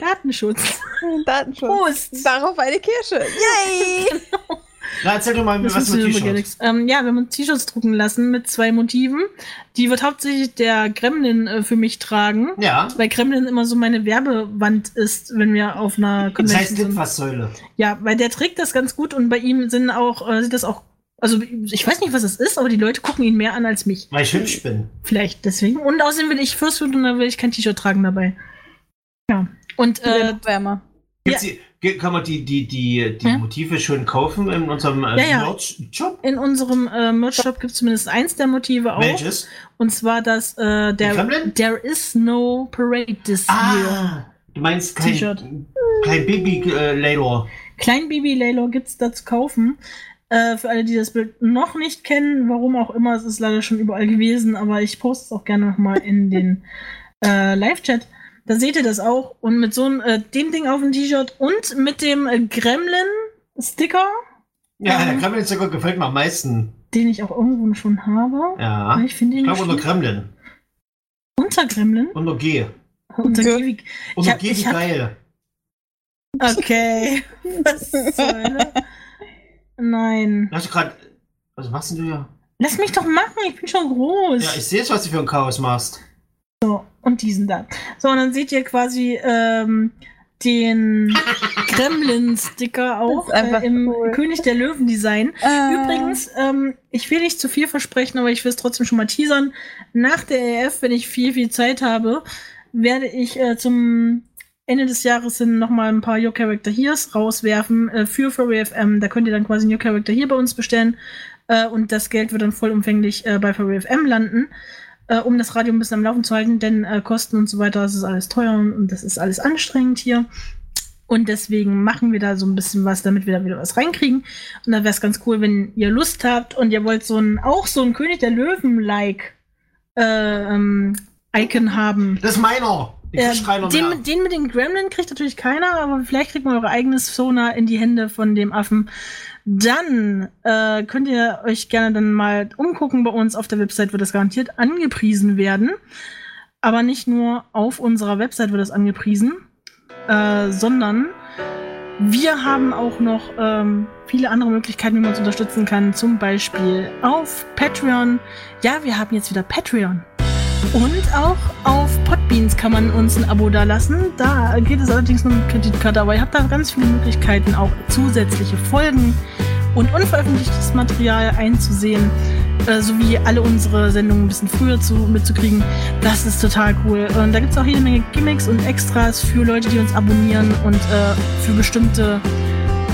Datenschutz. Datenschutz. Prost! Darauf eine Kirsche. Yay! (laughs) Na, erzähl doch mal, Das was mit T-Shirts. Ähm, ja, wir haben uns T-Shirts drucken lassen mit zwei Motiven. Die wird hauptsächlich der Gremlin äh, für mich tragen. Ja. Weil Gremlin immer so meine Werbewand ist, wenn wir auf einer Das Convention heißt sind. Litfaßsäule. Ja, weil der trägt das ganz gut und bei ihm sind auch, äh, sieht das auch, also ich weiß nicht, was es ist, aber die Leute gucken ihn mehr an als mich. Weil ich hübsch bin. Vielleicht deswegen. Und außerdem will ich Food und da will ich kein T-Shirt tragen dabei. Ja. Und Äh, wärmer. Gibt's ge- kann man die, die, die, die Ja. Motive schon kaufen in unserem äh, Ja, ja. Merch-Shop? in unserem äh, Merch-Shop gibt es zumindest eins der Motive auch. Welches? Und zwar das, äh, der? There is no parade this year. Ah, du meinst kein, kein Baby-Lador. Klein Baby Laylo gibt's da zu kaufen. Äh, für alle, die das Bild noch nicht kennen, warum auch immer, es ist leider schon überall gewesen, aber ich poste es auch gerne nochmal in den äh, Live-Chat. Da seht ihr das auch. Und mit so einem, äh, dem Ding auf dem T-Shirt und mit dem äh, Gremlin-Sticker, Ja, der Mhm. Gremlin-Sticker gefällt mir am meisten. den ich auch irgendwo schon habe. Ja. Aber Ich finde Ich ihn glaube unter Gremlin. unter Gremlin. Unter G. Unter Ge- Kiwi. Unter G ich wie hab- geil. Okay. (laughs) Was? Nein. Hast du gerade. Was machst denn du hier? Lass mich doch machen, ich bin schon groß. Ja, ich sehe es, was du für ein Chaos machst. Und diesen da. So, und dann seht ihr quasi ähm, den Gremlin-Sticker auch äh, im cool. König der Löwen-Design. Äh, Übrigens, ähm, ich will nicht zu viel versprechen, aber ich will es trotzdem schon mal teasern. Nach der EF, wenn ich viel, viel Zeit habe, werde ich äh, zum Ende des Jahres hin nochmal ein paar Your Character Here's rauswerfen äh, für Furry FM. Da könnt ihr dann quasi Your Character Here bei uns bestellen. Äh, und das Geld wird dann vollumfänglich äh, bei Furry FM landen, äh, um das Radio ein bisschen am Laufen zu halten, denn äh, Kosten und so weiter, das ist alles teuer und das ist alles anstrengend hier. Und deswegen machen wir da so ein bisschen was, damit wir da wieder was reinkriegen. Und da wäre es ganz cool, wenn ihr Lust habt und ihr wollt so ein, auch so ein König der Löwen-like äh, ähm, Icon haben. Das ist meiner. Ich Äh, den, den mit den Gremlin kriegt natürlich keiner, aber vielleicht kriegt man eure eigenes Sona in die Hände von dem Affen. Dann äh, könnt ihr euch gerne dann mal umgucken bei uns auf der Website, wird das garantiert angepriesen werden. Aber nicht nur auf unserer Website wird das angepriesen, äh, sondern wir haben auch noch ähm, viele andere Möglichkeiten, wie man uns unterstützen kann. Zum Beispiel auf Patreon. Ja, wir haben jetzt wieder Patreon. Und auch auf Podbeans kann man uns ein Abo dalassen. Da geht es allerdings nur mit Kreditkarte, aber ihr habt da ganz viele Möglichkeiten, auch zusätzliche Folgen und unveröffentlichtes Material einzusehen, äh, sowie alle unsere Sendungen ein bisschen früher zu, mitzukriegen. Das ist total cool. Und da gibt es auch jede Menge Gimmicks und Extras für Leute, die uns abonnieren und äh, für bestimmte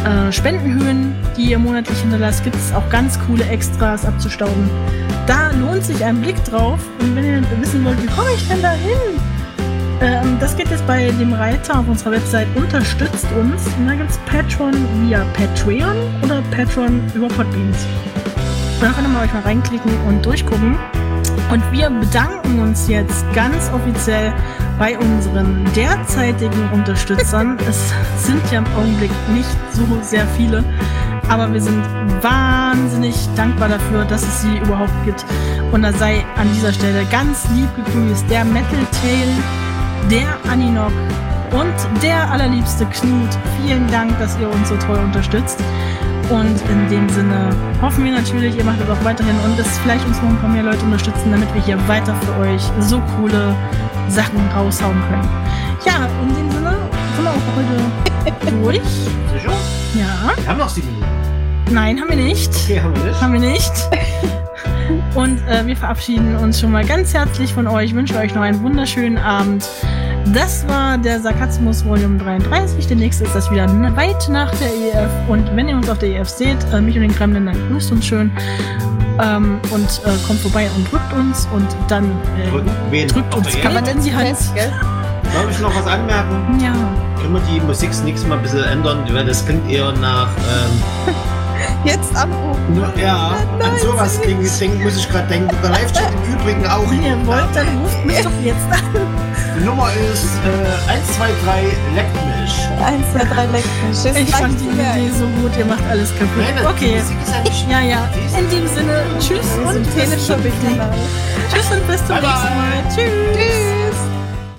äh, Spendenhöhen, die ihr monatlich hinterlasst, gibt es auch ganz coole Extras abzustauben. Da lohnt sich ein Blick drauf. Und wenn ihr wissen wollt, wie komme ich denn da hin? Ähm, das geht jetzt bei dem Reiter auf unserer Website Unterstützt uns. Und da gibt es Patreon via Patreon oder Patreon über Podbeans. Und da könnt ihr mal euch mal reinklicken und durchgucken. Und wir bedanken uns jetzt ganz offiziell bei unseren derzeitigen Unterstützern. (laughs) es sind ja im Augenblick nicht so sehr viele, aber wir sind wahnsinnig dankbar dafür, dass es sie überhaupt gibt. Und da sei an dieser Stelle ganz lieb gegrüßt der Metal Tail, der Aninok, und der allerliebste Knut. Vielen Dank, dass ihr uns so toll unterstützt. Und in dem Sinne hoffen wir natürlich, ihr macht das auch weiterhin und dass vielleicht uns noch ein paar mehr Leute unterstützen, damit wir hier weiter für euch so coole Sachen raushauen können. Ja, in dem Sinne sind wir auch heute durch. Sicher? Ja. Wir haben noch sieben Minuten. Nein, haben wir nicht. Okay, haben wir nicht. Haben wir nicht. Und äh, wir verabschieden uns schon mal ganz herzlich von euch, wünschen euch noch einen wunderschönen Abend. Das war der Sarkasmus Volume 33. Der nächste ist das wieder weit nach der EF. Und wenn ihr uns auf der EF seht, äh, mich und den Kremlin, dann grüßt uns schön. Ähm, und äh, kommt vorbei und drückt uns und dann äh, drückt uns Geld Erde? in die Hand. Darf ich noch was anmerken? Ja. Können wir die Musik nächstes Mal ein bisschen ändern? Weil das klingt eher nach. Ähm, Jetzt anrufen. ja, an sowas es, denken, muss ich gerade denken. Der Live-Chat im Übrigen auch. Wenn ihr wollt, dann ruft mich doch jetzt an. Die Nummer ist äh, 123 Leckt mich. Eins, zwei, drei Leckfisch. (laughs) Das Ich fand die. Idee so gut, ihr macht alles kaputt. Nein, Okay. Ja. Ja. In dem Sinne, tschüss und. Tschüss und bis zum nächsten Mal. Tschüss. Tschüss.